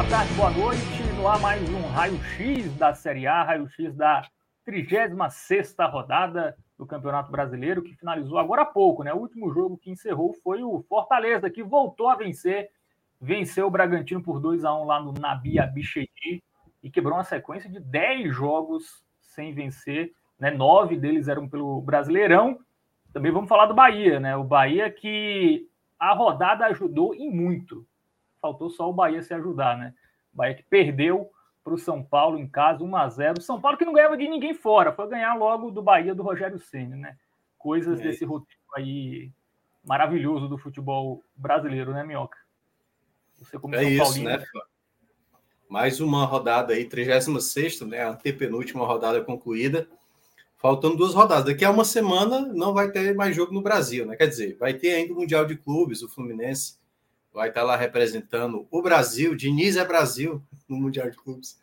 Boa tarde, boa noite. No ar mais um raio-x da Série A, raio-x da 36 rodada do Campeonato Brasileiro, que finalizou agora há pouco, né? O último jogo que encerrou foi o Fortaleza, que voltou a vencer, venceu o Bragantino por 2 a 1 lá no Nabi Abichedi e quebrou uma sequência de 10 jogos sem vencer, né? Nove deles eram pelo Brasileirão. Também vamos falar do Bahia, né? O Bahia que a rodada ajudou em muito. Faltou só o Bahia se ajudar, né? O Bahia que perdeu para o São Paulo em casa, 1 a 0 São Paulo que não ganhava de ninguém fora, foi ganhar logo do Bahia do Rogério Senna, né? Coisas é. desse roteiro aí maravilhoso do futebol brasileiro, né, Minhoca? Você como é São isso, Paulino, né? Mais uma rodada aí, 36 né? A penúltima rodada concluída. Faltando duas rodadas. Daqui a uma semana não vai ter mais jogo no Brasil, né? Quer dizer, vai ter ainda o Mundial de Clubes, o Fluminense vai estar lá representando o Brasil. Diniz é Brasil no Mundial de Clubes.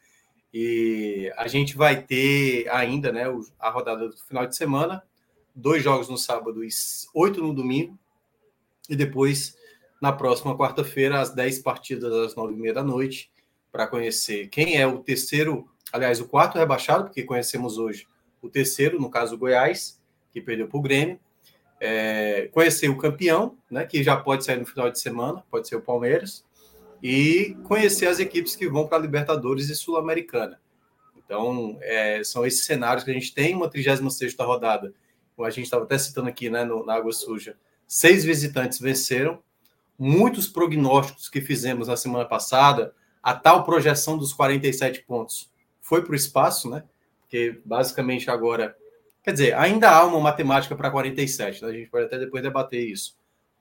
E a gente vai ter ainda né, a rodada do final de semana, dois jogos no sábado e oito no domingo. E depois, na próxima quarta-feira, às dez partidas às nove e meia da noite, para conhecer quem é o terceiro, aliás, o quarto rebaixado, porque conhecemos hoje o terceiro, no caso o Goiás, que perdeu para o Grêmio, é, conhecer o campeão, né, que já pode sair no final de semana, pode ser o Palmeiras, e conhecer as equipes que vão para Libertadores e Sul-Americana. Então, é, são esses cenários que a gente tem, uma 36 rodada, como a gente estava até citando aqui né, no, na Água Suja, seis visitantes venceram, muitos prognósticos que fizemos na semana passada, a tal projeção dos 47 pontos foi para o espaço, né? Porque basicamente agora Quer dizer, ainda há uma matemática para 47, né? a gente pode até depois debater isso.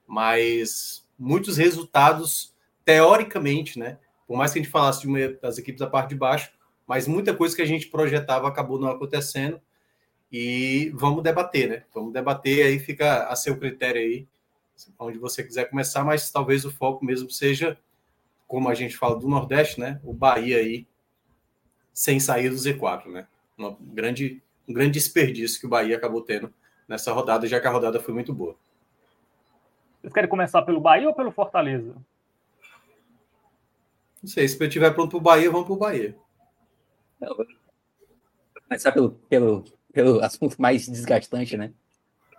Mas muitos resultados, teoricamente, né? Por mais que a gente falasse de uma das equipes da parte de baixo, mas muita coisa que a gente projetava acabou não acontecendo. E vamos debater, né? Vamos debater, aí fica a seu critério aí, onde você quiser começar, mas talvez o foco mesmo seja, como a gente fala do Nordeste, né? O Bahia aí, sem sair do Z4, né? Uma grande um grande desperdício que o Bahia acabou tendo nessa rodada, já que a rodada foi muito boa. Vocês querem começar pelo Bahia ou pelo Fortaleza? Não sei, se eu estiver pronto para o Bahia, vamos para o Bahia. Começar pelo, pelo, pelo assunto mais desgastante, né?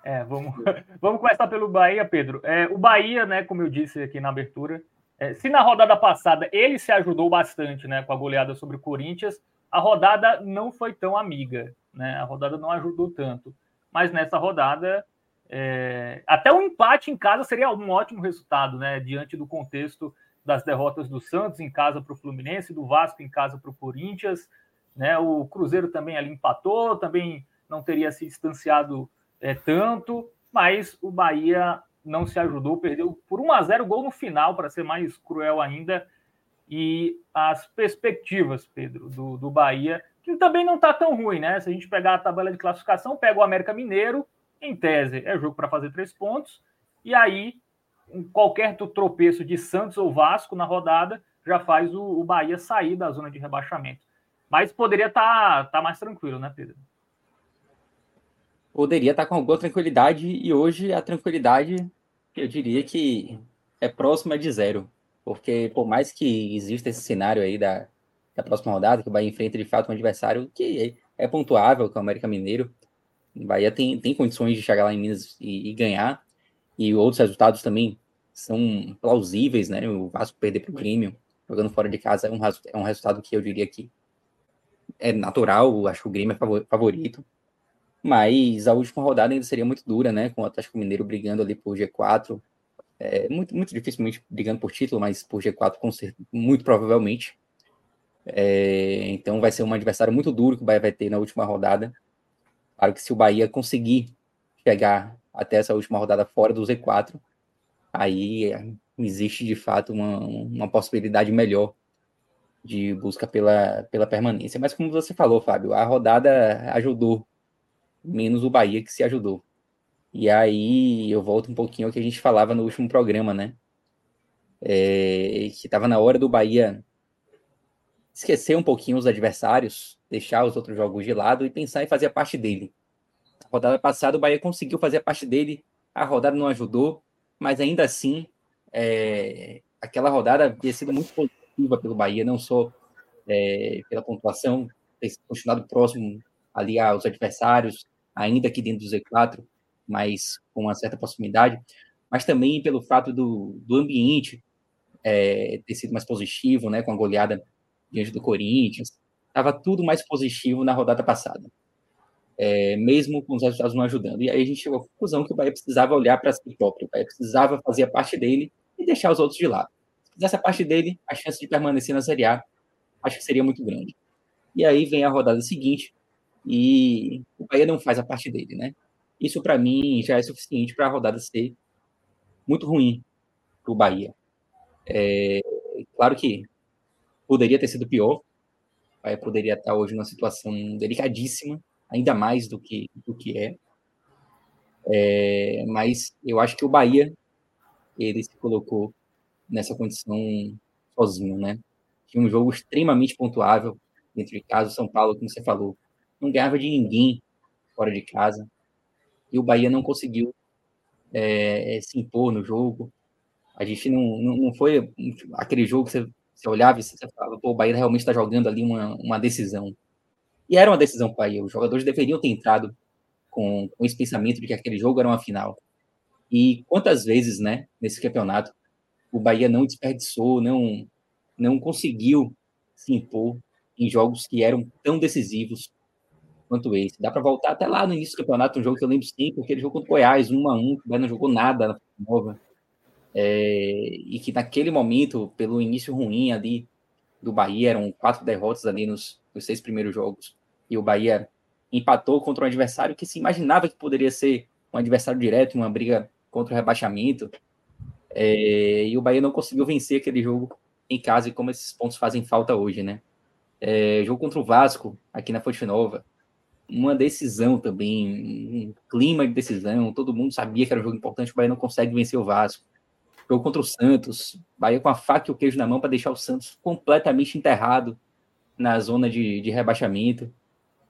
É, vamos, vamos começar pelo Bahia, Pedro. É, o Bahia, né, como eu disse aqui na abertura, é, se na rodada passada ele se ajudou bastante né, com a goleada sobre o Corinthians, a rodada não foi tão amiga né? A rodada não ajudou tanto. Mas nessa rodada, é... até um empate em casa seria um ótimo resultado, né? Diante do contexto das derrotas do Santos em casa para o Fluminense, do Vasco em casa para o Corinthians, né? O Cruzeiro também ali empatou, também não teria se distanciado é, tanto, mas o Bahia não se ajudou, perdeu por 1 a 0 gol no final, para ser mais cruel ainda. E as perspectivas, Pedro, do, do Bahia que também não está tão ruim, né? Se a gente pegar a tabela de classificação, pega o América Mineiro, em tese é jogo para fazer três pontos, e aí qualquer tropeço de Santos ou Vasco na rodada já faz o, o Bahia sair da zona de rebaixamento. Mas poderia estar tá, tá mais tranquilo, né, Pedro? Poderia estar tá com alguma tranquilidade, e hoje a tranquilidade, eu diria que é próxima de zero. Porque por mais que exista esse cenário aí da, da próxima rodada, que o Bahia enfrenta de fato um adversário que é, é pontuável, que é o América Mineiro. O Bahia tem, tem condições de chegar lá em Minas e, e ganhar. E outros resultados também são plausíveis, né? O Vasco perder para o Grêmio, jogando fora de casa, é um, é um resultado que eu diria que é natural. Acho que o Grêmio é favorito. Mas a última rodada ainda seria muito dura, né? Com o Atlético Mineiro brigando ali por G4. É, muito, muito dificilmente brigando por título, mas por G4 com muito provavelmente. É, então vai ser um adversário muito duro que o Bahia vai ter na última rodada. Claro que se o Bahia conseguir chegar até essa última rodada fora do Z4, aí existe de fato uma, uma possibilidade melhor de busca pela, pela permanência. Mas como você falou, Fábio, a rodada ajudou, menos o Bahia que se ajudou. E aí eu volto um pouquinho ao que a gente falava no último programa, né? É, que estava na hora do Bahia esquecer um pouquinho os adversários, deixar os outros jogos de lado e pensar em fazer a parte dele. A rodada passada o Bahia conseguiu fazer a parte dele, a rodada não ajudou, mas ainda assim é, aquela rodada havia sido muito positiva pelo Bahia, não só é, pela pontuação, ter continuado próximo ali aos adversários, ainda aqui dentro do Z4, mas com uma certa proximidade, mas também pelo fato do, do ambiente é, ter sido mais positivo, né, com a goleada diante do Corinthians. Estava tudo mais positivo na rodada passada, é, mesmo com os resultados não ajudando. E aí a gente chegou à conclusão que o Bahia precisava olhar para si próprio, o Bahia precisava fazer a parte dele e deixar os outros de lado. Se fizesse a parte dele, a chance de permanecer na Série A acho que seria muito grande. E aí vem a rodada seguinte e o Bahia não faz a parte dele, né? Isso para mim já é suficiente para a rodada ser muito ruim para o Bahia. É, claro que poderia ter sido pior. O Bahia poderia estar hoje numa situação delicadíssima, ainda mais do que, do que é. é. Mas eu acho que o Bahia ele se colocou nessa condição sozinho, né? Tinha um jogo extremamente pontuável dentro de casa. O São Paulo, como você falou, não ganhava de ninguém fora de casa. E o Bahia não conseguiu é, se impor no jogo. A gente não, não, não foi aquele jogo que você você olhava e você falava, pô, o Bahia realmente está jogando ali uma, uma decisão. E era uma decisão para o Bahia. Os jogadores deveriam ter entrado com, com esse pensamento de que aquele jogo era uma final. E quantas vezes, né, nesse campeonato, o Bahia não desperdiçou, não, não conseguiu se impor em jogos que eram tão decisivos quanto esse. Dá para voltar até lá no início do campeonato, um jogo que eu lembro sempre, aquele jogo contra o Goiás, 1 a 1 o Bahia não jogou nada na nova é, e que naquele momento, pelo início ruim ali do Bahia, eram quatro derrotas ali nos, nos seis primeiros jogos, e o Bahia empatou contra um adversário que se imaginava que poderia ser um adversário direto, uma briga contra o rebaixamento, é, e o Bahia não conseguiu vencer aquele jogo em casa, e como esses pontos fazem falta hoje, né? É, jogo contra o Vasco, aqui na Fonte Nova, uma decisão também, um clima de decisão, todo mundo sabia que era um jogo importante, o Bahia não consegue vencer o Vasco. Jogo contra o Santos, Bahia com a faca e o queijo na mão para deixar o Santos completamente enterrado na zona de, de rebaixamento.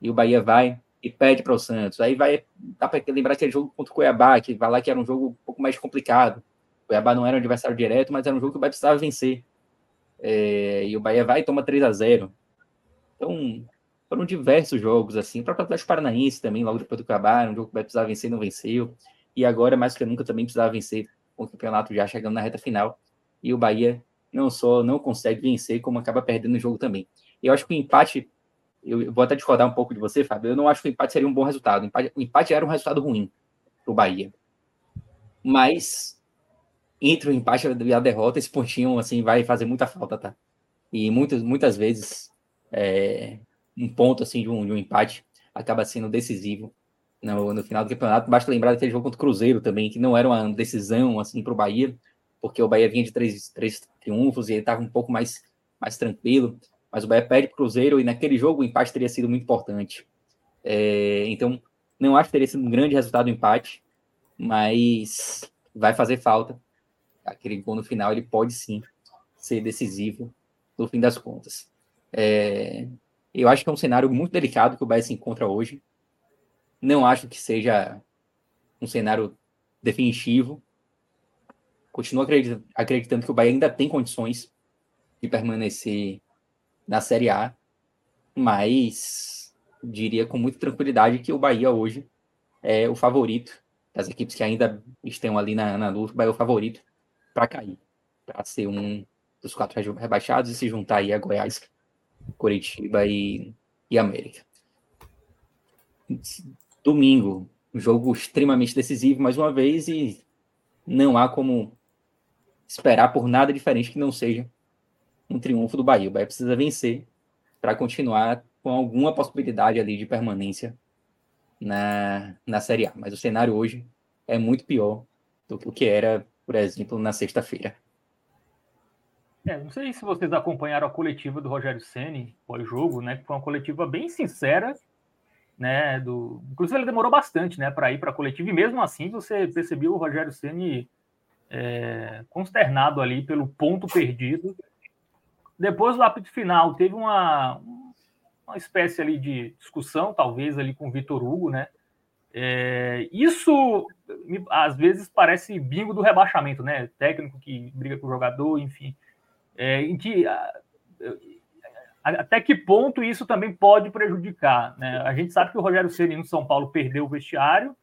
E o Bahia vai e pede para o Santos. Aí vai, dá para lembrar aquele jogo contra o Cuiabá, que vai lá que era um jogo um pouco mais complicado. O Cuiabá não era um adversário direto, mas era um jogo que o Bahia precisava vencer. É, e o Bahia vai e toma 3 a 0 Então, foram diversos jogos, assim. O próprio Atlético Paranaense também, logo depois do Cuiabá, um jogo que o Bahia precisava vencer não venceu. E agora, mais que nunca, também precisava vencer com o campeonato já chegando na reta final. E o Bahia não só não consegue vencer, como acaba perdendo o jogo também. Eu acho que o empate, eu vou até discordar um pouco de você, Fábio, eu não acho que o empate seria um bom resultado. O empate, o empate era um resultado ruim para o Bahia. Mas entre o empate e a derrota, esse pontinho assim vai fazer muita falta, tá? E muitas, muitas vezes é, um ponto assim de um, de um empate acaba sendo decisivo no, no final do campeonato. Basta lembrar daquele jogo contra o Cruzeiro também, que não era uma decisão assim para o Bahia, porque o Bahia vinha de três, três triunfos e ele estava um pouco mais, mais tranquilo. Mas o Bahia perde para o Cruzeiro e naquele jogo o empate teria sido muito importante. É, então, não acho que teria sido um grande resultado o empate, mas vai fazer falta. Aquele gol no final ele pode sim ser decisivo no fim das contas. É, eu acho que é um cenário muito delicado que o Bahia se encontra hoje. Não acho que seja um cenário definitivo. Continuo acreditando que o Bahia ainda tem condições de permanecer na Série A, mas diria com muita tranquilidade que o Bahia hoje é o favorito das equipes que ainda estão ali na, na luta. O Bahia é o favorito para cair, para ser um dos quatro rebaixados e se juntar aí a Goiás, Curitiba e, e América domingo, um jogo extremamente decisivo mais uma vez e não há como esperar por nada diferente que não seja um triunfo do Bahia. O Bahia precisa vencer para continuar com alguma possibilidade ali de permanência na, na Série A. Mas o cenário hoje é muito pior do que era, por exemplo, na sexta-feira. É, não sei se vocês acompanharam a coletiva do Rogério Ceni pós-jogo, né? Que foi uma coletiva bem sincera, né? Do... Inclusive ele demorou bastante, né, para ir para a coletiva e mesmo assim você percebeu o Rogério Ceni é, consternado ali pelo ponto perdido. Depois do apito final teve uma, uma espécie ali de discussão, talvez ali com o Vitor Hugo, né? É, isso às vezes parece bingo do rebaixamento, né? Técnico que briga com o jogador, enfim. É, em que até que ponto isso também pode prejudicar, né? A gente sabe que o Rogério Ceni no São Paulo perdeu o vestiário,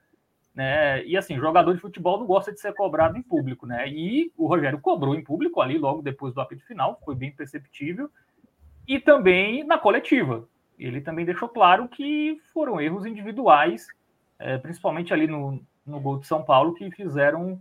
né? E assim, jogador de futebol não gosta de ser cobrado em público, né? E o Rogério cobrou em público ali logo depois do apito final, foi bem perceptível, e também na coletiva. Ele também deixou claro que foram erros individuais, é, principalmente ali no, no gol de São Paulo, que fizeram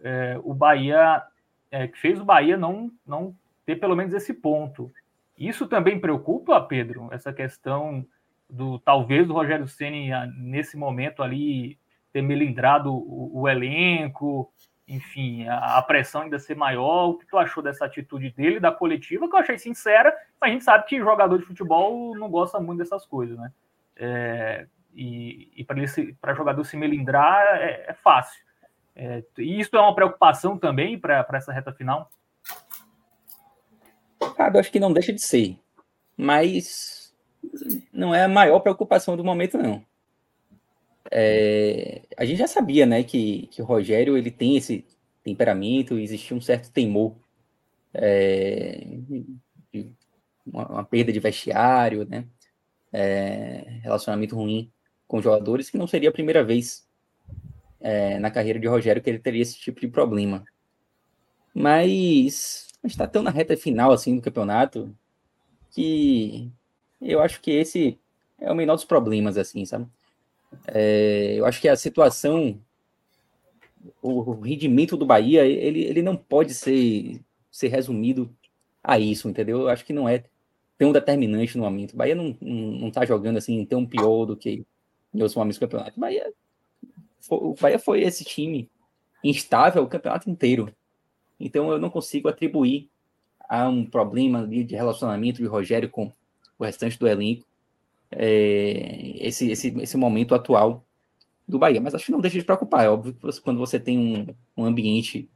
é, o Bahia, é, que fez o Bahia não, não ter pelo menos esse ponto. Isso também preocupa, Pedro, essa questão do talvez do Rogério Ceni nesse momento ali ter melindrado o, o elenco, enfim, a, a, pressão ainda ser maior. O que tu achou dessa atitude dele, da coletiva, que eu achei sincera, mas a gente sabe que jogador de futebol não gosta muito dessas coisas, né? É, e, e para jogador se melindrar é, é fácil. É, e isso é uma preocupação também para essa reta final? Eu acho que não deixa de ser. Mas não é a maior preocupação do momento, não. É, a gente já sabia, né, que, que o Rogério ele tem esse temperamento, existia um certo temor, é, uma, uma, perda de vestiário, né, é, relacionamento ruim com jogadores, que não seria a primeira vez é, na carreira de Rogério que ele teria esse tipo de problema. Mas a gente está tão na reta final assim do campeonato que eu acho que esse é o menor dos problemas, assim, sabe? É, eu acho que a situação, o rendimento do Bahia, ele, ele não pode ser, ser resumido a isso, entendeu? Eu acho que não é tão determinante no momento. O Bahia não, não, não tá jogando assim tão pior do que em outros momentos do campeonato. O Bahia, o Bahia foi esse time instável o campeonato inteiro. Então eu não consigo atribuir a um problema de relacionamento de Rogério com o restante do elenco é, esse, esse, esse momento atual do Bahia. Mas acho que não deixa de preocupar. É óbvio que quando você tem um, um ambiente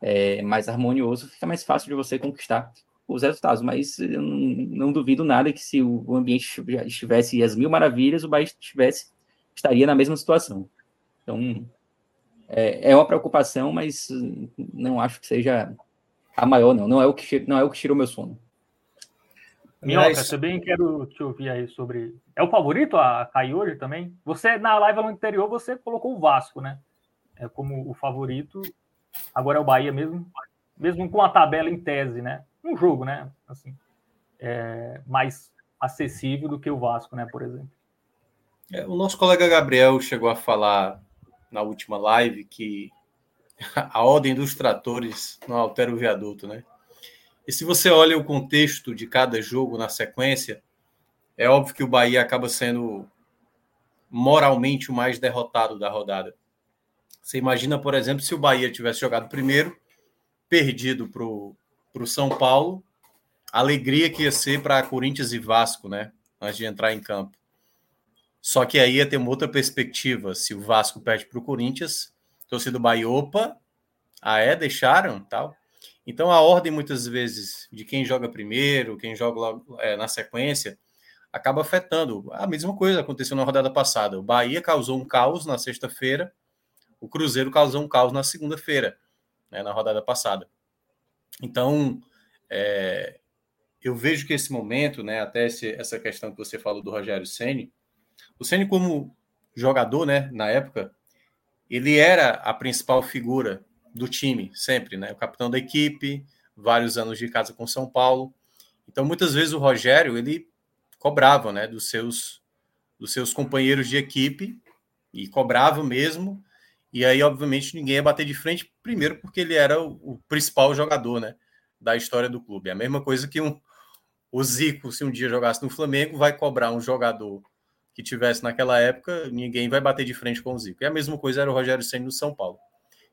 é, mais harmonioso, fica mais fácil de você conquistar os resultados. Mas eu não, não duvido nada que se o ambiente já estivesse às mil maravilhas, o Bahia estivesse, estaria na mesma situação. Então, é, é uma preocupação, mas não acho que seja a maior, não. Não é o que, não é o que tira o meu sono. Minhoca, Mas... também quero te ouvir aí sobre. É o favorito a cair hoje também? Você, na live anterior, você colocou o Vasco, né? É como o favorito. Agora é o Bahia mesmo, mesmo com a tabela em tese, né? Um jogo, né? Assim, é mais acessível do que o Vasco, né? Por exemplo. É, o nosso colega Gabriel chegou a falar na última live que a ordem dos tratores não altera o viaduto, né? E se você olha o contexto de cada jogo na sequência, é óbvio que o Bahia acaba sendo moralmente o mais derrotado da rodada. Você imagina, por exemplo, se o Bahia tivesse jogado primeiro, perdido para o São Paulo, a alegria que ia ser para Corinthians e Vasco, né? Antes de entrar em campo. Só que aí ia ter uma outra perspectiva. Se o Vasco perde para o Corinthians, torcida do Bahia, opa, ah é, deixaram, tal. Então, a ordem, muitas vezes, de quem joga primeiro, quem joga é, na sequência, acaba afetando. A mesma coisa aconteceu na rodada passada. O Bahia causou um caos na sexta-feira, o Cruzeiro causou um caos na segunda-feira, né, na rodada passada. Então, é, eu vejo que esse momento, né, até esse, essa questão que você falou do Rogério Ceni, o Ceni como jogador, né, na época, ele era a principal figura do time, sempre, né? O capitão da equipe, vários anos de casa com São Paulo. Então, muitas vezes o Rogério, ele cobrava, né, dos seus dos seus companheiros de equipe e cobrava mesmo. E aí, obviamente, ninguém ia bater de frente, primeiro porque ele era o, o principal jogador né, da história do clube. É a mesma coisa que um, o Zico, se um dia jogasse no Flamengo, vai cobrar um jogador que tivesse naquela época, ninguém vai bater de frente com o Zico. E a mesma coisa era o Rogério Senna no São Paulo.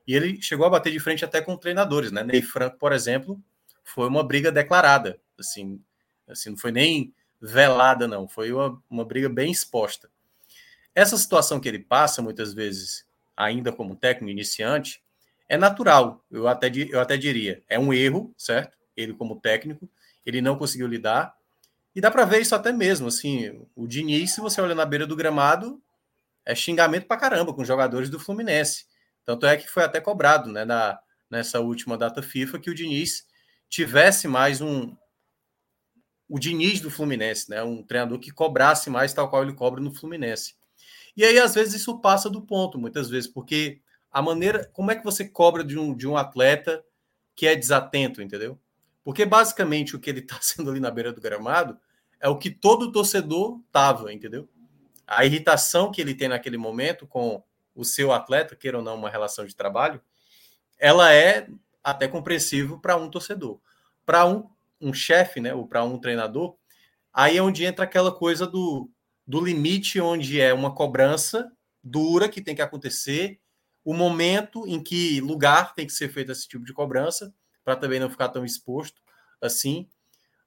E ele chegou a bater de frente até com treinadores, né? Ney Franco, por exemplo, foi uma briga declarada, assim, assim não foi nem velada, não, foi uma, uma briga bem exposta. Essa situação que ele passa, muitas vezes, ainda como técnico iniciante, é natural, eu até, eu até diria. É um erro, certo? Ele, como técnico, ele não conseguiu lidar. E dá para ver isso até mesmo. Assim, o Diniz, se você olha na beira do gramado, é xingamento para caramba com os jogadores do Fluminense. Tanto é que foi até cobrado né, na, nessa última data FIFA que o Diniz tivesse mais um. O Diniz do Fluminense, né? Um treinador que cobrasse mais, tal qual ele cobra no Fluminense. E aí, às vezes, isso passa do ponto, muitas vezes, porque a maneira. Como é que você cobra de um, de um atleta que é desatento, entendeu? Porque basicamente o que ele está sendo ali na beira do gramado é o que todo torcedor tava, entendeu? A irritação que ele tem naquele momento com o seu atleta, queira ou não uma relação de trabalho, ela é até compreensível para um torcedor. Para um, um chefe, né, ou para um treinador, aí é onde entra aquela coisa do do limite onde é uma cobrança dura que tem que acontecer, o momento em que lugar tem que ser feito esse tipo de cobrança, para também não ficar tão exposto assim.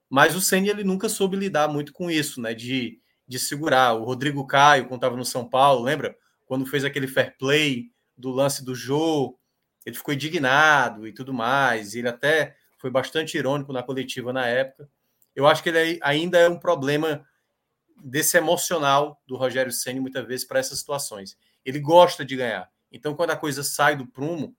Mas o Ceni ele nunca soube lidar muito com isso, né? De, de segurar. O Rodrigo Caio, quando estava no São Paulo, lembra? Quando fez aquele fair play do lance do jogo, ele ficou indignado e tudo mais. Ele até foi bastante irônico na coletiva na época. Eu acho que ele ainda é um problema desse emocional do Rogério Ceni muitas vezes para essas situações. Ele gosta de ganhar. Então, quando a coisa sai do prumo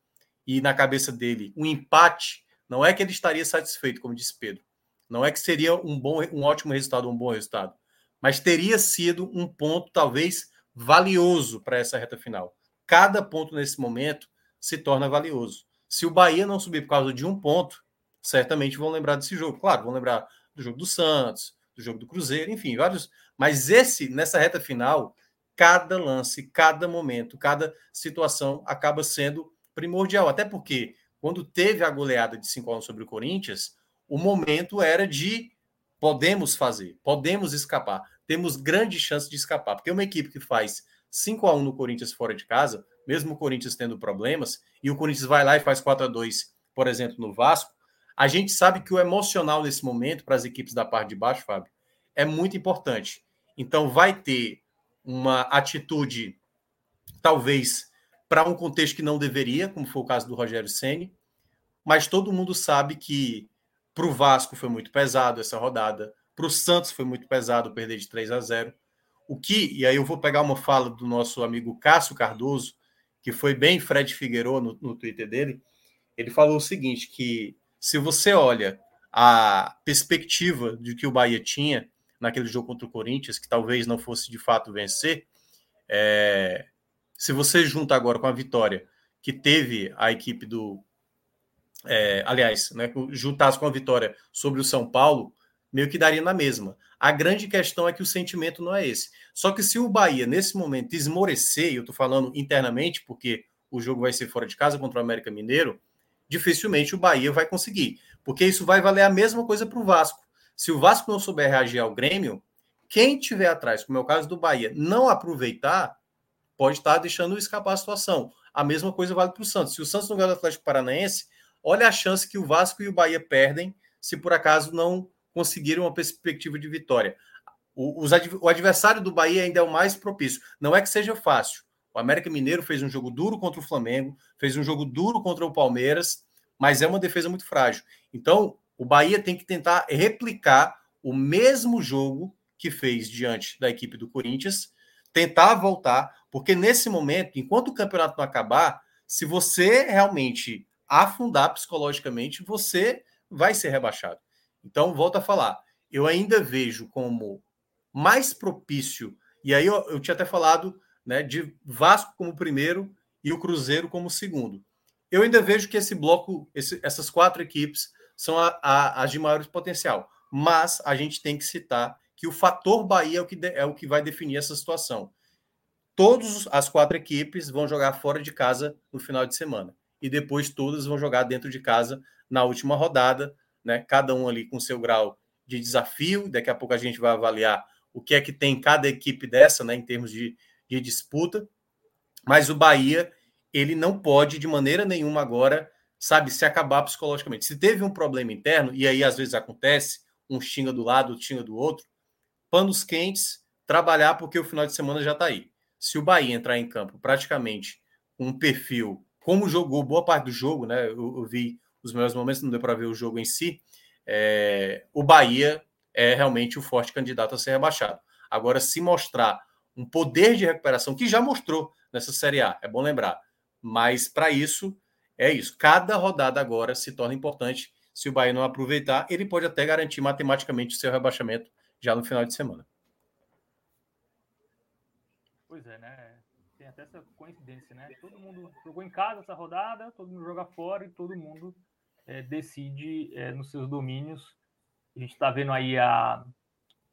e na cabeça dele um empate, não é que ele estaria satisfeito, como disse Pedro. Não é que seria um bom, um ótimo resultado, um bom resultado, mas teria sido um ponto talvez valioso para essa reta final. Cada ponto nesse momento se torna valioso. Se o Bahia não subir por causa de um ponto, certamente vão lembrar desse jogo. Claro, vão lembrar do jogo do Santos, do jogo do Cruzeiro, enfim, vários. Mas esse, nessa reta final, cada lance, cada momento, cada situação acaba sendo primordial. Até porque, quando teve a goleada de 5 a 1 sobre o Corinthians, o momento era de podemos fazer, podemos escapar, temos grande chance de escapar. Porque uma equipe que faz 5 a 1 no Corinthians fora de casa, mesmo o Corinthians tendo problemas, e o Corinthians vai lá e faz 4 a 2 por exemplo, no Vasco, a gente sabe que o emocional nesse momento, para as equipes da parte de baixo, Fábio, é muito importante. Então, vai ter uma atitude, talvez, para um contexto que não deveria, como foi o caso do Rogério Ceni, mas todo mundo sabe que para o Vasco foi muito pesado essa rodada, para o Santos foi muito pesado perder de 3 a 0. O que, e aí eu vou pegar uma fala do nosso amigo Cássio Cardoso, que foi bem Fred Figueiredo no, no Twitter dele, ele falou o seguinte, que se você olha a perspectiva de que o Bahia tinha naquele jogo contra o Corinthians, que talvez não fosse de fato vencer, é, se você junta agora com a vitória que teve a equipe do. É, aliás, né, juntasse com a vitória sobre o São Paulo, meio que daria na mesma. A grande questão é que o sentimento não é esse. Só que se o Bahia, nesse momento, esmorecer, e eu estou falando internamente, porque o jogo vai ser fora de casa contra o América Mineiro, dificilmente o Bahia vai conseguir. Porque isso vai valer a mesma coisa para o Vasco. Se o Vasco não souber reagir ao Grêmio, quem tiver atrás, como é o caso do Bahia, não aproveitar, pode estar deixando escapar a situação. A mesma coisa vale para o Santos. Se o Santos não ganhar do Atlético Paranaense, olha a chance que o Vasco e o Bahia perdem se por acaso não conseguirem uma perspectiva de vitória. O, o adversário do Bahia ainda é o mais propício. Não é que seja fácil. O América Mineiro fez um jogo duro contra o Flamengo, fez um jogo duro contra o Palmeiras, mas é uma defesa muito frágil. Então, o Bahia tem que tentar replicar o mesmo jogo que fez diante da equipe do Corinthians, tentar voltar, porque nesse momento, enquanto o campeonato não acabar, se você realmente afundar psicologicamente, você vai ser rebaixado. Então, volto a falar, eu ainda vejo como mais propício, e aí eu, eu tinha até falado né, de Vasco como primeiro e o Cruzeiro como segundo. Eu ainda vejo que esse bloco, esse, essas quatro equipes, são a, a, as de maior potencial. Mas a gente tem que citar que o fator Bahia é o que, de, é o que vai definir essa situação. todas as quatro equipes vão jogar fora de casa no final de semana. E depois todas vão jogar dentro de casa na última rodada, né? Cada um ali com seu grau de desafio. Daqui a pouco a gente vai avaliar o que é que tem cada equipe dessa, né, em termos de, de disputa. Mas o Bahia, ele não pode de maneira nenhuma agora, sabe, se acabar psicologicamente. Se teve um problema interno, e aí às vezes acontece, um xinga do lado, outro xinga do outro, panos quentes, trabalhar porque o final de semana já está aí. Se o Bahia entrar em campo praticamente com um perfil, como jogou boa parte do jogo, né? Eu, eu vi os melhores momentos, não deu para ver o jogo em si. É, o Bahia é realmente o forte candidato a ser rebaixado. Agora, se mostrar um poder de recuperação, que já mostrou nessa Série A, é bom lembrar. Mas para isso, é isso. Cada rodada agora se torna importante. Se o Bahia não aproveitar, ele pode até garantir matematicamente o seu rebaixamento já no final de semana. Pois é, né? Tem até essa coincidência, né? Todo mundo jogou em casa essa rodada, todo mundo joga fora e todo mundo é, decide é, nos seus domínios. A gente está vendo aí a.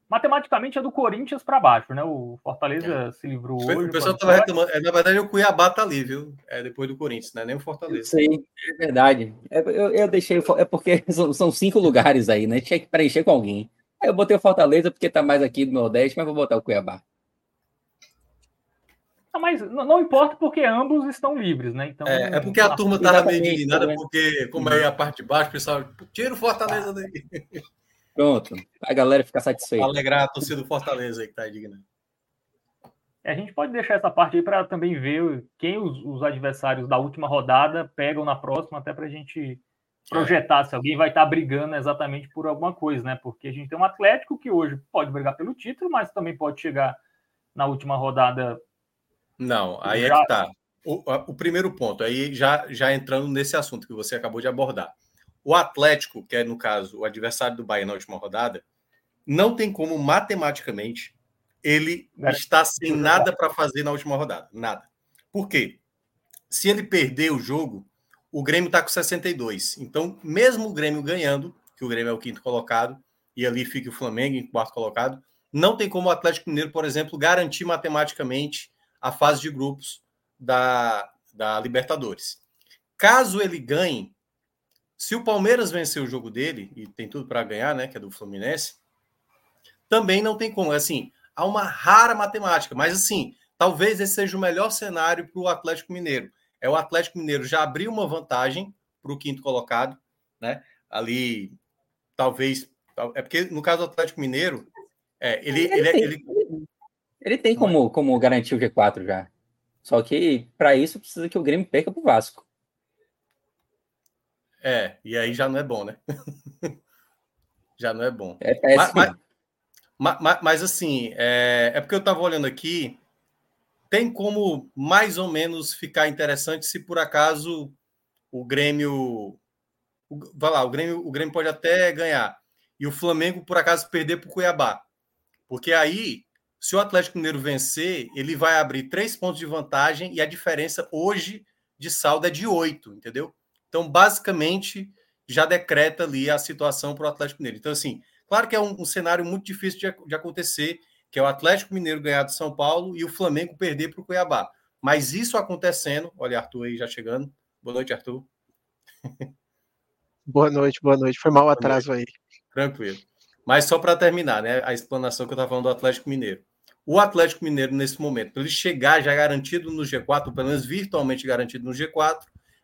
Matematicamente é do Corinthians para baixo, né? O Fortaleza é. se livrou o hoje. O pessoal estava reclamando. É, na verdade, o Cuiabá tá ali, viu? É depois do Corinthians, né? Nem o Fortaleza. Sim, é verdade. É, eu, eu deixei. É porque são, são cinco lugares aí, né? Tinha que preencher com alguém. Eu botei o Fortaleza porque tá mais aqui do Nordeste, mas vou botar o Cuiabá. Não, mas não, importa porque ambos estão livres, né? Então, é, é porque a turma estava meio indignada, né? porque, como é a parte de baixo, o pessoal tira o Fortaleza ah. daí. Pronto, a galera fica satisfeita. Alegrar a torcida do Fortaleza aí que está indignada. É, a gente pode deixar essa parte aí para também ver quem os, os, adversários da última rodada pegam na próxima, até para a gente projetar se alguém vai estar tá brigando exatamente por alguma coisa, né? Porque a gente tem um Atlético que hoje pode brigar pelo título, mas também pode chegar na última rodada não, aí já... é que tá. O, o, primeiro ponto, aí já, já entrando nesse assunto que você acabou de abordar. O Atlético, que é, no caso, o adversário do Bahia na última rodada, não tem como matematicamente ele é. está sem nada para fazer na última rodada. Nada. Por quê? Se ele perder o jogo, o Grêmio está com 62. Então, mesmo o Grêmio ganhando, que o Grêmio é o quinto colocado, e ali fica o Flamengo em quarto colocado, não tem como o Atlético Mineiro, por exemplo, garantir matematicamente a fase de grupos da, da Libertadores. Caso ele ganhe, se o Palmeiras vencer o jogo dele, e tem tudo para ganhar, né, que é do Fluminense, também não tem como. Assim, há uma rara matemática, mas assim, talvez esse seja o melhor cenário para o Atlético Mineiro. É o Atlético Mineiro já abrir uma vantagem para o quinto colocado, né? Ali, talvez. É porque no caso do Atlético Mineiro, é, ele, ele, ele, ele, ele tem como, como garantir o G4 já. Só que para isso precisa que o Grêmio perca para o Vasco. É, e aí já não é bom, né? já não é bom. É péssimo. Mas, mas, mas, mas assim, é, é, porque eu estava olhando aqui, tem como mais ou menos ficar interessante se por acaso o Grêmio. O, vai lá, o Grêmio, o Grêmio pode até ganhar. E o Flamengo, por acaso, perder para o Cuiabá. Porque aí se o Atlético Mineiro vencer, ele vai abrir três pontos de vantagem e a diferença hoje de saldo é de oito, entendeu? Então, basicamente, já decreta ali a situação para o Atlético Mineiro. Então, assim, claro que é um, um cenário muito difícil de, de, acontecer, que é o Atlético Mineiro ganhar do São Paulo e o Flamengo perder para o Cuiabá. Mas isso acontecendo, olha, Arthur aí já chegando. Boa noite, Arthur. Boa noite, boa noite. Foi mal atraso aí. Tranquilo. Mas só para terminar, né? A explanação que eu estava falando do Atlético Mineiro. O Atlético Mineiro, nesse momento, para ele chegar já garantido no G4, ou pelo menos virtualmente garantido no G4,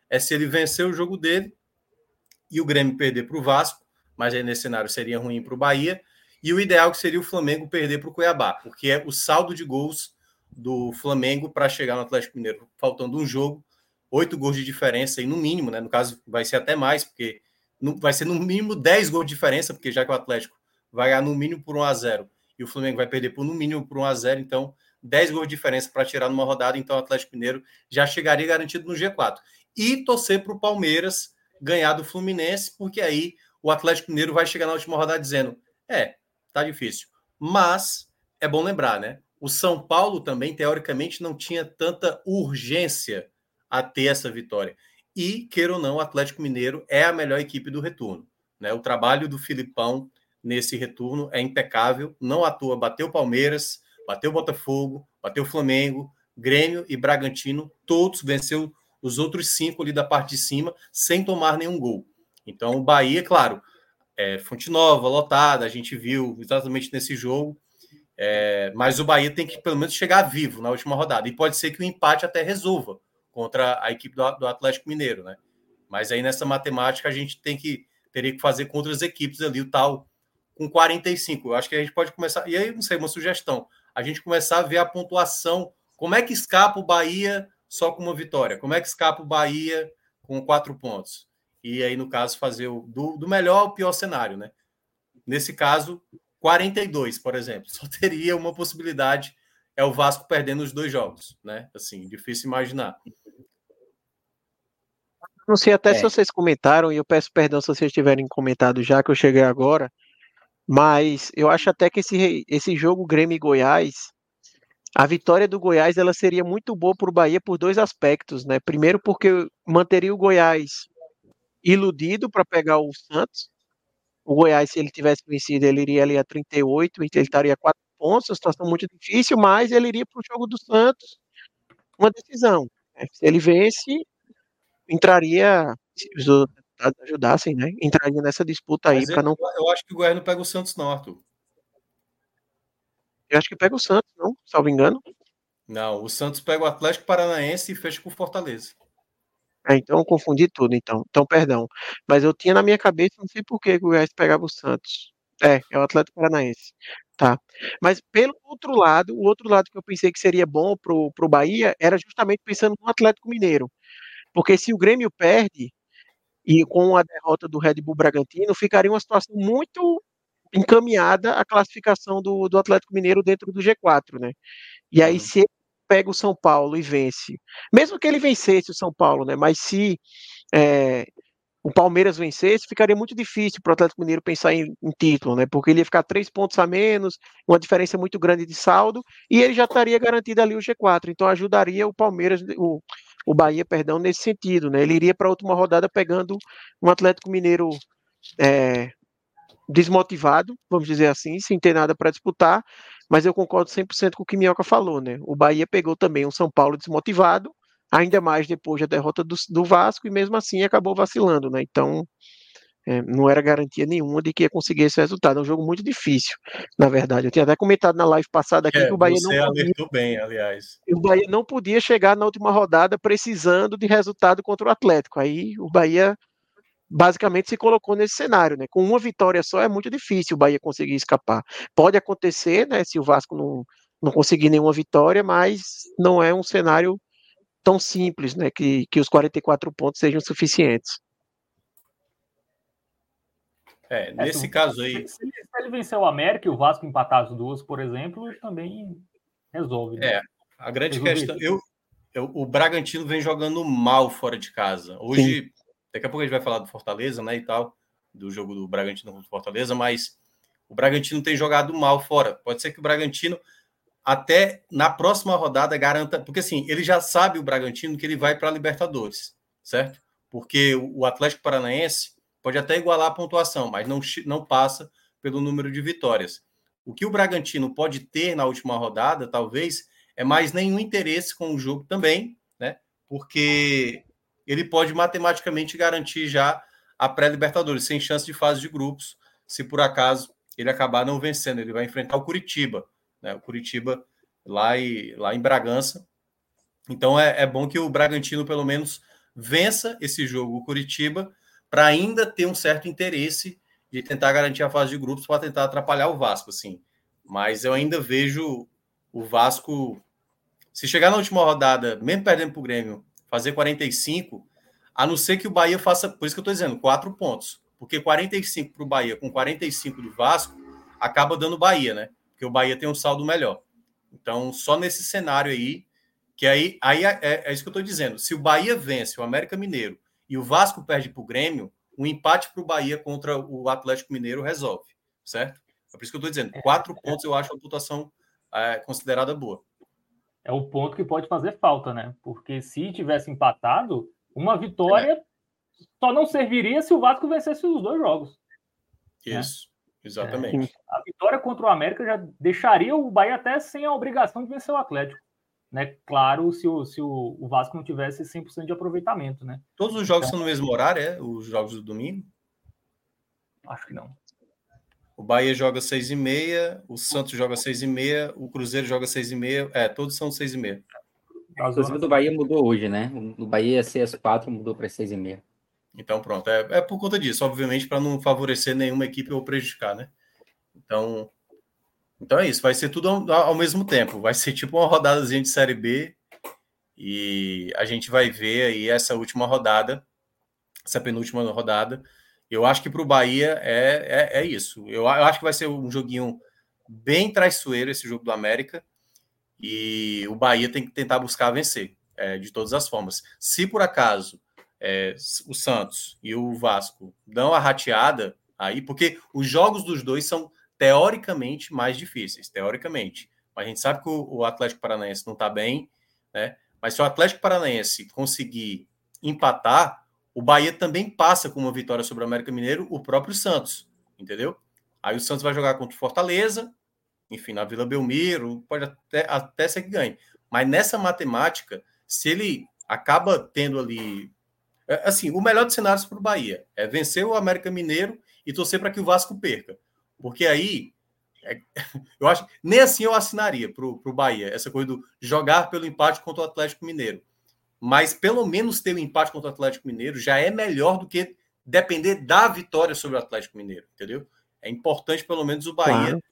é se ele vencer o jogo dele e o Grêmio perder para o Vasco, mas aí nesse cenário seria ruim para o Bahia, e o ideal que seria o Flamengo perder para o Cuiabá, porque é o saldo de gols do Flamengo para chegar no Atlético Mineiro, faltando um jogo, oito gols de diferença, e no mínimo, né? No caso, vai ser até mais, porque vai ser no mínimo 10 gols de diferença, porque já que o Atlético vai ganhar no mínimo por 1 a 0 e o Flamengo vai perder por no mínimo por 1 a 0 então 10 gols de diferença para tirar numa rodada, então o Atlético Mineiro já chegaria garantido no G4. E torcer para o Palmeiras ganhar do Fluminense, porque aí o Atlético Mineiro vai chegar na última rodada dizendo: é, tá difícil. Mas é bom lembrar, né? O São Paulo também, teoricamente, não tinha tanta urgência a ter essa vitória. E, queira ou não, o Atlético Mineiro é a melhor equipe do retorno. Né? O trabalho do Filipão nesse retorno é impecável. Não à toa, bateu Palmeiras, bateu Botafogo, bateu Flamengo, Grêmio e Bragantino, todos venceu os outros cinco ali da parte de cima, sem tomar nenhum gol. Então, o Bahia, claro, é, Fonte Nova, lotada, a gente viu exatamente nesse jogo. É, mas o Bahia tem que pelo menos chegar vivo na última rodada. E pode ser que o empate até resolva contra a equipe do, do Atlético Mineiro, né? Mas aí nessa matemática a gente tem que teria que fazer com outras equipes ali, o tal com 45. Eu acho que a gente pode começar. E aí, não sei, uma sugestão. A gente começar a ver a pontuação. Como é que escapa o Bahia só com uma vitória? Como é que escapa o Bahia com quatro pontos? E aí, no caso, fazer o do, do melhor ao pior cenário, né? Nesse caso, 42, por exemplo. Só teria uma possibilidade, é o Vasco perdendo os dois jogos, né? Assim, difícil imaginar. Não sei até é. se vocês comentaram, e eu peço perdão se vocês tiverem comentado já, que eu cheguei agora, mas eu acho até que esse, esse jogo Grêmio e Goiás, a vitória do Goiás ela seria muito boa para o Bahia por dois aspectos, né? Primeiro porque manteria o Goiás iludido para pegar o Santos, o Goiás, se ele tivesse vencido, ele iria ali a 38, então ele estaria a 4 pontos, uma situação muito difícil, mas ele iria para o jogo do Santos, uma decisão. Né? Se ele vence, entraria, se os ajudassem, né? Entraria nessa disputa aí para não. Eu acho que o Goiás não pega o Santos, não, Arthur. Eu acho que pega o Santos, não, salvo engano. Não, o Santos pega o Atlético Paranaense e fecha com o Fortaleza. É, então eu confundi tudo, então. Então, perdão. Mas eu tinha na minha cabeça, não sei por que o Goiás pegava o Santos. É, é o Atlético Paranaense. Tá. Mas pelo outro lado, o outro lado que eu pensei que seria bom pro, pro Bahia era justamente pensando no Atlético Mineiro. Porque se o Grêmio perde, e com a derrota do Red Bull Bragantino, ficaria uma situação muito encaminhada a classificação do, do Atlético Mineiro dentro do G4, né? E aí, uhum. se pega o São Paulo e vence, mesmo que ele vencesse o São Paulo, né? Mas se é, o Palmeiras vencesse, ficaria muito difícil para o Atlético Mineiro pensar em, em, título, né? Porque ele ia ficar três pontos a menos, uma diferença muito grande de saldo, e ele já estaria garantido ali o G4. Então ajudaria o Palmeiras, o, o Bahia, perdão, nesse sentido, né? Ele iria para a última rodada pegando um Atlético Mineiro é, desmotivado, vamos dizer assim, sem ter nada para disputar, mas eu concordo 100% com o que Minhoca falou, né? O Bahia pegou também um São Paulo desmotivado, ainda mais depois da derrota do, do Vasco, e mesmo assim acabou vacilando, né? Então, é, não era garantia nenhuma de que ia conseguir esse resultado. É um jogo muito difícil, na verdade. Eu tinha até comentado na live passada aqui é, que o Bahia não podia, bem, aliás. O Bahia não podia chegar na última rodada precisando de resultado contra o Atlético. Aí o Bahia basicamente se colocou nesse cenário, né? Com uma vitória só é muito difícil o Bahia conseguir escapar. Pode acontecer, né? Se o Vasco não, não conseguir nenhuma vitória, mas não é um cenário tão simples, né? Que, que os 44 pontos sejam suficientes. É, é nesse é, caso aí. Se, se, ele vencer o América e o Vasco empatar as duas, por exemplo, também resolve. Né? É, a grande resolve questão. Eu, eu, o Bragantino vem jogando mal fora de casa. Hoje. Sim Daqui a pouco a gente vai falar do Fortaleza, né, e tal, do jogo do Bragantino contra o Fortaleza, mas o Bragantino tem jogado mal fora. Pode ser que o Bragantino até na próxima rodada garanta, porque assim, ele já sabe o Bragantino que ele vai para a Libertadores, certo? Porque o Atlético Paranaense pode até igualar a pontuação, mas não, não passa pelo número de vitórias. O que o Bragantino pode ter na última rodada, talvez, é mais nenhum interesse com o jogo também, né? Porque ele pode matematicamente garantir já a pré-Libertadores, sem chance de fase de grupos, se por acaso ele acabar não vencendo. Ele vai enfrentar o Curitiba, né? O Curitiba lá, e, lá em Bragança. Então é, é bom que o Bragantino, pelo menos, vença esse jogo, o Curitiba, para ainda ter um certo interesse de tentar garantir a fase de grupos para tentar atrapalhar o Vasco, assim. Mas eu ainda vejo o Vasco, se chegar na última rodada, mesmo perdendo para o Grêmio, fazer 45, a não ser que o Bahia faça, por isso que eu estou dizendo, quatro pontos. Porque 45 para o Bahia com 45 do Vasco acaba dando Bahia, né? Porque o Bahia tem um saldo melhor. Então, só nesse cenário aí, que aí, aí é, é, é isso que eu estou dizendo. Se o Bahia vence o América Mineiro e o Vasco perde para o Grêmio, um empate para o Bahia contra o Atlético Mineiro resolve, certo? É por isso que eu estou dizendo. Quatro pontos eu acho a pontuação é, considerada boa é o ponto que pode fazer falta, né? Porque se tivesse empatado, uma vitória é. só não serviria se o Vasco vencesse os dois jogos. Né? Isso, né? exatamente. É, a vitória contra o América já deixaria o Bahia até sem a obrigação de vencer o Atlético. né? Claro, se o, se o, o Vasco não tivesse 100% de aproveitamento, né? Todos os jogos então, são no mesmo horário, é? Os jogos do domingo? Acho que não. O Bahia joga seis e meia, o Santos joga seis e meia, o Cruzeiro joga seis e meia. É, todos são seis e meia. Inclusive do Bahia mudou hoje, né? O Bahia ia ser às quatro, mudou para seis e meia. Então pronto, é, é por conta disso, obviamente, para não favorecer nenhuma equipe ou prejudicar, né? Então, então é isso, vai ser tudo ao, ao mesmo tempo. Vai ser tipo uma rodadazinha de Série B e a gente vai ver aí essa última rodada, essa penúltima rodada, eu acho que para o Bahia é, é, é isso. Eu, eu, acho que vai ser um joguinho bem traiçoeiro esse jogo do América. E o Bahia tem que tentar buscar vencer é, de todas as formas. Se por acaso é, o Santos e o Vasco dão a rateada aí, porque os jogos dos dois são teoricamente mais difíceis, teoricamente. Mas a gente sabe que o, o Atlético Paranaense não está bem, né? Mas se o Atlético Paranaense conseguir empatar, o Bahia também passa com uma vitória sobre o América Mineiro, o próprio Santos, entendeu? Aí o Santos vai jogar contra o Fortaleza, enfim, na Vila Belmiro, pode até, até ser que ganhe. Mas nessa matemática, se ele acaba tendo ali. É, assim, o melhor dos cenários para o Bahia é vencer o América Mineiro e torcer para que o Vasco perca. Porque aí, é, eu acho nem assim eu assinaria para o Bahia, essa coisa do jogar pelo empate contra o Atlético Mineiro mas pelo menos ter o um empate contra o Atlético Mineiro já é melhor do que depender da vitória sobre o Atlético Mineiro, entendeu? É importante pelo menos o Bahia claro.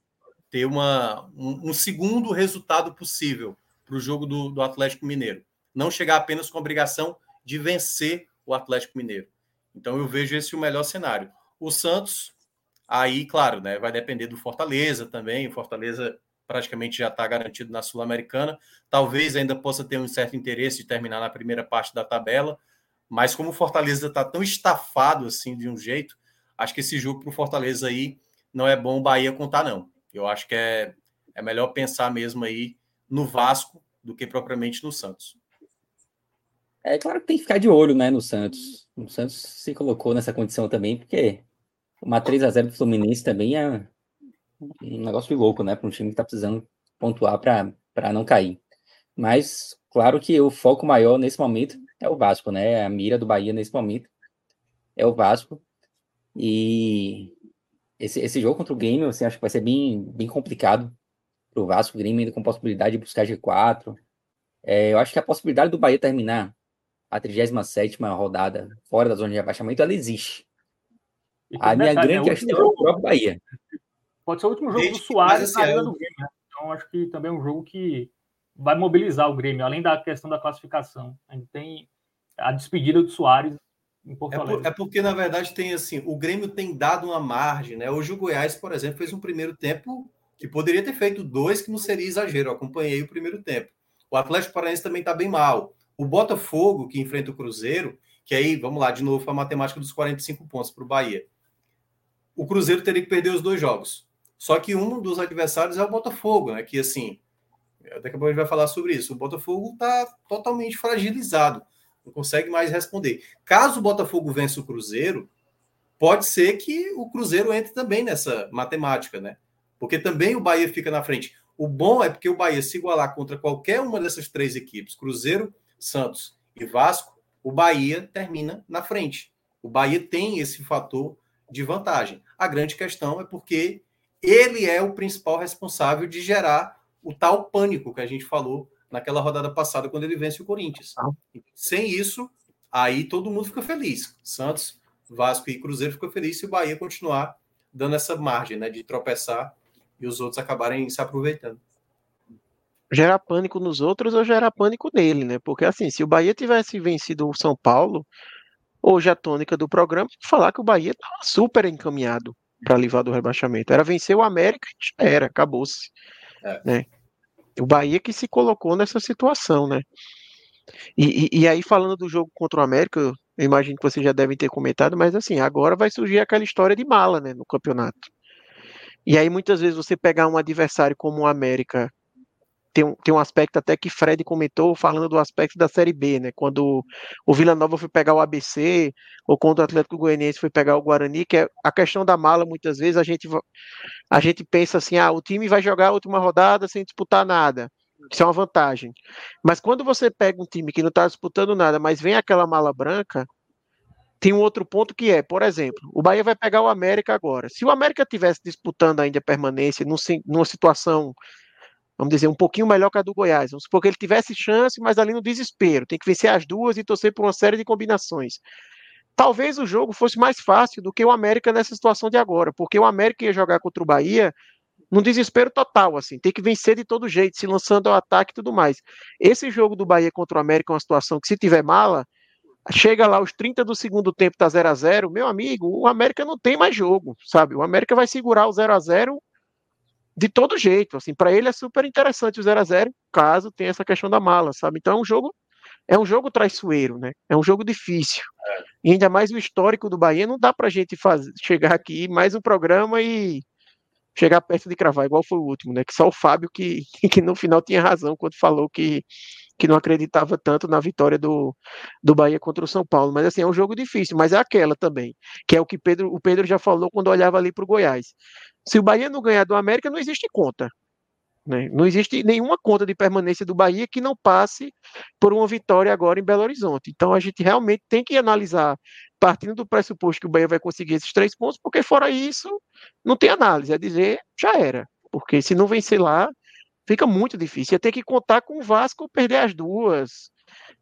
ter uma, um, um, segundo resultado possível para o jogo do, do Atlético Mineiro. Não chegar apenas com a obrigação de vencer o Atlético Mineiro. Então eu vejo esse o melhor cenário. O Santos, aí, claro, né, vai depender do Fortaleza também. O Fortaleza praticamente já está garantido na Sul-Americana. Talvez ainda possa ter um certo interesse de terminar na primeira parte da tabela, mas como o Fortaleza está tão estafado assim de um jeito, acho que esse jogo para o Fortaleza aí não é bom o Bahia contar, não. Eu acho que é, é melhor pensar mesmo aí no Vasco do que propriamente no Santos. É claro que tem que ficar de olho né, no Santos. O Santos se colocou nessa condição também, porque uma 3 a 0 do Fluminense também é, um negócio de louco, né? Para um time que está precisando pontuar para não cair. Mas, claro que o foco maior nesse momento é o Vasco, né? A mira do Bahia nesse momento é o Vasco. E esse, esse jogo contra o Grêmio, assim, acho que vai ser bem, bem complicado para o Vasco. O Grêmio ainda com possibilidade de buscar G4. É, eu acho que a possibilidade do Bahia terminar a 37 rodada fora da zona de abaixamento, ela existe. A minha grande né? questão é o próprio Bahia. Pode ser o último jogo Desde do Soares na Arena do Grêmio, né? Então acho que também é um jogo que vai mobilizar o Grêmio, além da questão da classificação. A gente tem a despedida do Soares em Porto é, por, é porque, na verdade, tem assim, o Grêmio tem dado uma margem, né? Hoje o Goiás, por exemplo, fez um primeiro tempo que poderia ter feito dois, que não seria exagero. Eu acompanhei o primeiro tempo. O Atlético Paranaense também está bem mal. O Botafogo, que enfrenta o Cruzeiro, que aí, vamos lá, de novo, a matemática dos 45 pontos para o Bahia. O Cruzeiro teria que perder os dois jogos. Só que um dos adversários é o Botafogo, né? Que assim, daqui a pouco a gente vai falar sobre isso. O Botafogo está totalmente fragilizado, não consegue mais responder. Caso o Botafogo vença o Cruzeiro, pode ser que o Cruzeiro entre também nessa matemática, né? Porque também o Bahia fica na frente. O bom é porque o Bahia se igualar contra qualquer uma dessas três equipes, Cruzeiro, Santos e Vasco, o Bahia termina na frente. O Bahia tem esse fator de vantagem. A grande questão é porque ele é o principal responsável de gerar o tal pânico que a gente falou naquela rodada passada quando ele vence o Corinthians. Ah. Sem isso, aí todo mundo fica feliz. Santos, Vasco e Cruzeiro ficam felizes se o Bahia continuar dando essa margem, né, de tropeçar e os outros acabarem se aproveitando. Gerar pânico nos outros ou gerar pânico nele, né? Porque assim, se o Bahia tivesse vencido o São Paulo, hoje a tônica do programa falar que o Bahia estava super encaminhado para livrar do rebaixamento. Era vencer o América e já era, acabou-se. É. Né? O Bahia que se colocou nessa situação, né? E, e, e, aí, falando do jogo contra o América, eu imagino que vocês já devem ter comentado, mas assim, agora vai surgir aquela história de mala, né, no campeonato. E aí, muitas vezes, você pegar um adversário como o América tem um, tem um aspecto até que Fred comentou, falando do aspecto da Série B, né? Quando o Vila Nova foi pegar o ABC, ou quando o Atlético Goianiense foi pegar o Guarani, que é a questão da mala, muitas vezes a gente, a gente pensa assim, ah, o time vai jogar a última rodada sem disputar nada. Isso é uma vantagem. Mas quando você pega um time que não está disputando nada, mas vem aquela mala branca, tem um outro ponto que é, por exemplo, o Bahia vai pegar o América agora. Se o América tivesse disputando ainda a permanência numa situação, vamos dizer, um pouquinho melhor que a do Goiás, vamos supor que ele tivesse chance, mas ali no desespero, tem que vencer as duas e torcer por uma série de combinações. Talvez o jogo fosse mais fácil do que o América nessa situação de agora, porque o América ia jogar contra o Bahia num desespero total, assim, tem que vencer de todo jeito, se lançando ao ataque e tudo mais. Esse jogo do Bahia contra o América é uma situação que, se tiver mala, chega lá os 30 do segundo tempo, tá 0 a 0 meu amigo, o América não tem mais jogo, sabe? O América vai segurar o 0 a 0 de todo jeito, assim, para ele é super interessante o 0 a 0 caso tenha essa questão da mala, sabe? Então é um jogo é um jogo traiçoeiro, né? É um jogo difícil. É. E ainda mais o histórico do Bahia, não dá pra gente fazer, chegar aqui mais um programa e chegar perto de cravar, igual foi o último, né? Que só o Fábio que, que no final tinha razão quando falou que, que não acreditava tanto na vitória do, do Bahia contra o São Paulo. Mas assim, é um jogo difícil, mas é aquela também, que é o que Pedro, o Pedro já falou quando olhava ali para o Goiás. Se o Bahia não ganhar do América, não existe conta. Né? Não existe nenhuma conta de permanência do Bahia que não passe por uma vitória agora em Belo Horizonte. Então a gente realmente tem que analisar, partindo do pressuposto que o Bahia vai conseguir esses três pontos, porque fora isso, não tem análise. É dizer, já era. Porque se não vencer lá, fica muito difícil. Ia ter que contar com o Vasco perder as duas.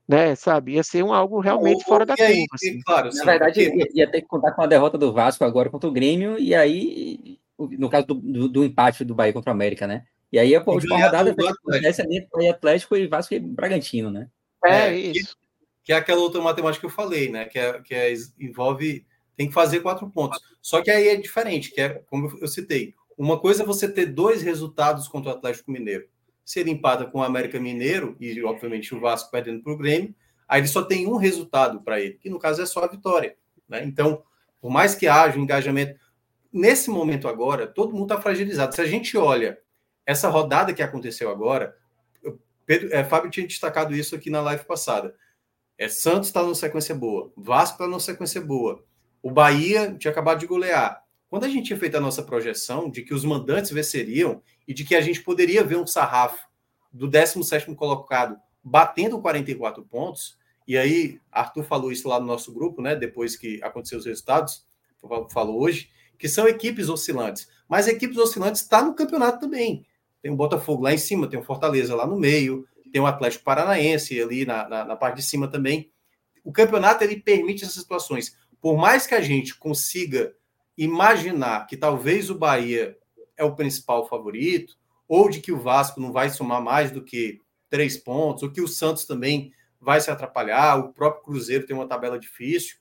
Né, sabe? Ia ser um algo realmente ou, fora da curva. Assim. Claro, Na verdade, ia, ia ter que contar com a derrota do Vasco agora contra o Grêmio, e aí, no caso do, do, do empate do Bahia contra o América, né? E aí a última rodada acontece ali entre Atlético e Vasco e Bragantino, né? É, é isso. Que, que, é aquela outra matemática que eu falei, né? Que, é, que é, envolve. Tem que fazer quatro pontos. Só que aí é diferente, que é, como eu citei, uma coisa é você ter dois resultados contra o Atlético Mineiro. Se ele empata com o América Mineiro, e obviamente o Vasco perdendo para o Grêmio, aí ele só tem um resultado para ele, que no caso é só a vitória. Né? Então, por mais que haja um engajamento, nesse momento agora, todo mundo está fragilizado. Se a gente olha essa rodada que aconteceu agora, Pedro, é, Fábio tinha destacado isso aqui na live passada. É, Santos está numa sequência boa, Vasco está numa sequência boa, o Bahia tinha acabado de golear. Quando a gente tinha feito a nossa projeção de que os mandantes venceriam e de que a gente poderia ver um sarrafo do 17 colocado batendo 44 pontos, e aí Arthur falou isso lá no nosso grupo, né? Depois que aconteceu os resultados, falou hoje, que são equipes oscilantes. Mas equipes oscilantes está no campeonato também. Tem o Botafogo lá em cima, tem o Fortaleza lá no meio, tem o Atlético Paranaense ali na, na, na parte de cima também. O campeonato ele permite essas situações. Por mais que a gente consiga imaginar que talvez o Bahia é o principal favorito, ou de que o Vasco não vai somar mais do que três pontos, ou que o Santos também vai se atrapalhar, o próprio Cruzeiro tem uma tabela difícil.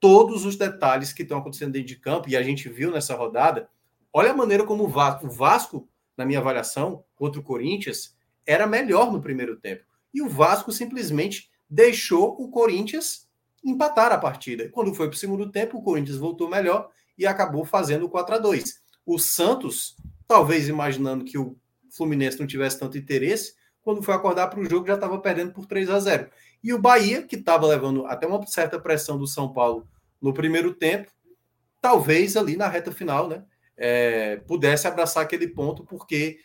Todos os detalhes que estão acontecendo dentro de campo, e a gente viu nessa rodada, olha a maneira como o Vasco, o Vasco na minha avaliação, contra o Corinthians, era melhor no primeiro tempo. E o Vasco simplesmente deixou o Corinthians empatar a partida. Quando foi para o segundo tempo, o Corinthians voltou melhor e acabou fazendo o 4 a 2 O Santos, talvez imaginando que o Fluminense não tivesse tanto interesse, quando foi acordar para o jogo já estava perdendo por 3 a 0 E o Bahia, que estava levando até uma certa pressão do São Paulo no primeiro tempo, talvez ali na reta final, né? É, pudesse abraçar aquele ponto, porque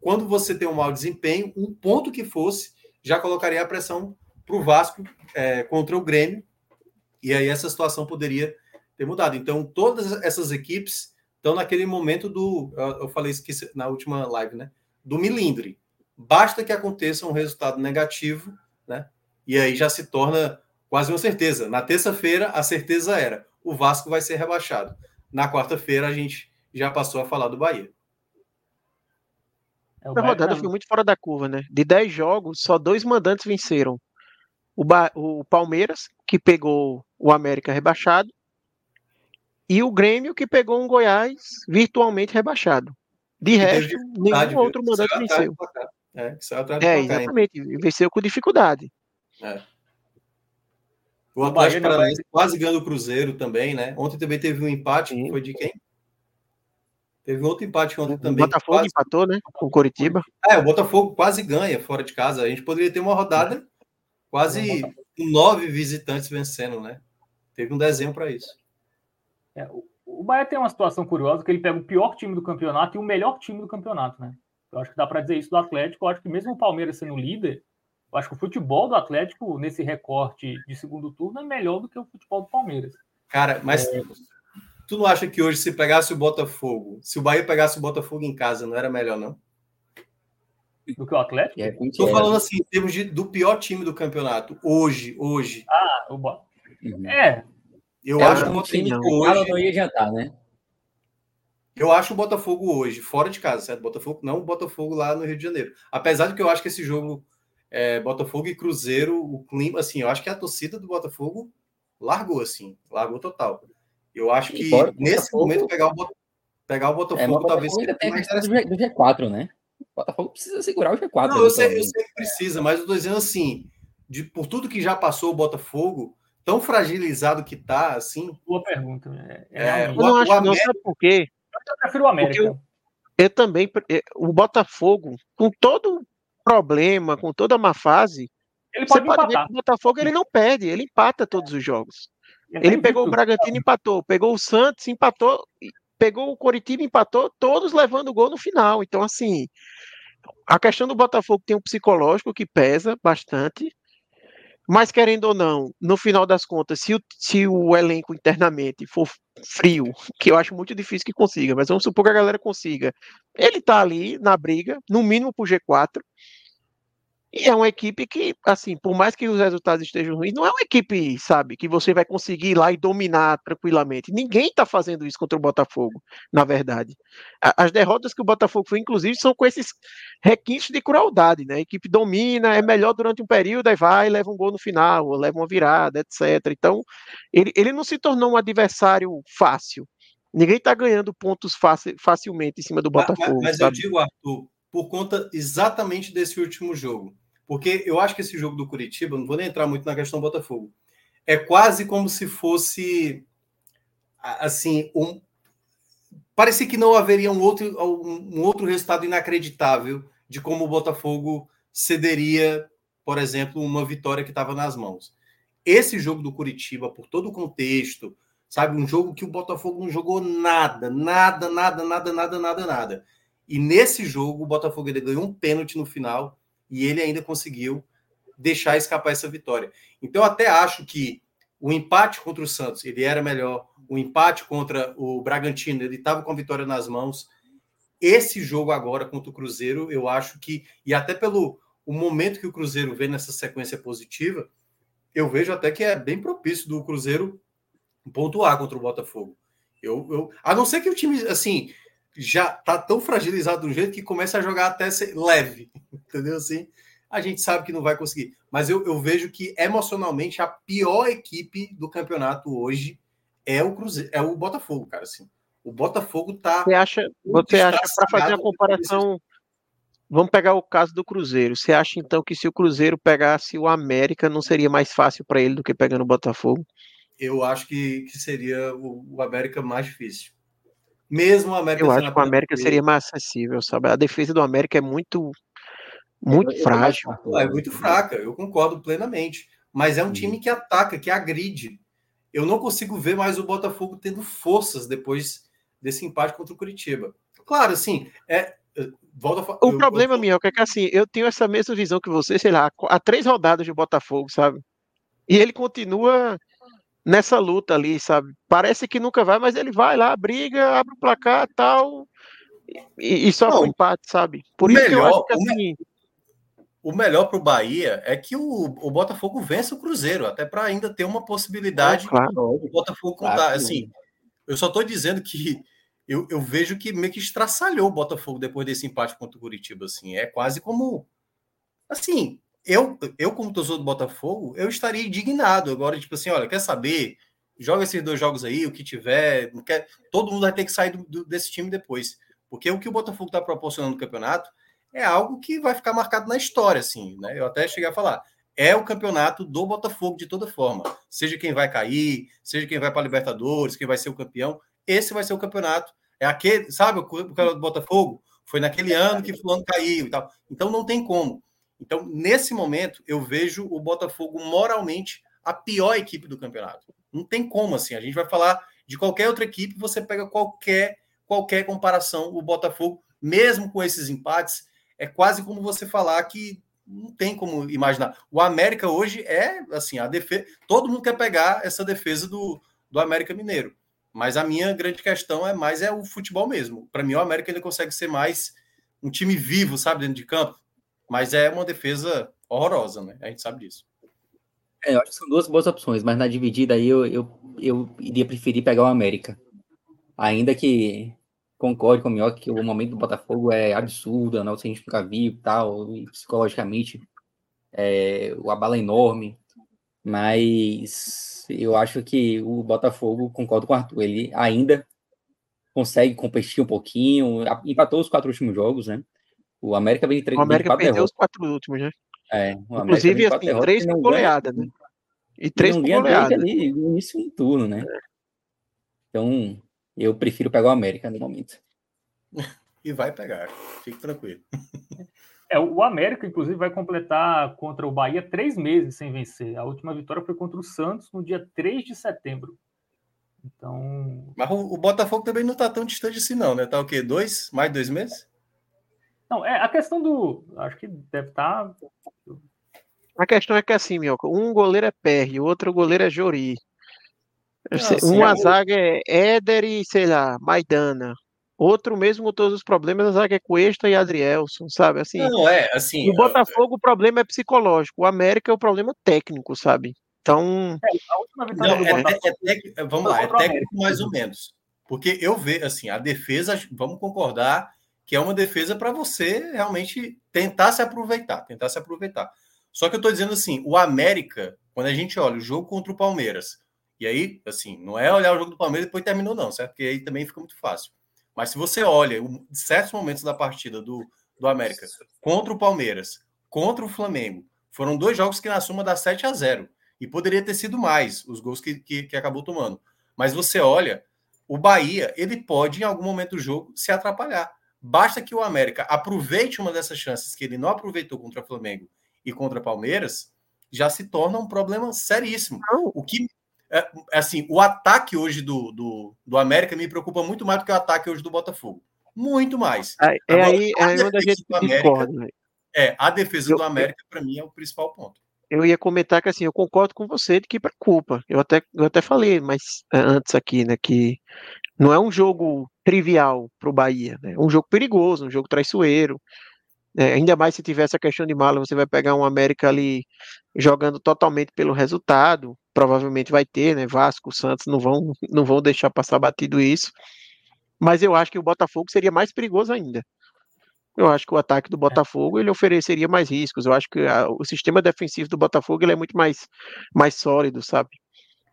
quando você tem um mau desempenho, um ponto que fosse já colocaria a pressão para o Vasco é, contra o Grêmio, e aí essa situação poderia ter mudado. Então, todas essas equipes estão naquele momento do. Eu falei isso na última live, né? Do milindre. Basta que aconteça um resultado negativo, né? E aí já se torna quase uma certeza. Na terça-feira, a certeza era: o Vasco vai ser rebaixado. Na quarta-feira, a gente já passou a falar do Bahia. É, a rodada foi muito fora da curva, né? De 10 jogos, só dois mandantes venceram. O, ba... o Palmeiras, que pegou o América rebaixado, e o Grêmio, que pegou um Goiás virtualmente rebaixado. De resto, nenhum outro mandante venceu. É, é exatamente. Venceu com dificuldade. É. O Atlético Paranaense quase ganhou o Cruzeiro também, né? Ontem também teve um empate, Sim. foi de quem? Teve outro empate ontem também. O Botafogo quase... empatou, né? Com o Coritiba. É, o Botafogo quase ganha fora de casa. A gente poderia ter uma rodada quase com nove visitantes vencendo, né? Teve um desenho para isso. É, o, o Bahia tem uma situação curiosa que ele pega o pior time do campeonato e o melhor time do campeonato, né? Eu acho que dá para dizer isso do Atlético. Eu acho que mesmo o Palmeiras sendo líder, eu acho que o futebol do Atlético, nesse recorte de segundo turno, é melhor do que o futebol do Palmeiras. Cara, mas é... tu não acha que hoje, se pegasse o Botafogo, se o Bahia pegasse o Botafogo em casa, não era melhor, não? Do que o Atlético? Estou é, falando assim, em termos de, do pior time do campeonato, hoje, hoje. Ah, o Bo... Uhum. É. Eu é, acho que o Botafogo hoje... não ia adiantar, né? Eu acho o Botafogo hoje, fora de casa, certo? Botafogo, não o Botafogo lá no Rio de Janeiro. Apesar de que eu acho que esse jogo, é, Botafogo e Cruzeiro, o clima, assim, eu acho que a torcida do Botafogo largou, assim, largou total. Eu acho que fora, nesse Botafogo, momento pegar o, pegar o Botafogo, é, Botafogo talvez seja mais interessante. Do G4, né? O Botafogo precisa segurar o G4. Não, eu sei, eu sei, que precisa, mas eu tô dizendo assim, de, por tudo que já passou o Botafogo, tão fragilizado que tá, assim. Boa pergunta. É, é, eu não acho, não, sabe por quê? Eu prefiro o América. Eu, eu, também, o Botafogo, com todo problema, com toda má fase, ele pode, pode ver que o Botafogo ele não perde, ele empata todos os jogos. Ele, pegou o Bragantino empatou, pegou o Santos, empatou, pegou o Coritiba, empatou, todos levando gol no final. Então, assim, a questão do Botafogo tem um psicológico que pesa bastante. Mas, querendo ou não, no final das contas, se o, se o elenco internamente for frio, que eu acho muito difícil que consiga, mas vamos supor que a galera consiga, ele tá ali na briga, no mínimo pro G4, e é uma equipe que, assim, por mais que os resultados estejam ruins, não é uma equipe, sabe, que você vai conseguir ir lá e dominar tranquilamente. Ninguém está fazendo isso contra o Botafogo, na verdade. As derrotas que o Botafogo foi, inclusive, são com esses requintes de crueldade, né? A equipe domina, é melhor durante um período, aí vai, leva um gol no final, leva uma virada, etc. Então, ele, ele não se tornou um adversário fácil. Ninguém está ganhando pontos facilmente em cima do Botafogo. Mas, mas eu digo, Arthur, por conta exatamente desse último jogo. Porque eu acho que esse jogo do Curitiba, não vou nem entrar muito na questão do Botafogo, é quase como se fosse assim, um, parecia que não haveria um outro, um outro resultado inacreditável de como o Botafogo cederia, por exemplo, uma vitória que estava nas mãos. Esse jogo do Curitiba, por todo o contexto, sabe, um jogo que o Botafogo não jogou nada, nada, nada, nada, nada, nada, nada. E nesse jogo, o Botafogo ganhou um pênalti no final e ele ainda conseguiu deixar escapar essa vitória. Então, até acho que o empate contra o Santos ele era melhor, o empate contra o Bragantino ele estava com a vitória nas mãos. Esse jogo agora contra o Cruzeiro, eu acho que, e até pelo o momento que o Cruzeiro vem nessa sequência positiva, eu vejo até que é bem propício do Cruzeiro pontuar contra o Botafogo. Eu, eu, a não ser que o time, assim, já tá tão fragilizado do jeito que começa a jogar até leve, entendeu? Assim, a gente sabe que não vai conseguir. Mas eu, eu vejo que emocionalmente a pior equipe do campeonato hoje é o Cruzeiro, é o Botafogo, cara. Assim, o Botafogo tá. Você acha, você acha para fazer a comparação? Vamos pegar o caso do Cruzeiro. Você acha então que se o Cruzeiro pegasse o América, não seria mais fácil para ele do que pegando o Botafogo? Eu acho que, que seria o, o América mais difícil. Mesmo o América. Eu acho que o América seria mais acessível, sabe? A defesa do América é muito, muito eu, frágil. Eu é muito fraca, eu concordo plenamente. Mas é um time que ataca, que agride. Eu não consigo ver mais o Botafogo tendo forças depois desse empate contra o Curitiba. Claro, assim, é, Volta o eu, problema, eu, meu, é que assim, eu tenho essa mesma visão que você, sei lá, há três rodadas de Botafogo, sabe? E ele continua nessa luta ali, sabe? Parece que nunca vai, mas ele vai lá, briga, abre o placar tal, e, e só o empate, sabe? Por isso melhor, que eu acho que assim. O melhor para o Bahia é que o, o Botafogo vença o Cruzeiro, até para ainda ter uma possibilidade é, claro, do Botafogo contar. Claro. Assim, eu só estou dizendo que eu, eu, vejo que meio que estraçalhou o Botafogo depois desse empate contra o Curitiba. Assim, é quase como. Assim, eu, eu como torcedor do Botafogo, eu estaria indignado agora, tipo assim, olha, quer saber? Joga esses dois jogos aí, o que tiver, quer, todo mundo vai ter que sair do, do, desse time depois. Porque o que o Botafogo está proporcionando no campeonato é algo que vai ficar marcado na história, assim, né? Eu até cheguei a falar. É o campeonato do Botafogo de toda forma. Seja quem vai cair, seja quem vai para a Libertadores, quem vai ser o campeão, esse vai ser o campeonato. É aquele, sabe, o campeonato do Botafogo foi naquele ano que fulano caiu e tal. Então não tem como. Então, nesse momento, eu vejo o Botafogo moralmente a pior equipe do campeonato. Não tem como assim. A gente vai falar de qualquer outra equipe, você pega qualquer qualquer comparação, o Botafogo mesmo com esses empates, é quase como você falar que não tem como imaginar. O América hoje é assim, a defesa. Todo mundo quer pegar essa defesa do, do América Mineiro. Mas a minha grande questão é mais é o futebol mesmo. Para mim, o América ele consegue ser mais um time vivo, sabe, dentro de campo. Mas é uma defesa horrorosa, né? A gente sabe disso. É, eu acho que são duas boas opções, mas na dividida aí eu, eu, eu iria preferir pegar o América. Ainda que concorde com o Minhoca que o momento do Botafogo é absurdo, não, se a gente nunca viu tal, e psicologicamente é, o abala é enorme, mas eu acho que o Botafogo, concordo com o Arthur, ele ainda consegue competir um pouquinho, empatou os quatro últimos jogos, né? O América vem O América perdeu derrotas. os quatro últimos, né? É, Inclusive, assim, três com goleada, né? E três com goleada. ali no início do turno, né? É. Então, eu prefiro pegar o América no momento. E vai pegar, fique tranquilo. É, o América, inclusive, vai completar contra o Bahia três meses sem vencer. A última vitória foi contra o Santos no dia 3 de setembro. Então. Mas o, o Botafogo também não está tão distante assim, não, né? Tá o quê? Dois? Mais dois meses? Não, é a questão do. Acho que deve estar. Tá... A questão é que assim, meu, um goleiro é o outro goleiro é Jori. Uma zaga é Éder e, sei lá, Maidana. Outro mesmo com todos os problemas, a zaga é Cuesta e Adrielson, sabe? Assim, não, é, assim. O Botafogo, o problema é psicológico. O América é o problema técnico, sabe? Então. É, a última vitória não, do é, Botafogo. É, é, vamos lá, é técnico mais ou menos. Porque eu vejo, assim, a defesa, vamos concordar que é uma defesa para você realmente tentar se aproveitar, tentar se aproveitar. Só que eu estou dizendo assim, o América, quando a gente olha o jogo contra o Palmeiras, e aí, assim, não é olhar o jogo do Palmeiras e depois terminou, não, certo? Porque aí também fica muito fácil. Mas se você olha certos momentos da partida do, do América contra o Palmeiras, contra o Flamengo, foram dois jogos que na suma dá 7 a 0 E poderia ter sido mais os gols que, que, que acabou tomando. Mas você olha, o Bahia, ele pode, em algum momento do jogo, se atrapalhar. Basta que o América aproveite uma dessas chances que ele não aproveitou contra o Flamengo e contra o Palmeiras, já se torna um problema seríssimo. O que é, assim, o ataque hoje do, do, do América me preocupa muito mais do que o ataque hoje do Botafogo. Muito mais. É, é aí é onde a gente discorda. Né? É, a defesa eu, do América, para mim, é o principal ponto. Eu ia comentar que assim, eu concordo com você de que preocupa. Eu até, eu até falei mas é, antes aqui, né, que não é um jogo trivial para o Bahia, né? É um jogo perigoso, um jogo traiçoeiro. É, ainda mais se tiver essa questão de mala, você vai pegar um América ali jogando totalmente pelo resultado, provavelmente vai ter, né? Vasco, Santos não vão, não vão deixar passar batido isso. Mas eu acho que o Botafogo seria mais perigoso ainda. Eu acho que o ataque do Botafogo ele ofereceria mais riscos. Eu acho que a, o sistema defensivo do Botafogo ele é muito mais, mais sólido, sabe?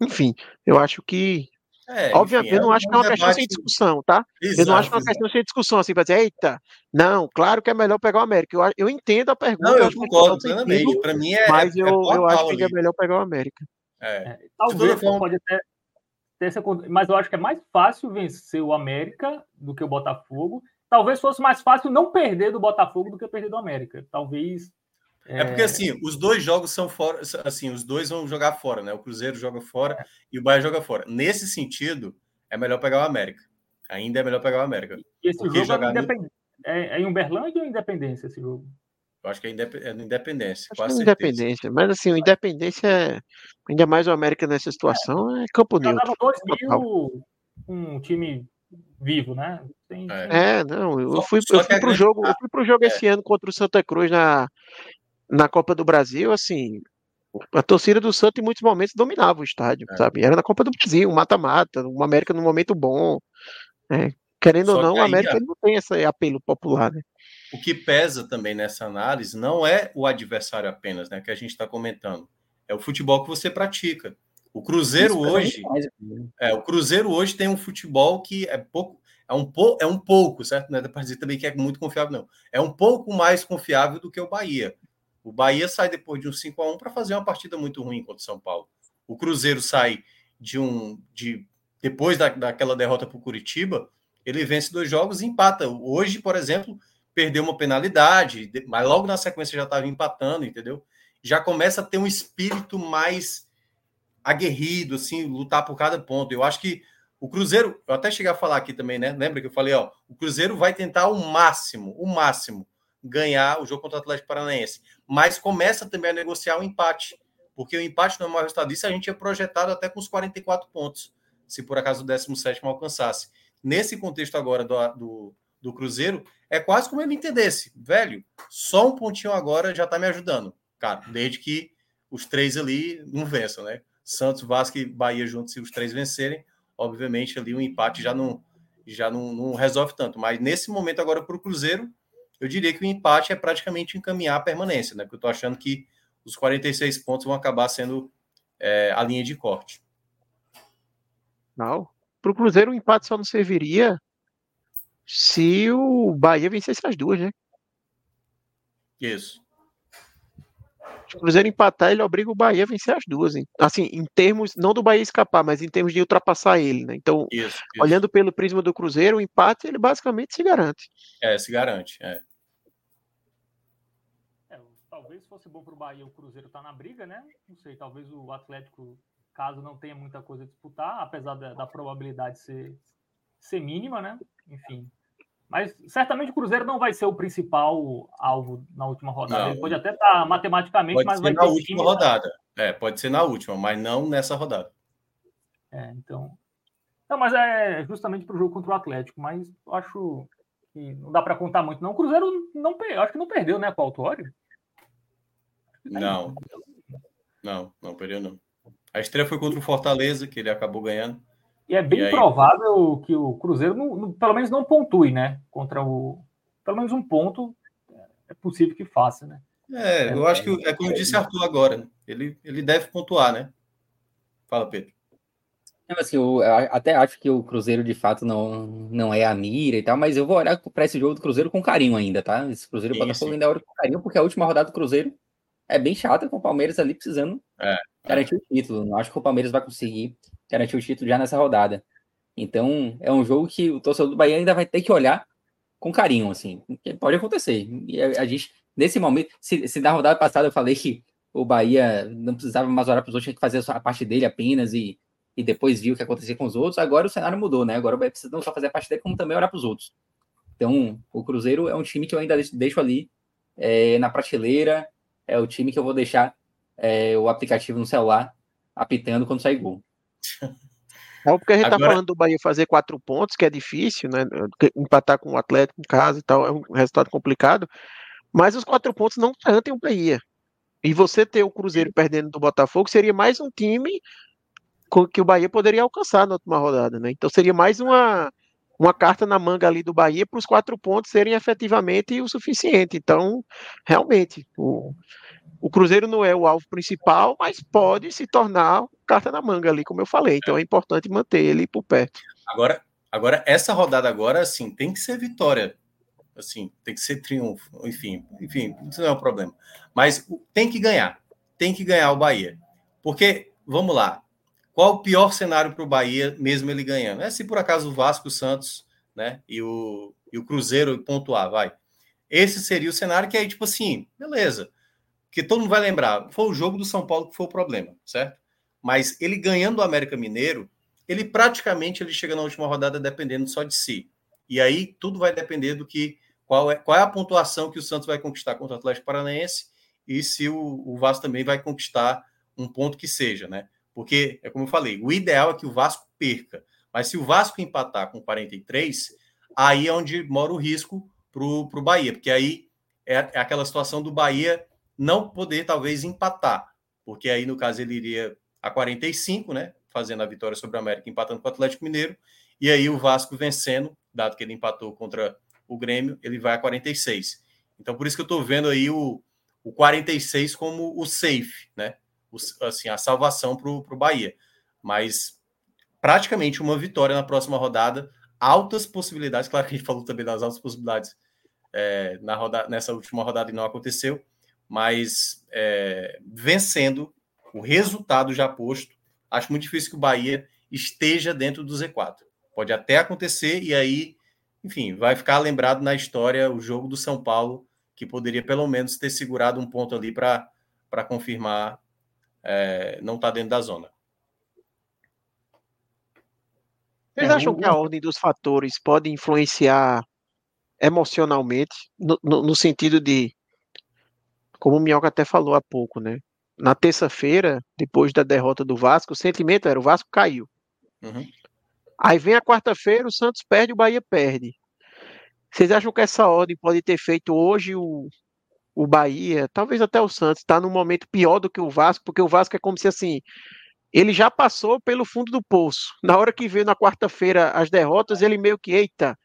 Enfim, eu acho que é, Obviamente, eu não é acho que é uma questão sem discussão, tá? Exato, eu não acho que é uma questão exato. sem discussão, assim, para dizer, eita, não, claro que é melhor pegar o América. Eu, eu entendo a pergunta. Não, eu concordo plenamente. Para mim é. Mas é, eu, eu acho que é melhor pegar o América. É. Talvez pode até ter essa, mas eu acho que é mais fácil vencer o América do que o Botafogo. Talvez fosse mais fácil não perder do Botafogo do que perder do América. Talvez é... porque assim, os dois jogos são fora, assim, os dois vão jogar fora, né? O Cruzeiro joga fora é. e o Bahia joga fora. Nesse sentido, é melhor pegar o América. Ainda é melhor pegar o América. E esse jogo é, independ... é, é, em Uberlândia ou Independência esse jogo? Eu acho que é, indep... é no Independência. Acho quase é Independência, mas assim, o Independência, é... ainda mais o América nessa situação, é, campo neutro. dois mil, um time vivo, né? Tem... É. não, eu fui, eu fui pro jogo, eu fui pro jogo esse ano contra o Santa Cruz na na Copa do Brasil, assim, a torcida do Santos em muitos momentos dominava o estádio, é. sabe? Era na Copa do Brasil, um mata-mata, o América num momento bom. Né? Querendo Só ou não, o América a... não tem esse apelo popular, né? O que pesa também nessa análise não é o adversário apenas, né? Que a gente está comentando. É o futebol que você pratica. O Cruzeiro Isso hoje. É, o Cruzeiro hoje tem um futebol que é pouco. É um, po, é um pouco, certo? Não é para dizer também que é muito confiável, não. É um pouco mais confiável do que o Bahia. O Bahia sai depois de um 5 a 1 para fazer uma partida muito ruim contra o São Paulo. O Cruzeiro sai de um de depois da, daquela derrota para o Curitiba, ele vence dois jogos e empata. Hoje, por exemplo, perdeu uma penalidade, mas logo na sequência já estava empatando, entendeu? Já começa a ter um espírito mais aguerrido, assim, lutar por cada ponto. Eu acho que O Cruzeiro, eu até cheguei a falar aqui também, né? Lembra que eu falei, ó, o Cruzeiro vai tentar o máximo, o máximo, ganhar o jogo contra o Atlético Paranaense. Mas começa também a negociar o um empate, porque o empate não é resultado disso, a gente tinha projetado até com os 44 pontos, se por acaso o 17 alcançasse. Nesse contexto agora do, do, do Cruzeiro, é quase como ele entendesse, velho, só um pontinho agora já tá me ajudando, cara, desde que os três ali não vençam, né? Santos, Vasco e Bahia juntos, se os três vencerem, obviamente ali o um empate já não já não, não, resolve tanto. Mas nesse momento agora para o Cruzeiro, eu diria que o empate é praticamente encaminhar a permanência, né? Porque eu estou achando que os 46 pontos vão acabar sendo é, a linha de corte. Não. Para o Cruzeiro, o empate só não serviria se o Bahia vencesse as duas, né? Isso. Se o Cruzeiro empatar, ele obriga o Bahia a vencer as duas. Hein? Assim, em termos, não do Bahia escapar, mas em termos de ultrapassar ele, né? Então, isso, isso. olhando pelo prisma do Cruzeiro, o empate, ele basicamente se garante. É, se garante, é. é talvez fosse bom para o Bahia o Cruzeiro estar tá na briga, né? Não sei, talvez o Atlético, caso não tenha muita coisa a disputar, apesar da, da probabilidade ser, ser mínima, né? Enfim, mas certamente o Cruzeiro não vai ser o principal alvo na última rodada. Não, Ele pode até estar tá matematicamente, pode mas ser vai na última time, rodada. É, pode ser na última, mas não nessa rodada. É, então. Não, mas é justamente para o jogo contra o Atlético, mas acho que não dá para contar muito, não. O Cruzeiro não acho que não perdeu, né, com o Autório? Não. Não, não perdeu, não. A estreia foi contra o Fortaleza, que ele acabou ganhando. E é bem e provável que o Cruzeiro, não, não, pelo menos, não pontue, né? Contra o. Pelo menos um ponto é possível que faça, né? É, eu acho que é como disse Arthur agora, né? ele, ele deve pontuar, né? Fala, Pedro. Não, assim, eu até acho que o Cruzeiro de fato não, não é a mira e tal, mas eu vou olhar para esse jogo do Cruzeiro com carinho ainda, tá? Esse Cruzeiro sim, Botafogo ainda olho com carinho, porque a última rodada do Cruzeiro é bem chata, com o Palmeiras ali precisando é, garantir é. o título. Não acho que o Palmeiras vai conseguir garantir o título já nessa rodada. Então, é um jogo que o torcedor do Bahia ainda vai ter que olhar com carinho, assim. Pode acontecer. E a, gente, nesse momento, se, se na rodada passada eu falei que o Bahia não precisava mais olhar para os outros, tinha que fazer a parte dele apenas e, e depois viu o que acontecia com os outros, agora o cenário mudou, né? Agora o Bahia precisa não só fazer a parte dele, como também olhar para os outros. Então, o Cruzeiro é um time que eu ainda deixo ali é, na prateleira, é o time que eu vou deixar é, o aplicativo no celular apitando quando sair gol. É porque a gente tá Agora... tá falando do Bahia fazer quatro pontos, que é difícil, né? Empatar com o Atlético em casa e tal, é um resultado complicado. Mas os quatro pontos não garantem o Bahia. E você ter o Cruzeiro perdendo do Botafogo seria mais um time que o Bahia poderia alcançar na última rodada, né? Então seria mais uma, uma carta na manga ali do Bahia para os quatro pontos serem efetivamente o suficiente. Então, realmente, o, o Cruzeiro não é o alvo principal, mas pode se tornar carta na manga ali, como eu falei. Então é importante manter ele por perto. Agora, agora essa rodada agora, assim, tem que ser vitória. Assim, tem que ser triunfo. Enfim, enfim, isso não é um problema. Mas tem que ganhar. Tem que ganhar o Bahia. Porque, vamos lá, qual o pior cenário para o Bahia, mesmo ele ganhando? É se por acaso o Vasco, o Santos, né? E o, e o Cruzeiro pontuar, vai. Esse seria o cenário que aí, tipo assim, beleza que todo mundo vai lembrar, foi o jogo do São Paulo que foi o problema, certo? Mas ele ganhando o América Mineiro, ele praticamente ele chega na última rodada dependendo só de si. E aí tudo vai depender do que qual é, qual é a pontuação que o Santos vai conquistar contra o Atlético Paranaense e se o, o Vasco também vai conquistar um ponto que seja, né? Porque é como eu falei, o ideal é que o Vasco perca. Mas se o Vasco empatar com 43, aí é onde mora o risco para o Bahia, porque aí é, é aquela situação do Bahia não poder talvez empatar, porque aí no caso ele iria a 45, né, fazendo a vitória sobre o América, empatando com o Atlético Mineiro, e aí o Vasco vencendo, dado que ele empatou contra o Grêmio, ele vai a 46. Então por isso que eu estou vendo aí o, o 46 como o safe, né, assim, a salvação para o Bahia. Mas praticamente uma vitória na próxima rodada, altas possibilidades, claro que a gente falou também das altas possibilidades é, na roda, nessa última rodada e não aconteceu, mas é, vencendo o resultado já posto, acho muito difícil que o Bahia esteja dentro do Z4. Pode até acontecer e aí, enfim, vai ficar lembrado na história o jogo do São Paulo, que poderia pelo menos ter segurado um ponto ali para confirmar é, não estar tá dentro da zona. Vocês é, acham que a ordem dos fatores pode influenciar emocionalmente, no, no, no sentido de, como o Minhoca até falou há pouco, né? Na terça-feira, depois da derrota do Vasco, o sentimento era o Vasco caiu. Uhum. Aí vem a quarta-feira, o Santos perde, o Bahia perde. Vocês acham que essa ordem pode ter feito hoje o, o Bahia, talvez até o Santos, está num momento pior do que o Vasco, porque o Vasco é como se assim, ele já passou pelo fundo do poço. Na hora que veio na quarta-feira as derrotas, ele meio que, eita,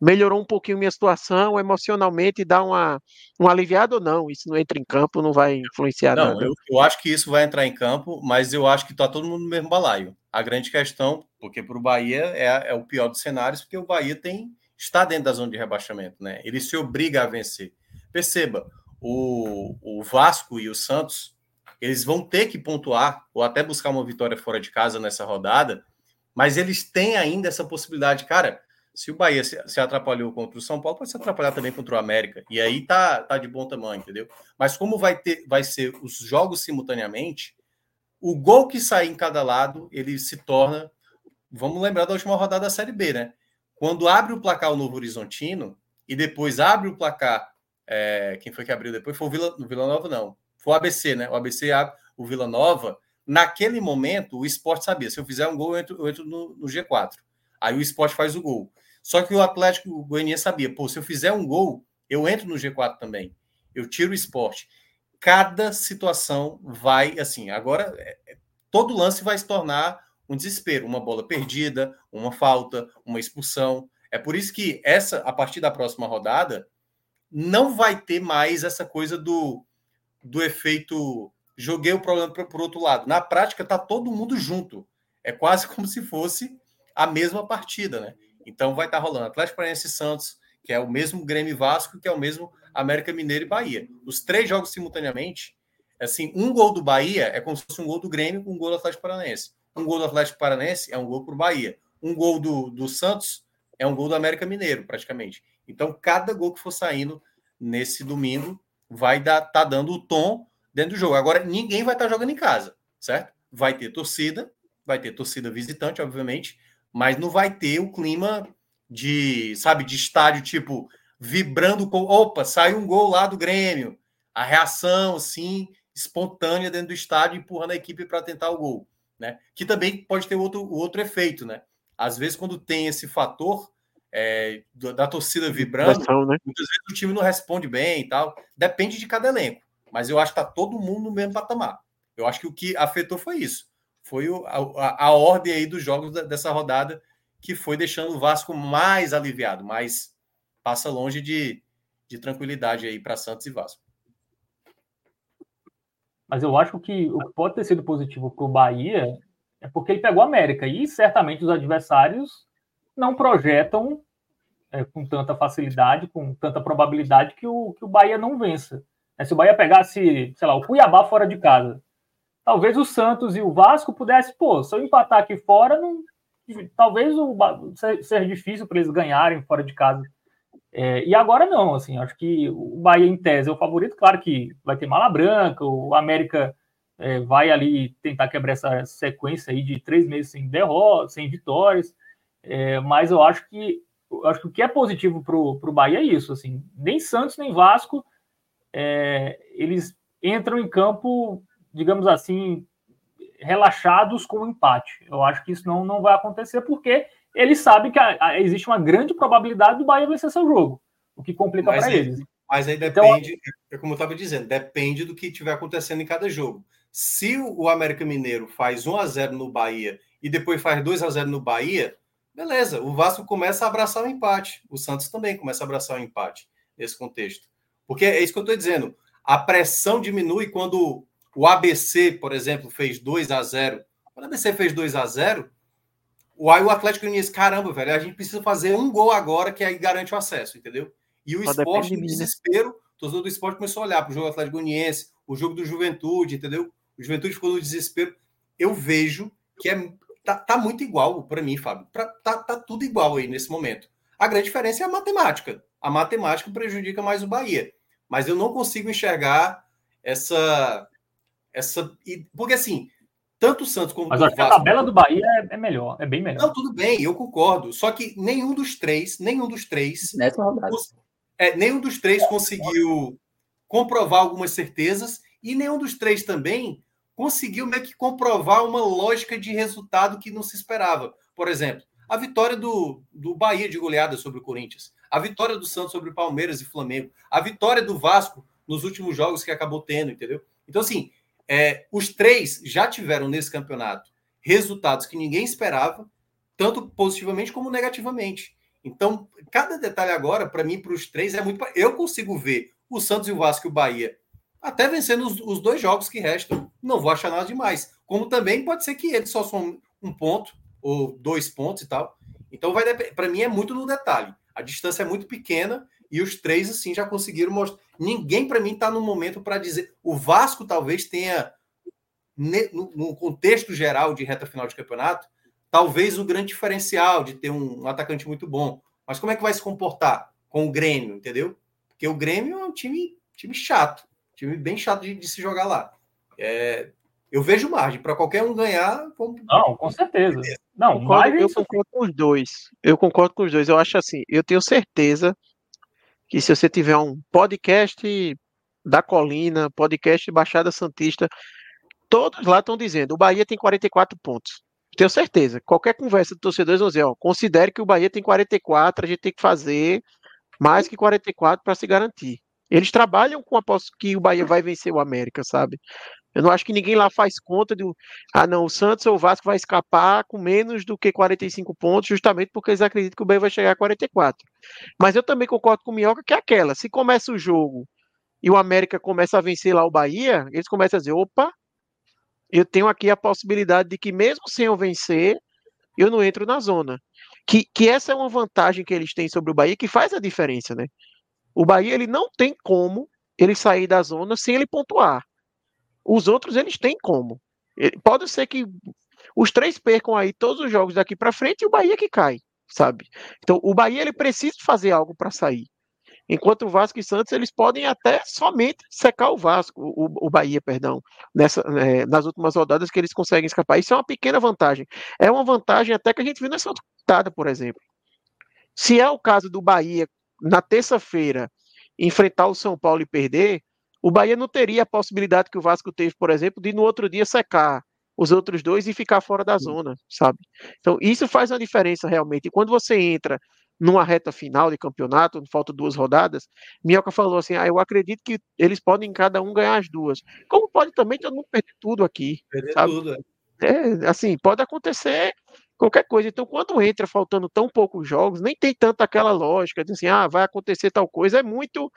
melhorou um pouquinho minha situação emocionalmente, dá uma, um aliviado ou não? Isso não entra em campo, não vai influenciar não, nada. Eu, eu acho que isso vai entrar em campo, mas eu acho que está todo mundo no mesmo balaio. A grande questão, porque para o Bahia é, é o pior dos cenários, porque o Bahia tem está dentro da zona de rebaixamento, né? Ele se obriga a vencer. Perceba, o, o Vasco e o Santos, eles vão ter que pontuar ou até buscar uma vitória fora de casa nessa rodada, mas eles têm ainda essa possibilidade. Cara, se o Bahia se, se atrapalhou contra o São Paulo, pode se atrapalhar também contra o América. E aí tá, tá de bom tamanho, entendeu? Mas como vai ter, vai ser os jogos simultaneamente, o gol que sair em cada lado, ele se torna. Vamos lembrar da última rodada da Série B, né? Quando abre o placar o Novo Horizontino e depois abre o placar, é, quem foi que abriu depois? Foi o Vila, o Vila Nova, não. Foi o ABC, né? O ABC abre o Vila Nova. Naquele momento, o esporte sabia: se eu fizer um gol, eu entro, eu entro no, no, G4. Aí o esporte faz o gol. Só que o Atlético Goianiense sabia: pô, se eu fizer um gol, eu entro no G4 também. Eu tiro o esporte. Cada situação vai assim. Agora, é, é, todo lance vai se tornar um desespero, uma bola perdida, uma falta, uma expulsão. É por isso que essa, a partir da próxima rodada, não vai ter mais essa coisa do, do efeito joguei o problema para o outro lado. Na prática, tá todo mundo junto. É quase como se fosse a mesma partida, né? Então vai estar tá rolando Atlético Paranaense e Santos, que é o mesmo Grêmio Vasco, que é o mesmo América Mineiro e Bahia. Os três jogos simultaneamente, assim, um gol do Bahia é como se fosse um gol do Grêmio com um gol do Atlético Paranaense. Um gol do Atlético Paranense é um gol para o Bahia. Um gol do, do Santos é um gol do América Mineiro, praticamente. Então, cada gol que for saindo nesse domingo vai dar, tá dando o tom dentro do jogo. Agora, ninguém vai estar tá jogando em casa, certo? Vai ter torcida, vai ter torcida visitante, obviamente, mas não vai ter o clima de, sabe, de estádio, tipo, vibrando com. Opa, sai um gol lá do Grêmio. A reação, assim, espontânea dentro do estádio, empurrando a equipe para tentar o gol né? Que também pode ter outro, outro efeito, né? Às vezes, quando tem esse fator é, da torcida vibrando, né? muitas vezes o time não responde bem e tal. Depende de cada elenco. Mas eu acho que tá todo mundo no mesmo patamar. Eu acho que o que afetou foi isso. Foi o, a, a, ordem aí dos jogos da, dessa rodada que foi deixando o Vasco mais aliviado, mas passa longe de, de tranquilidade aí para Santos e Vasco. Mas eu acho que o que pode ter sido positivo para o Bahia é porque ele pegou a América. E certamente os adversários não projetam é, com tanta facilidade, com tanta probabilidade que o, que o Bahia não vença. É, se o Bahia pegasse, sei lá, o Cuiabá fora de casa, talvez o Santos e o Vasco pudessem, pô, se eu empatar aqui fora, não, talvez o, seja difícil para eles ganharem fora de casa. É, e agora não, assim, acho que o Bahia em tese é o favorito, claro que vai ter mala branca, o América é, vai ali tentar quebrar essa sequência aí de três meses sem derrotas, sem vitórias, é, mas eu acho que eu acho que o que é positivo para o Bahia é isso, assim, nem Santos nem Vasco é, eles entram em campo, digamos assim, relaxados com o empate. Eu acho que isso não, não vai acontecer porque ele sabe que a, a, existe uma grande probabilidade do Bahia vencer seu jogo, o que complica para eles. Mas aí então, depende, então, é como eu estava dizendo, depende do que estiver acontecendo em cada jogo. Se o América Mineiro faz 1 a 0 no Bahia e depois faz 2 a 0 no Bahia, beleza, o Vasco começa a abraçar o empate. O Santos também começa a abraçar o empate nesse contexto. Porque é isso que eu estou dizendo. A pressão diminui quando o ABC, por exemplo, fez 2 a 0 Quando o ABC fez 2 a 0 o, aí o Atlético Goianiense, caramba, velho, a gente precisa fazer um gol agora que aí garante o acesso, entendeu? E o Só esporte, no né? desespero, o torcedor do esporte começou a olhar para o jogo do Atlético Goianiense, o jogo do Juventude, entendeu? O Juventude ficou no desespero. Eu vejo que é, tá, tá muito igual para mim, Fábio. Pra, tá, tá tudo igual aí nesse momento. A grande diferença é a matemática. A matemática prejudica mais o Bahia. Mas eu não consigo enxergar essa. essa porque assim, tanto o Santos como Mas o Vasco. a tabela do Bahia é, é, melhor, é bem melhor. Não, tudo bem, eu concordo. Só que nenhum dos três, nenhum dos três. Nessa rodada. É, nenhum dos três conseguiu comprovar algumas certezas e nenhum dos três também conseguiu meio que comprovar uma lógica de resultado que não se esperava. Por exemplo, a vitória do, do Bahia de goleada sobre o Corinthians, a vitória do Santos sobre o Palmeiras e Flamengo, a vitória do Vasco nos últimos jogos que acabou tendo, entendeu? Então, assim, é, os três já tiveram nesse campeonato resultados que ninguém esperava, tanto positivamente como negativamente. Então, cada detalhe agora, para mim, para os três, é muito. Eu consigo ver o Santos e o Vasco e o Bahia até vencendo os, os, dois jogos que restam. Não vou achar nada demais. Como também pode ser que eles só são um ponto ou dois pontos e tal. Então, vai para mim, é muito no detalhe. A distância é muito pequena e os três, assim, já conseguiram mostrar. Ninguém, para mim, está no momento para dizer. O Vasco talvez tenha, no contexto geral de reta final de campeonato, talvez o grande diferencial de ter um atacante muito bom. Mas como é que vai se comportar com o Grêmio, entendeu? Porque o Grêmio é um time, time chato, time bem chato de, de se jogar lá. É, eu vejo margem para qualquer um ganhar. Não, com certeza. Não, eu concordo, eu concordo com os dois. Eu concordo com os dois. Eu acho assim, eu tenho certeza que se você tiver um podcast da Colina, podcast Baixada Santista, todos lá estão dizendo, o Bahia tem 44 pontos. Tenho certeza. Qualquer conversa de torcedores vão dizer, ó, considere que o Bahia tem 44, a gente tem que fazer mais que 44 para se garantir. Eles trabalham com a posse que o Bahia vai vencer o América, sabe? Eu não acho que ninguém lá faz conta de, ah, não, o Santos ou o Vasco vai escapar com menos do que 45 pontos, justamente porque eles acreditam que o Bahia vai chegar a 44. Mas eu também concordo com o Minhoca que é aquela, se começa o jogo e o América começa a vencer lá o Bahia, eles começam a dizer, opa, eu tenho aqui a possibilidade de que mesmo sem eu vencer, eu não entro na zona. Que, que essa é uma vantagem que eles têm sobre o Bahia que faz a diferença, né? O Bahia ele não tem como ele sair da zona sem ele pontuar. Os outros, eles têm como. Pode ser que os três percam aí todos os jogos daqui para frente e o Bahia que cai, sabe? Então, o Bahia ele precisa fazer algo para sair. Enquanto o Vasco e Santos, eles podem até somente secar o Vasco, o, o Bahia, perdão, nessa, é, nas últimas rodadas que eles conseguem escapar. Isso é uma pequena vantagem. É uma vantagem até que a gente viu nessa rodada, por exemplo. Se é o caso do Bahia, na terça-feira, enfrentar o São Paulo e perder, o Bahia não teria a possibilidade que o Vasco teve, por exemplo, de no outro dia secar os outros dois e ficar fora da zona, sabe? Então, isso faz uma diferença realmente. E quando você entra numa reta final de campeonato, falta duas rodadas, Minhoca falou assim: ah, eu acredito que eles podem cada um ganhar as duas. Como pode também todo mundo perder tudo aqui? Perder sabe? tudo, é. é. assim, pode acontecer qualquer coisa. Então, quando entra faltando tão poucos jogos, nem tem tanta aquela lógica de assim, ah, vai acontecer tal coisa. É muito,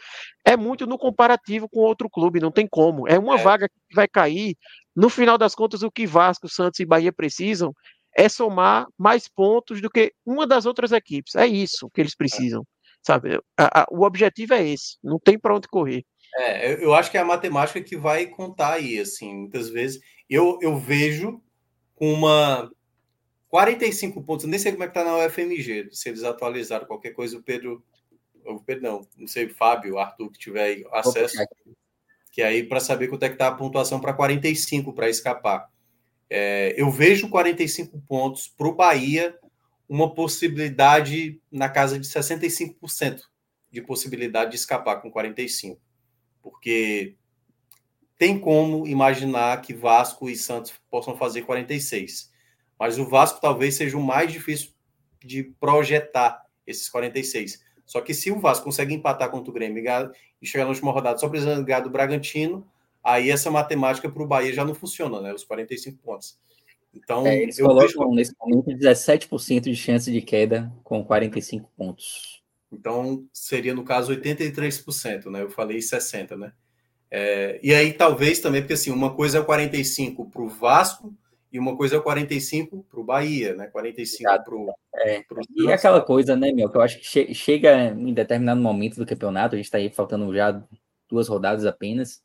é muito no comparativo com outro clube, não tem como. É uma é. vaga que vai cair. No final das contas, o que Vasco, Santos e Bahia precisam é somar mais pontos do que uma das outras equipes. É isso que eles precisam, sabe? A, a, o objetivo é esse. Não tem para onde correr. É, eu acho que é a matemática que vai contar aí, assim, muitas vezes. Eu, eu vejo com uma 45 pontos, nem sei como é que tá na UFMG, se eles atualizaram qualquer coisa, o Pedro, o Pedro não, não sei, o Fábio, o Arthur, que tiver acesso, que aí para saber quanto é que tá a pontuação para 45 para escapar. É, eu vejo 45 pontos para o Bahia uma possibilidade na casa de 65% de possibilidade de escapar com 45, porque tem como imaginar que Vasco e Santos possam fazer 46 mas o Vasco talvez seja o mais difícil de projetar esses 46. Só que se o Vasco consegue empatar contra o Grêmio e chegar na última rodada só precisando ganhar do Bragantino, aí essa matemática para o Bahia já não funciona, né? Os 45 pontos. Então, é, eles colocam vejo... nesse momento 17% de chance de queda com 45 pontos. Então, seria no caso 83%, né? Eu falei 60%, né? É, e aí, talvez também, porque assim, uma coisa é o 45 para o Vasco, e uma coisa é o 45 para o Bahia, né? 45 para o. É. E aquela coisa, né, meu, que eu acho que che chega em determinado momento do campeonato, a gente está aí faltando já duas rodadas apenas,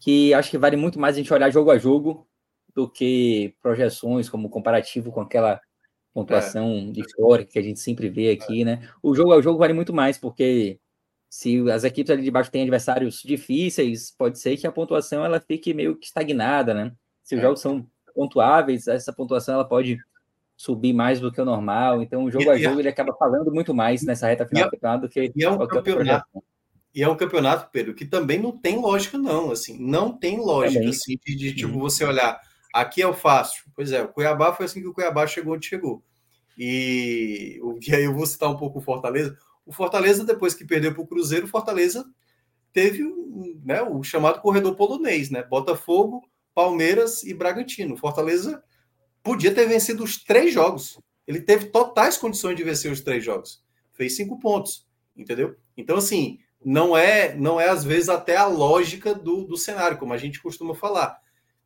que acho que vale muito mais a gente olhar jogo a jogo do que projeções como comparativo com aquela pontuação é. histórica que a gente sempre vê aqui, é. né? O jogo ao jogo vale muito mais, porque se as equipes ali de baixo têm adversários difíceis, pode ser que a pontuação ela fique meio que estagnada, né? Se os é. jogos são pontuáveis, essa pontuação ela pode subir mais do que o normal. Então, o jogo e, a jogo, ele acaba falando muito mais nessa reta final do campeonato do que e é um campeonato E é um campeonato, Pedro, que também não tem lógica, não. Assim, não tem lógica assim, de, de tipo, você olhar, aqui é o fácil. Pois é, o Cuiabá foi assim que o Cuiabá chegou onde chegou. E, e aí eu vou citar um pouco o Fortaleza. O Fortaleza, depois que perdeu para o Cruzeiro, o Fortaleza teve né, o chamado corredor polonês, né? Botafogo, Palmeiras e Bragantino. Fortaleza podia ter vencido os três jogos. Ele teve totais condições de vencer os três jogos. Fez cinco pontos, entendeu? Então, assim, não é, não é às vezes até a lógica do, do cenário, como a gente costuma falar.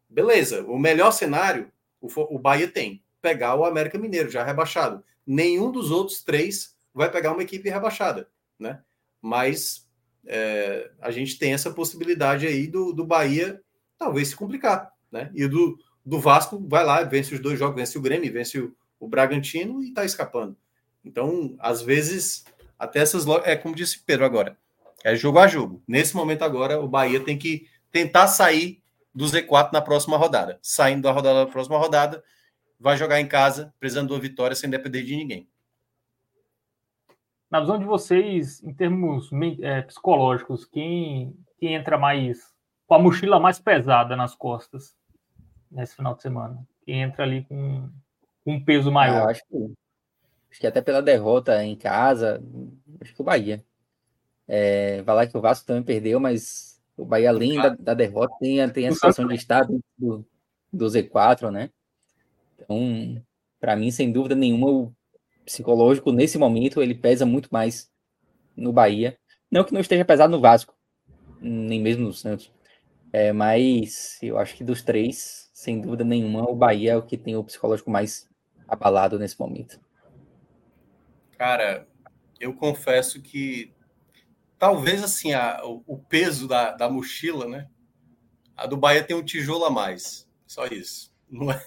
Beleza, o melhor cenário o, o Bahia tem. Pegar o América Mineiro, já rebaixado. Nenhum dos outros três vai pegar uma equipe rebaixada, né? Mas é, a gente tem essa possibilidade aí do, do Bahia talvez se complicar, né? E do, do Vasco vai lá, vence os dois jogos, vence o Grêmio, vence o, o Bragantino e tá escapando. Então, às vezes, até essas é como disse Pedro agora, é jogo a jogo. Nesse momento agora, o Bahia tem que tentar sair do Z4 na próxima rodada. Saindo da rodada da próxima rodada, vai jogar em casa, precisando de uma vitória sem depender de ninguém. Na visão de vocês, em termos é, psicológicos, quem, quem entra mais com a mochila mais pesada nas costas nesse final de semana? Quem entra ali com, com um peso maior? Ah, acho, que, acho que até pela derrota em casa, acho que o Bahia. É, vai lá que o Vasco também perdeu, mas o Bahia, além da, da derrota, tem, tem a situação de estar do, do Z4, né? Então, para mim, sem dúvida nenhuma, o psicológico, nesse momento, ele pesa muito mais no Bahia. Não que não esteja pesado no Vasco, nem mesmo no Santos. É, mas eu acho que dos três, sem dúvida nenhuma, o Bahia é o que tem o psicológico mais abalado nesse momento. Cara, eu confesso que talvez assim a, o, o, peso da, da mochila, né? A do Bahia tem um tijolo a mais, só isso. Não, é,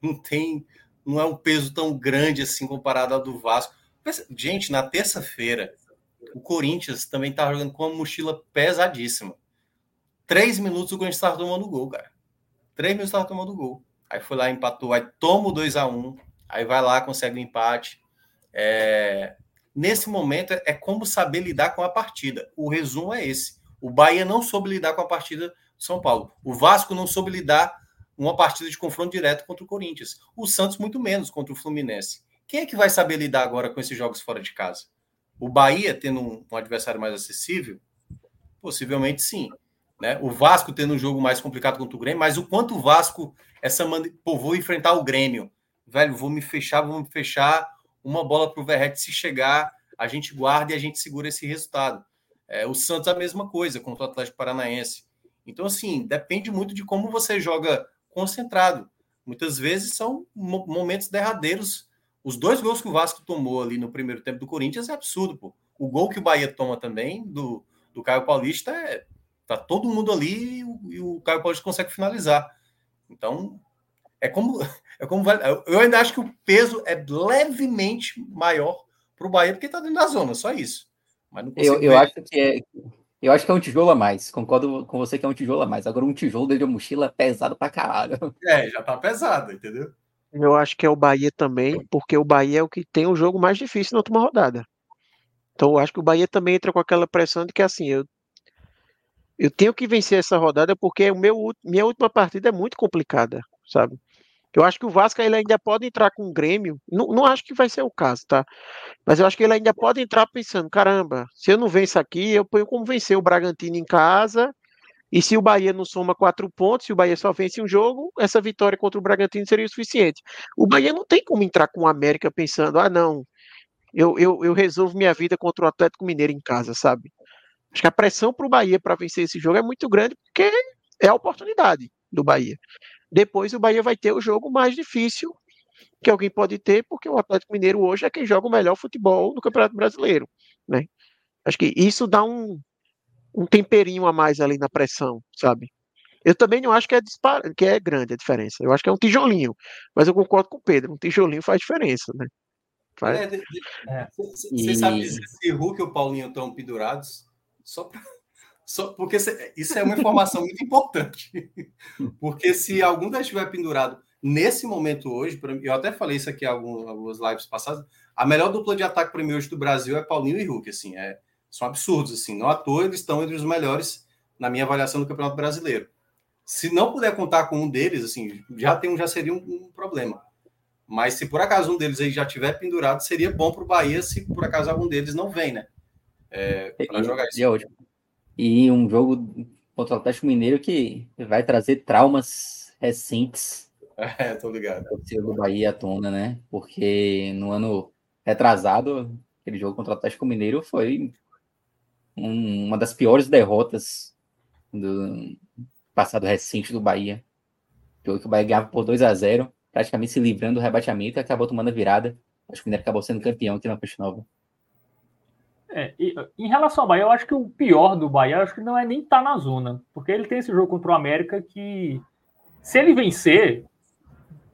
não tem não é um peso tão grande assim comparado ao do Vasco. Mas, gente, na terça-feira, o Corinthians também estava jogando com uma mochila pesadíssima. Três minutos o Corinthians estava tomando gol, cara. Três minutos estava tomando gol. Aí foi lá, empatou, aí toma o 2 a 1 um, aí vai lá, consegue o um empate. É... Nesse momento é como saber lidar com a partida. O resumo é esse. O Bahia não soube lidar com a partida do São Paulo. O Vasco não soube lidar uma partida de confronto direto contra o Corinthians. O Santos, muito menos contra o Fluminense. Quem é que vai saber lidar agora com esses jogos fora de casa? O Bahia tendo um, um adversário mais acessível? Possivelmente sim. Né? O Vasco tendo um jogo mais complicado contra o Grêmio, mas o quanto o Vasco, essa pô, vou enfrentar o Grêmio, velho, vou me fechar, vou me fechar, uma bola para o Verrete, se chegar, a gente guarda e a gente segura esse resultado. É, o Santos a mesma coisa contra o Atlético Paranaense. Então, assim, depende muito de como você joga concentrado. Muitas vezes são momentos derradeiros. Os dois gols que o Vasco tomou ali no primeiro tempo do Corinthians é absurdo, pô. O gol que o Bahia toma também, do, do Caio Paulista, é, tá todo mundo ali e o, e o Caio Paulista consegue finalizar. Então, é como, é como eu ainda acho que o peso é levemente maior para o Bahia, porque está dentro da zona, só isso. Mas não eu, eu acho que é, eu acho que é um tijolo a mais. Concordo com você que é um tijolo a mais. Agora, um tijolo dentro de mochila é pesado pra caralho. É, já tá pesado, entendeu? Eu acho que é o Bahia também, porque o Bahia é o que tem o jogo mais difícil na última rodada. Então, eu acho que o Bahia também entra com aquela pressão de que, assim, eu, eu tenho que vencer essa rodada porque o meu, minha última partida é muito complicada, sabe? Eu acho que o Vasco ele ainda pode entrar com o Grêmio. Não, não acho que vai ser o caso, tá? Mas eu acho que ele ainda pode entrar pensando: caramba, se eu não venço aqui, eu ponho como vencer o Bragantino em casa. E se o Bahia não soma quatro pontos, se o Bahia só vence um jogo, essa vitória contra o Bragantino seria o suficiente. O Bahia não tem como entrar com o América pensando: ah, não, eu, eu, eu resolvo minha vida contra o Atlético Mineiro em casa, sabe? Acho que a pressão para o Bahia para vencer esse jogo é muito grande, porque é a oportunidade do Bahia. Depois o Bahia vai ter o jogo mais difícil que alguém pode ter, porque o Atlético Mineiro hoje é quem joga o melhor futebol no Campeonato Brasileiro, né? Acho que isso dá um, um temperinho a mais ali na pressão, sabe? Eu também não acho que é, dispar... que é grande a diferença. Eu acho que é um tijolinho. Mas eu concordo com o Pedro. Um tijolinho faz diferença, né? Faz... É, é. Você e... sabe se Hulk e o Paulinho estão pendurados? Só só porque isso é uma informação muito importante. Porque se algum deles estiver pendurado, nesse momento hoje, eu até falei isso aqui em algumas lives passadas, a melhor dupla de ataque para mim hoje do Brasil é Paulinho e Hulk, assim, é, são absurdos, assim, não à toa eles estão entre os melhores na minha avaliação do Campeonato Brasileiro. Se não puder contar com um deles, assim, já tem já seria um, um problema. Mas se por acaso um deles aí já tiver pendurado, seria bom para o Bahia se por acaso algum deles não vem, né? É, para jogar isso. E um jogo contra o Atlético Mineiro que vai trazer traumas recentes. É, tô ligado. O Bahia à tona, né? Porque no ano retrasado, aquele jogo contra o Atlético Mineiro foi um, uma das piores derrotas do passado recente do Bahia. Jogo que o Bahia ganhava por 2 a 0 praticamente se livrando do rebateamento e acabou tomando a virada. Acho que o Mineiro acabou sendo campeão aqui na Peixe Nova. É, e, em relação ao Bahia, eu acho que o pior do Bahia, acho que não é nem estar tá na zona, porque ele tem esse jogo contra o América que, se ele vencer,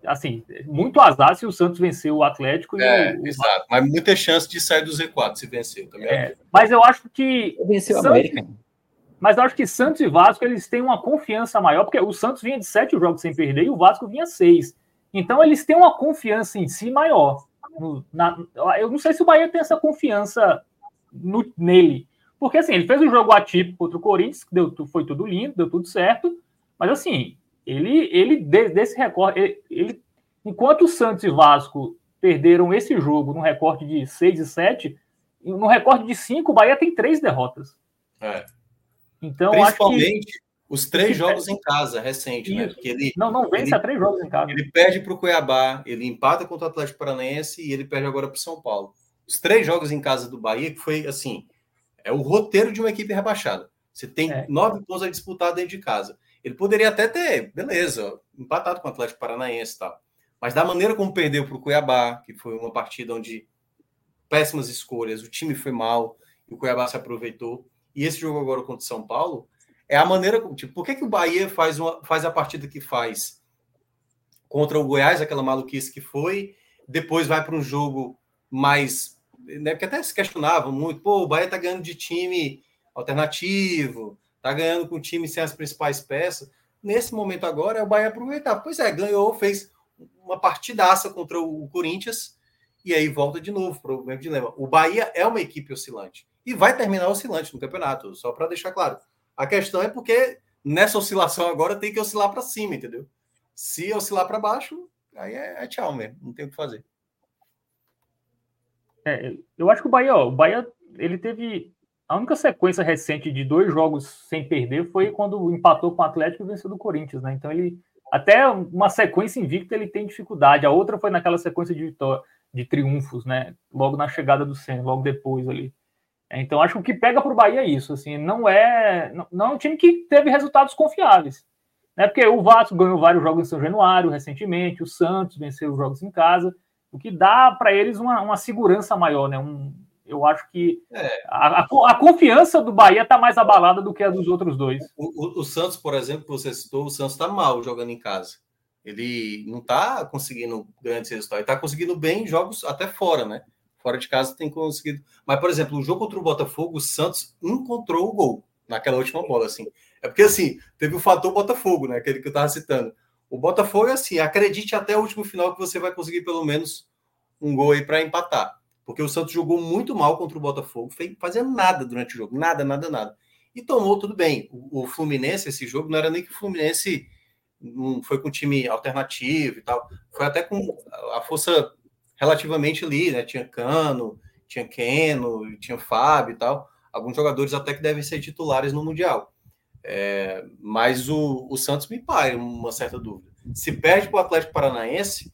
assim, muito azar se o Santos vencer o Atlético. É, o, exato, mas muita chance de sair do Z4 se vencer também. É, mas eu acho que. Venceu o América. Mas eu acho que Santos e Vasco eles têm uma confiança maior, porque o Santos vinha de sete jogos sem perder e o Vasco vinha seis. Então eles têm uma confiança em si maior. Na, eu não sei se o Bahia tem essa confiança no, nele. Porque assim, ele fez um jogo atípico contra o Corinthians, deu, foi tudo lindo, deu tudo certo. Mas assim, ele, ele desse recorde, ele, ele, enquanto o Santos e Vasco perderam esse jogo no recorde de 6 e 7, no recorde de 5, o Bahia tem três derrotas. É. Então, Principalmente que... os três jogos em casa, recente, né? Porque ele, não, não vence ele, a três jogos em casa. Ele perde para o Cuiabá, ele empata contra o Atlético Paranaense e ele perde agora para o São Paulo os três jogos em casa do Bahia, que foi assim, é o roteiro de uma equipe rebaixada. Você tem é. nove pontos a disputar dentro de casa. Ele poderia até ter, beleza, empatado com o Atlético Paranaense e tal. Mas da maneira como perdeu para o Cuiabá, que foi uma partida onde péssimas escolhas, o time foi mal, e o Cuiabá se aproveitou. E esse jogo agora contra o São Paulo é a maneira. Tipo, por que, que o Bahia faz, uma, faz a partida que faz contra o Goiás, aquela maluquice que foi, depois vai para um jogo mais né, porque até se questionavam muito, pô, o Bahia tá ganhando de time alternativo, tá ganhando com time sem as principais peças. Nesse momento agora é o Bahia aproveitar. Pois é, ganhou, fez uma partidaça contra o Corinthians e aí volta de novo para o mesmo dilema. O Bahia é uma equipe oscilante e vai terminar oscilante no campeonato, só para deixar claro. A questão é porque nessa oscilação agora tem que oscilar para cima, entendeu? Se oscilar para baixo, aí é, é tchau mesmo, não tem o que fazer. É, eu acho que o Bahia, ó, o Bahia, ele teve a única sequência recente de dois jogos sem perder foi quando empatou com o Atlético e venceu do Corinthians, né? Então ele até uma sequência invicta ele tem dificuldade. A outra foi naquela sequência de vitória, de triunfos, né? Logo na chegada do Senna, logo depois ali. É, então acho que o que pega para o Bahia é isso, assim, não é não, não é um time que teve resultados confiáveis, né? Porque o Vasco ganhou vários jogos em São Januário recentemente, o Santos venceu os jogos em casa o que dá para eles uma, uma segurança maior, né? Um, eu acho que é. a, a, confiança do Bahia está mais abalada do que a dos outros dois. O, o, o Santos, por exemplo, que você citou, o Santos está mal jogando em casa. Ele não está conseguindo grandes resultados. Ele está conseguindo bem jogos até fora, né? Fora de casa tem conseguido. Mas, por exemplo, o jogo contra o Botafogo, o Santos encontrou o gol naquela última bola, assim. É porque, assim, teve o fator Botafogo, né? Aquele que eu estava citando. O Botafogo assim, acredite até o último final que você vai conseguir pelo menos um gol aí para empatar. Porque o Santos jogou muito mal contra o Botafogo, fazendo nada durante o jogo, nada, nada, nada. E tomou tudo bem. O, o Fluminense, esse jogo, não era nem que o Fluminense foi com time alternativo e tal. Foi até com a força relativamente ali, né? Tinha Cano, tinha Keno, tinha Fábio e tal. Alguns jogadores até que devem ser titulares no Mundial. É, mas o, o Santos me pai uma certa dúvida. Se perde para o Atlético Paranaense,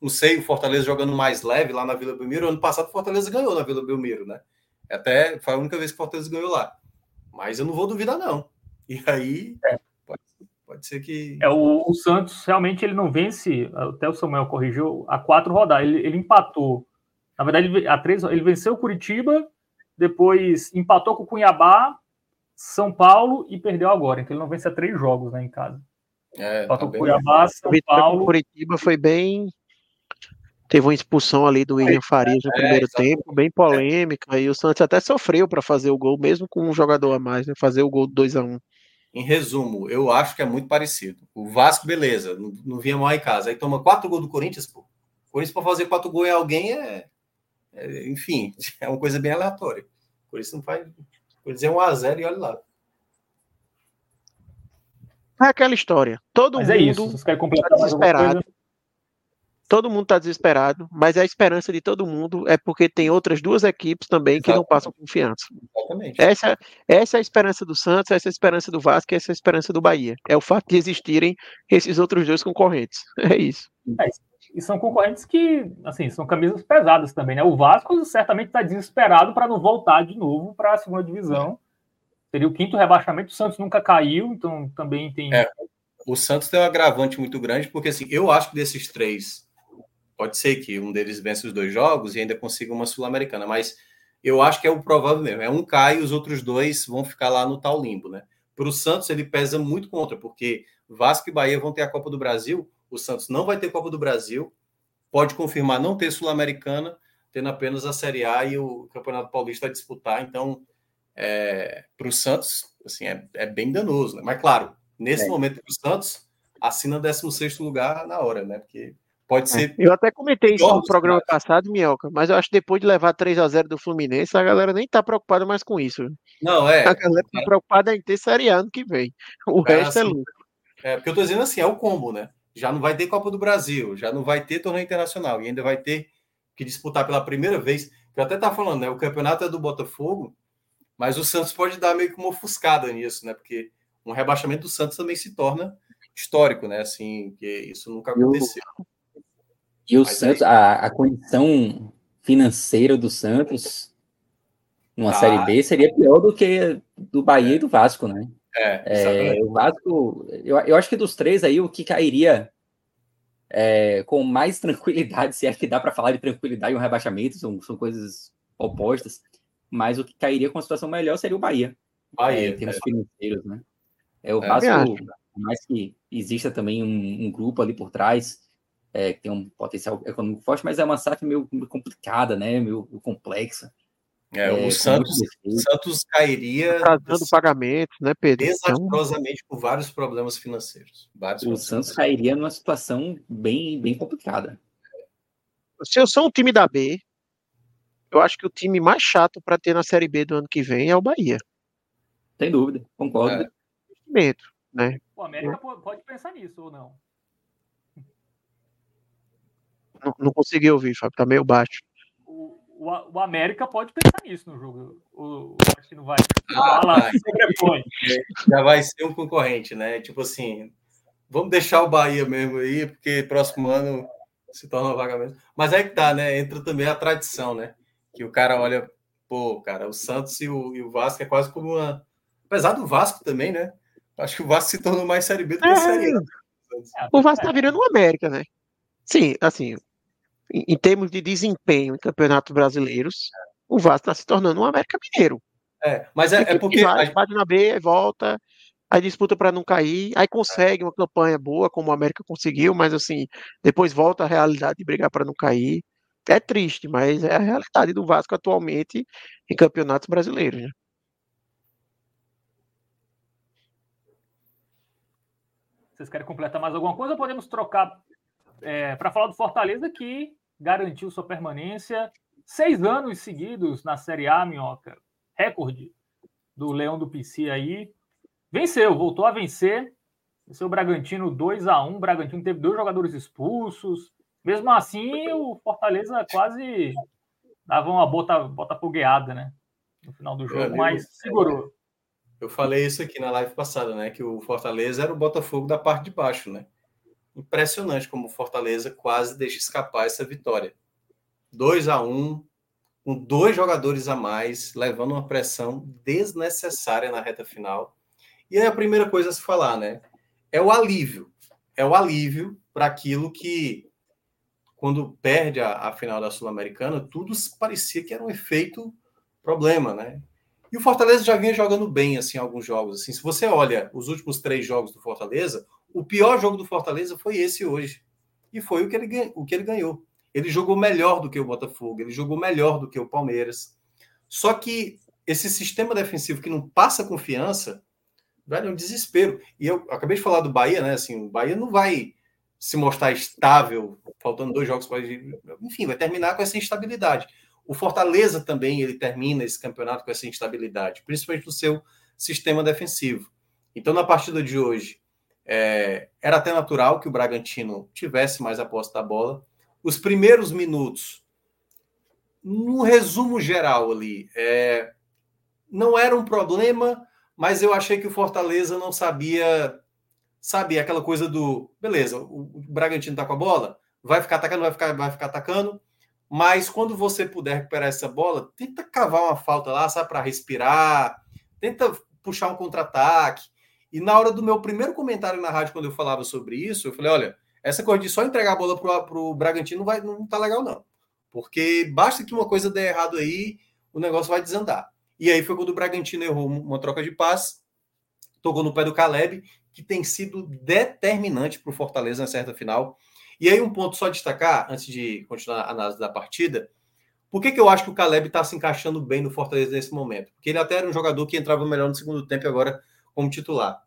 não sei, o Fortaleza jogando mais leve lá na Vila Belmiro. Ano passado o Fortaleza ganhou na Vila Belmiro, né? Até foi a única vez que o Fortaleza ganhou lá. Mas eu não vou duvidar, não. E aí é. pode, pode, ser que. É, o, o, Santos realmente ele não vence, até o Samuel corrigiu, a quatro rodadas. Ele, ele empatou. Na verdade, a três, ele venceu o Curitiba, depois empatou com o Cuiabá, são Paulo e perdeu agora. Então ele não vence a três jogos né, em casa. É, tá Cuiabá, São Paulo. Curitiba foi bem. Teve uma expulsão ali do William Farias no é, primeiro é, tempo, bem polêmica. E o Santos até sofreu para fazer o gol, mesmo com um jogador a mais, né? Fazer o gol 2 a 1 um. em resumo, eu acho que é muito parecido. O Vasco, beleza, não, não vinha mal em casa. Aí toma quatro gols do Corinthians, pô. O Corinthians, para fazer quatro gols em alguém, é, é, Enfim, é uma coisa bem aleatória. Por isso não faz. Por dizer um a zero e olha lá. É aquela história. Todo Mas mundo é isso. Completar tá desesperado. Todo mundo está desesperado, mas a esperança de todo mundo é porque tem outras duas equipes também Exatamente. que não passam confiança. Exatamente. Essa, essa é a esperança do Santos, essa é a esperança do Vasco, essa é a esperança do Bahia. É o fato de existirem esses outros dois concorrentes. É isso. É, e são concorrentes que, assim, são camisas pesadas também, né? O Vasco certamente está desesperado para não voltar de novo para a segunda divisão. Seria o quinto rebaixamento. O Santos nunca caiu, então também tem. É, o Santos tem um agravante muito grande, porque assim, eu acho que desses três, pode ser que um deles vença os dois jogos e ainda consiga uma Sul-Americana, mas eu acho que é o provável mesmo. É um cai e os outros dois vão ficar lá no tal limbo, né? Para o Santos, ele pesa muito contra, porque Vasco e Bahia vão ter a Copa do Brasil o Santos não vai ter Copa do Brasil, pode confirmar não ter Sul-Americana, tendo apenas a Série A e o Campeonato Paulista a disputar. Então, é, para o Santos, assim, é, é bem danoso. Né? Mas, claro, nesse é. momento, para o Santos, assina 16 lugar na hora, né? Porque pode é. ser. Eu até comentei isso no programa passado, Minhoca, mas eu acho que depois de levar 3 a 0 do Fluminense, a galera nem tá preocupada mais com isso. Não, é. A galera tá preocupada em ter Série A ano que vem. O é, resto é assim, é lucro. É, porque eu tô dizendo assim, é o combo, né? Já não vai ter Copa do Brasil, já não vai ter torneio internacional e ainda vai ter que disputar pela primeira vez. Eu até tá falando, né? O campeonato é do Botafogo, mas o Santos pode dar meio que uma ofuscada nisso, né? Porque um rebaixamento do Santos também se torna histórico, né? Assim, que isso nunca aconteceu. E o, e o Santos, aí... a, a condição financeira do Santos numa ah, Série B seria pior do que do Bahia é. e do Vasco, né? É, é, o Vasco, eu, eu acho que dos três aí, o que cairia é, com mais tranquilidade, se é que dá para falar de tranquilidade e um rebaixamento, são, são coisas opostas, mas o que cairia com uma situação melhor seria o Bahia. Bahia é, em termos é. financeiros, né? É, o é, Vasco, por mais que exista também um, um grupo ali por trás, é, que tem um potencial econômico forte, mas é uma SAF meio complicada, né? Meio complexa. É, o é, Santos, Santos cairia. Trazendo pagamentos, né, Pedro? Então Desastrosamente com vários problemas financeiros. Vários o problemas Santos financeiros. cairia numa situação bem, bem complicada. Se eu sou um time da B, eu acho que o time mais chato para ter na Série B do ano que vem é o Bahia. Sem dúvida, concordo. É. Investimento, né? O América pode pensar nisso ou não? Não, não consegui ouvir, Fábio, tá meio baixo o, o América pode pensar nisso no jogo. O, acho que não vai. Ah, vai. Já vai ser um concorrente, né? Tipo assim, vamos deixar o Bahia mesmo aí, porque próximo ano se torna vaga mesmo. Mas aí que tá, né? Entra também a tradição, né? Que o cara olha, pô, cara, o Santos e o, e o Vasco é quase como uma. Apesar do Vasco também, né? Acho que o Vasco se tornou mais Série B do que é, Série A. O Vasco tá virando o América, né? Sim, assim, em, termos de desempenho em campeonatos brasileiros, o Vasco está se tornando um América Mineiro. É, mas é, é porque. Vai, bate na B, volta, aí disputa para não cair, aí consegue uma campanha boa, como o América conseguiu, mas assim, depois volta à realidade de brigar para não cair. É triste, mas é a realidade do Vasco atualmente em campeonatos brasileiros. Né? Vocês querem completar mais alguma coisa ou podemos trocar é, para falar do Fortaleza que garantiu sua permanência seis anos seguidos na Série A, Minhoca. Recorde do Leão do PC aí. Venceu, voltou a vencer. Venceu o Bragantino 2 a 1 O Bragantino teve dois jogadores expulsos. Mesmo assim, o Fortaleza quase dava uma bota, bota fogueada, né? No final do jogo, mas segurou. Eu falei isso aqui na live passada, né? Que o Fortaleza era o Botafogo da parte de baixo, né? Impressionante como o Fortaleza quase deixa escapar essa vitória. 2 a 1 com dois jogadores a mais, levando uma pressão desnecessária na reta final. E aí a primeira coisa a se falar, né? É o alívio. É o alívio para aquilo que, quando perde a, a final da Sul-Americana, tudo parecia que era um efeito problema, né? E o Fortaleza já vinha jogando bem, assim, alguns jogos. Assim, se você olha os últimos três jogos do Fortaleza, o pior jogo do Fortaleza foi esse hoje. E foi o que ele, o que ele ganhou. Ele jogou melhor do que o Botafogo, ele jogou melhor do que o Palmeiras. Só que esse sistema defensivo que não passa confiança velho, é um desespero. E eu acabei de falar do Bahia, né? Assim, o Bahia não vai se mostrar estável, faltando dois jogos para enfim, vai terminar com essa instabilidade. O Fortaleza também ele termina esse campeonato com essa instabilidade, principalmente no seu sistema defensivo. Então, na partida de hoje, é, era até natural que o Bragantino tivesse mais a posse da bola. Os primeiros minutos, no resumo geral ali, é, não era um problema, mas eu achei que o Fortaleza não sabia, sabe, aquela coisa do, beleza, o, o Bragantino tá com a bola, vai ficar atacando, vai ficar, vai ficar atacando, mas quando você puder recuperar essa bola, tenta cavar uma falta lá, sabe, para respirar, tenta puxar um contra-ataque. E na hora do meu primeiro comentário na rádio, quando eu falava sobre isso, eu falei: olha, essa coisa de só entregar a bola para o Bragantino não, vai, não tá legal, não. Porque basta que uma coisa dê errado aí, o negócio vai desandar. E aí foi quando o Bragantino errou uma troca de passe, tocou no pé do Caleb, que tem sido determinante para o Fortaleza na certa final. E aí, um ponto só destacar, antes de continuar a análise da partida, por que, que eu acho que o Caleb está se encaixando bem no Fortaleza nesse momento? Porque ele até era um jogador que entrava melhor no segundo tempo e agora como titular.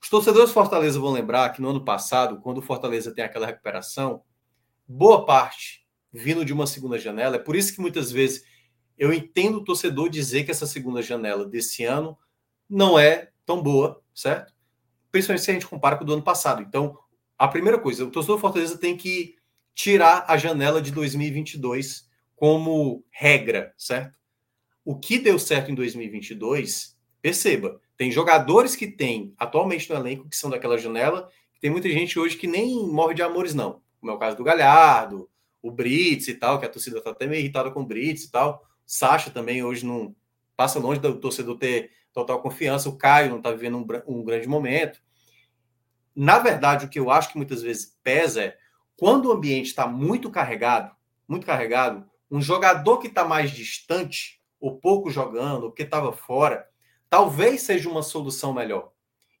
Os torcedores do Fortaleza vão lembrar que no ano passado, quando o Fortaleza tem aquela recuperação, boa parte vindo de uma segunda janela. É por isso que muitas vezes eu entendo o torcedor dizer que essa segunda janela desse ano não é tão boa, certo? Principalmente se a gente compara com o do ano passado. Então, a primeira coisa, o torcedor do Fortaleza tem que tirar a janela de 2022 como regra, certo? O que deu certo em 2022, perceba, tem jogadores que tem atualmente no elenco que são daquela janela, tem muita gente hoje que nem morre de amores, não. Como é o caso do Galhardo, o Brits e tal, que a torcida está até meio irritada com o Brits e tal. Sacha também hoje não passa longe do torcedor ter total confiança. O Caio não está vivendo um, um grande momento. Na verdade, o que eu acho que muitas vezes pesa é quando o ambiente está muito carregado, muito carregado, um jogador que está mais distante, ou pouco jogando, ou que estava fora, talvez seja uma solução melhor.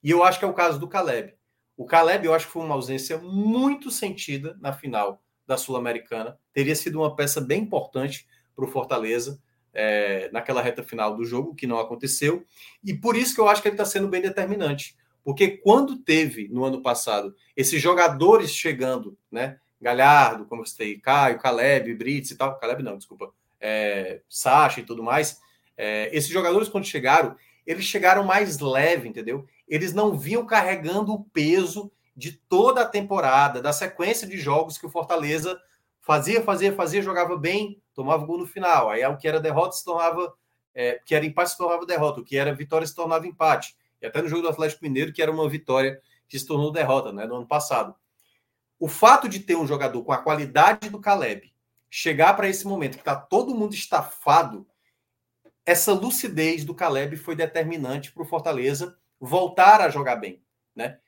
E eu acho que é o caso do Caleb. O Caleb, eu acho que foi uma ausência muito sentida na final da Sul-Americana. Teria sido uma peça bem importante para o Fortaleza é, naquela reta final do jogo, que não aconteceu. E por isso que eu acho que ele está sendo bem determinante. Porque quando teve, no ano passado, esses jogadores chegando, né? Galhardo, como eu citei, Caio, Caleb, Brits e tal. Caleb não, desculpa. É, Sacha e tudo mais. É, esses jogadores, quando chegaram, eles chegaram mais leve, entendeu? Eles não vinham carregando o peso de toda a temporada, da sequência de jogos que o Fortaleza fazia, fazia, fazia, jogava bem, tomava gol no final. Aí o que era derrota se tornava, é, que era empate se tornava derrota, o que era vitória se tornava empate. E até no jogo do Atlético Mineiro, que era uma vitória que se tornou derrota, né, no ano passado. O fato de ter um jogador com a qualidade do Caleb chegar para esse momento que está todo mundo estafado, essa lucidez do Caleb foi determinante para o Fortaleza voltar a jogar bem, né?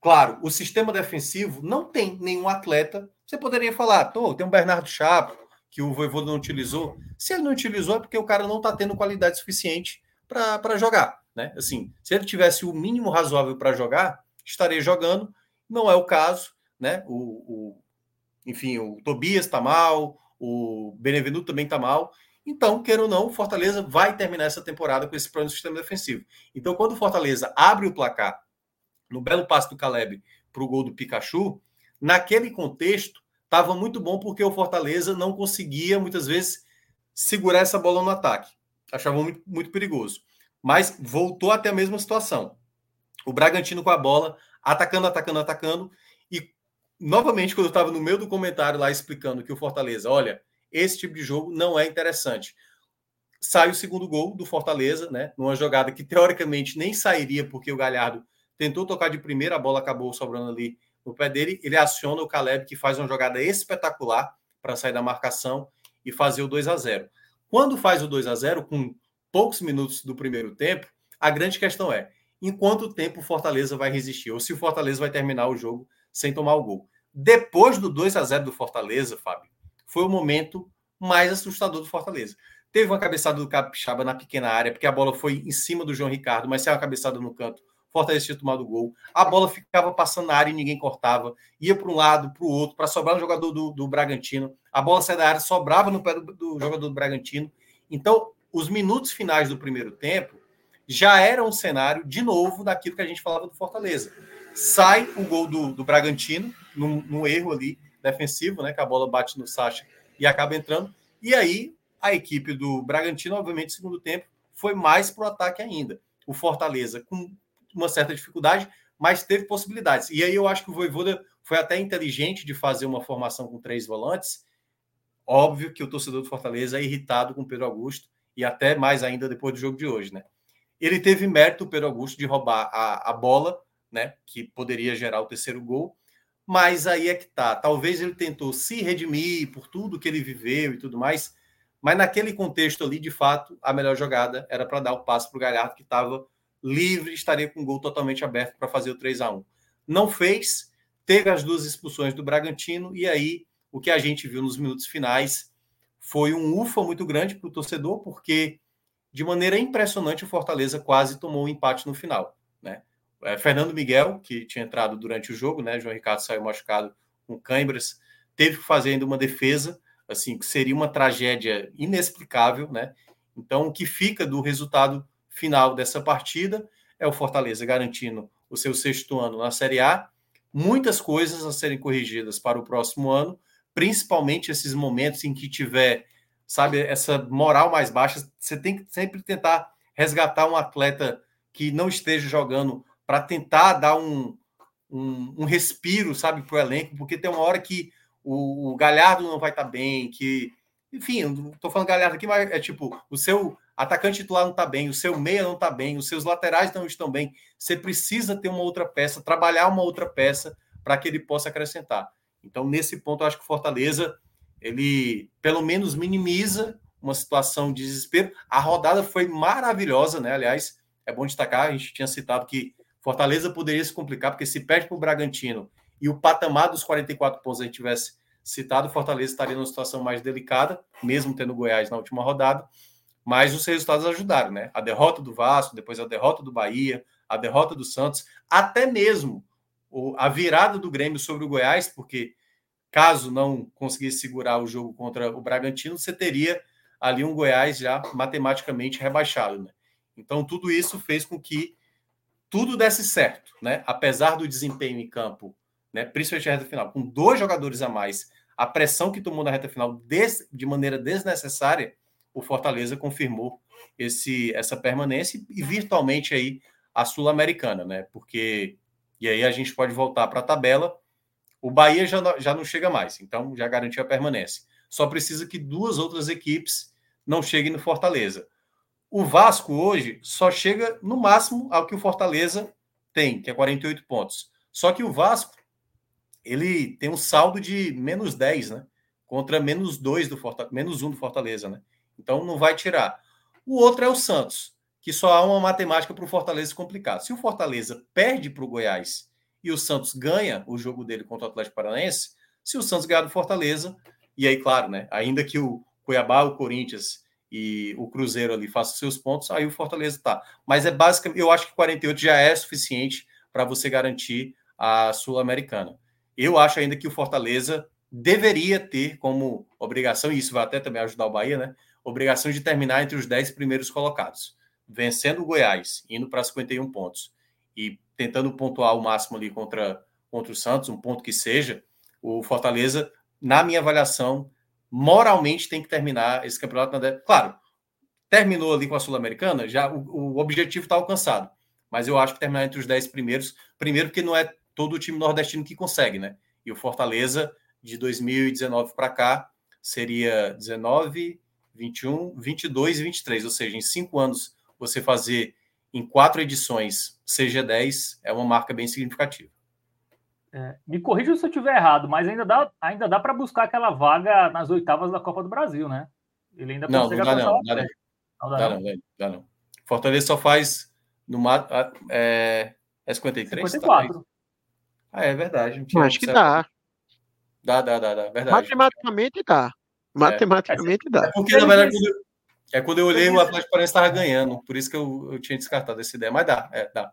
Claro, o sistema defensivo não tem nenhum atleta. Você poderia falar, tem um Bernardo Chapo, que o Voivoda não utilizou. Se ele não utilizou, é porque o cara não está tendo qualidade suficiente para jogar. Né? Assim, se ele tivesse o mínimo razoável para jogar, estaria jogando. Não é o caso né? O, o enfim, o Tobias está mal, o Benevenuto também está mal. Então, queira ou não, o Fortaleza vai terminar essa temporada com esse plano de sistema defensivo. Então, quando o Fortaleza abre o placar no belo passe do Caleb para o gol do Pikachu, naquele contexto, estava muito bom porque o Fortaleza não conseguia, muitas vezes, segurar essa bola no ataque. Achava muito, muito perigoso. Mas voltou até a mesma situação. O Bragantino com a bola, atacando, atacando, atacando, novamente, quando eu estava no meio do comentário lá explicando que o Fortaleza, olha, esse tipo de jogo não é interessante. Sai o segundo gol do Fortaleza, né? Numa jogada que teoricamente nem sairia, porque o Galhardo tentou tocar de primeira, a bola acabou sobrando ali no pé dele. Ele aciona o Caleb, que faz uma jogada espetacular para sair da marcação e fazer o 2 a 0 Quando faz o 2 a 0 com poucos minutos do primeiro tempo, a grande questão é em quanto tempo o Fortaleza vai resistir, ou se o Fortaleza vai terminar o jogo sem tomar o gol. Depois do 2 a 0 do Fortaleza, Fábio, foi o momento mais assustador do Fortaleza. Teve uma cabeçada do Capixaba na pequena área, porque a bola foi em cima do João Ricardo, mas saiu uma cabeçada no canto. Fortaleza tinha tomado o gol. A bola ficava passando na área e ninguém cortava. Ia para um lado, para o outro, para sobrar no jogador do, do Bragantino. A bola saía da área, sobrava no pé do, do jogador do Bragantino. Então, os minutos finais do primeiro tempo, já era um cenário, de novo, daquilo que a gente falava do Fortaleza. Sai o gol do, do Bragantino, num, num erro ali defensivo, né? Que a bola bate no Sacha e acaba entrando. E aí, a equipe do Bragantino, obviamente, segundo tempo, foi mais para o ataque ainda. O Fortaleza, com uma certa dificuldade, mas teve possibilidades. E aí eu acho que o Voivoda foi até inteligente de fazer uma formação com três volantes. Óbvio que o torcedor do Fortaleza é irritado com o Pedro Augusto, e até mais ainda depois do jogo de hoje, né? Ele teve mérito, o Pedro Augusto, de roubar a, a bola, né? Que poderia gerar o terceiro gol. Mas aí é que tá. Talvez ele tentou se redimir por tudo que ele viveu e tudo mais. Mas naquele contexto ali, de fato, a melhor jogada era para dar o passe para o Galhardo, que estava livre, estaria com o gol totalmente aberto para fazer o 3 a 1 Não fez, teve as duas expulsões do Bragantino, e aí o que a gente viu nos minutos finais foi um ufa muito grande para o torcedor, porque de maneira impressionante, o Fortaleza quase tomou um empate no final. Né? É, Fernando Miguel, que tinha entrado durante o jogo, né? João Ricardo saiu machucado com câimbras, teve que fazer ainda uma defesa, assim, que seria uma tragédia inexplicável, né? Então, o que fica do resultado final dessa partida é o Fortaleza garantindo o seu sexto ano na Série A, muitas coisas a serem corrigidas para o próximo ano, principalmente esses momentos em que tiver sabe, essa moral mais baixa. Você tem que sempre tentar resgatar um atleta que não esteja jogando para tentar dar um, um, um respiro, sabe, para o elenco, porque tem uma hora que o, o Galhardo não vai estar tá bem, que. Enfim, estou falando Galhardo aqui, mas é tipo, o seu atacante titular não está bem, o seu meia não está bem, os seus laterais não estão bem. Você precisa ter uma outra peça, trabalhar uma outra peça para que ele possa acrescentar. Então, nesse ponto, eu acho que o Fortaleza ele pelo menos minimiza uma situação de desespero. A rodada foi maravilhosa, né? Aliás, é bom destacar, a gente tinha citado que Fortaleza poderia se complicar, porque se perde para o Bragantino e o patamar dos 44 pontos a gente tivesse citado, Fortaleza estaria numa situação mais delicada, mesmo tendo Goiás na última rodada. Mas os resultados ajudaram, né? A derrota do Vasco, depois a derrota do Bahia, a derrota do Santos, até mesmo a virada do Grêmio sobre o Goiás, porque caso não conseguisse segurar o jogo contra o Bragantino, você teria ali um Goiás já matematicamente rebaixado. Né? Então, tudo isso fez com que tudo desse certo, né? apesar do desempenho em campo, né? principalmente na reta final, com dois jogadores a mais, a pressão que tomou na reta final de maneira desnecessária, o Fortaleza confirmou esse, essa permanência e virtualmente aí a Sul-Americana, né? Porque e aí a gente pode voltar para a tabela o Bahia já já não chega mais, então já garantiu a permanência. Só precisa que duas outras equipes não cheguem no Fortaleza. O Vasco hoje só chega no máximo ao que o Fortaleza tem, que é 48 pontos. Só que o Vasco ele tem um saldo de menos 10, né? Contra menos 2 do Fortaleza, menos 1 do Fortaleza, né? Então não vai tirar. O outro é o Santos, que só há uma matemática para o Fortaleza complicar. Se o Fortaleza perde para o Goiás e o Santos ganha o jogo dele contra o Atlético Paranaense, se o Santos ganhar do Fortaleza, e aí, claro, né? Ainda que o Cuiabá, o Corinthians e o Cruzeiro ali façam seus pontos, aí o Fortaleza tá. Mas é basicamente, eu acho que 48 já é suficiente para você garantir a Sul-Americana. Eu acho ainda que o Fortaleza deveria ter como obrigação, e isso vai até também ajudar o Bahia, né? Obrigação de terminar entre os 10 primeiros colocados, vencendo o Goiás, indo para 51 pontos e tentando pontuar o máximo ali contra, contra o Santos, um ponto que seja, o Fortaleza, na minha avaliação, moralmente tem que terminar esse campeonato. Na... Claro, terminou ali com a Sul-Americana, já o, o objetivo está alcançado. Mas eu acho que terminar entre os 10 primeiros, primeiro porque não é todo o time nordestino que consegue, né? E o Fortaleza, de 2019 para cá, seria 19, 21, 22 e 23. Ou seja, em cinco anos você fazer em quatro edições CG10 é uma marca bem significativa. É, me corrija se eu estiver errado, mas ainda dá, ainda dá para buscar aquela vaga nas oitavas da Copa do Brasil, né? Ele ainda não, consegue não dá, não, dá, não. Não, dá, não, dá não. Fortaleza só faz no é, é 53? 54. Tá? Ah, é verdade. Acho que dá. Dá, dá, dá, dá. Verdade. Matematicamente dá. Matematicamente é. dá. É porque, na verdade, é quando eu olhei, o Atlético Paranaense estava ganhando. Por isso que eu, eu tinha descartado essa ideia. Mas dá, é, dá.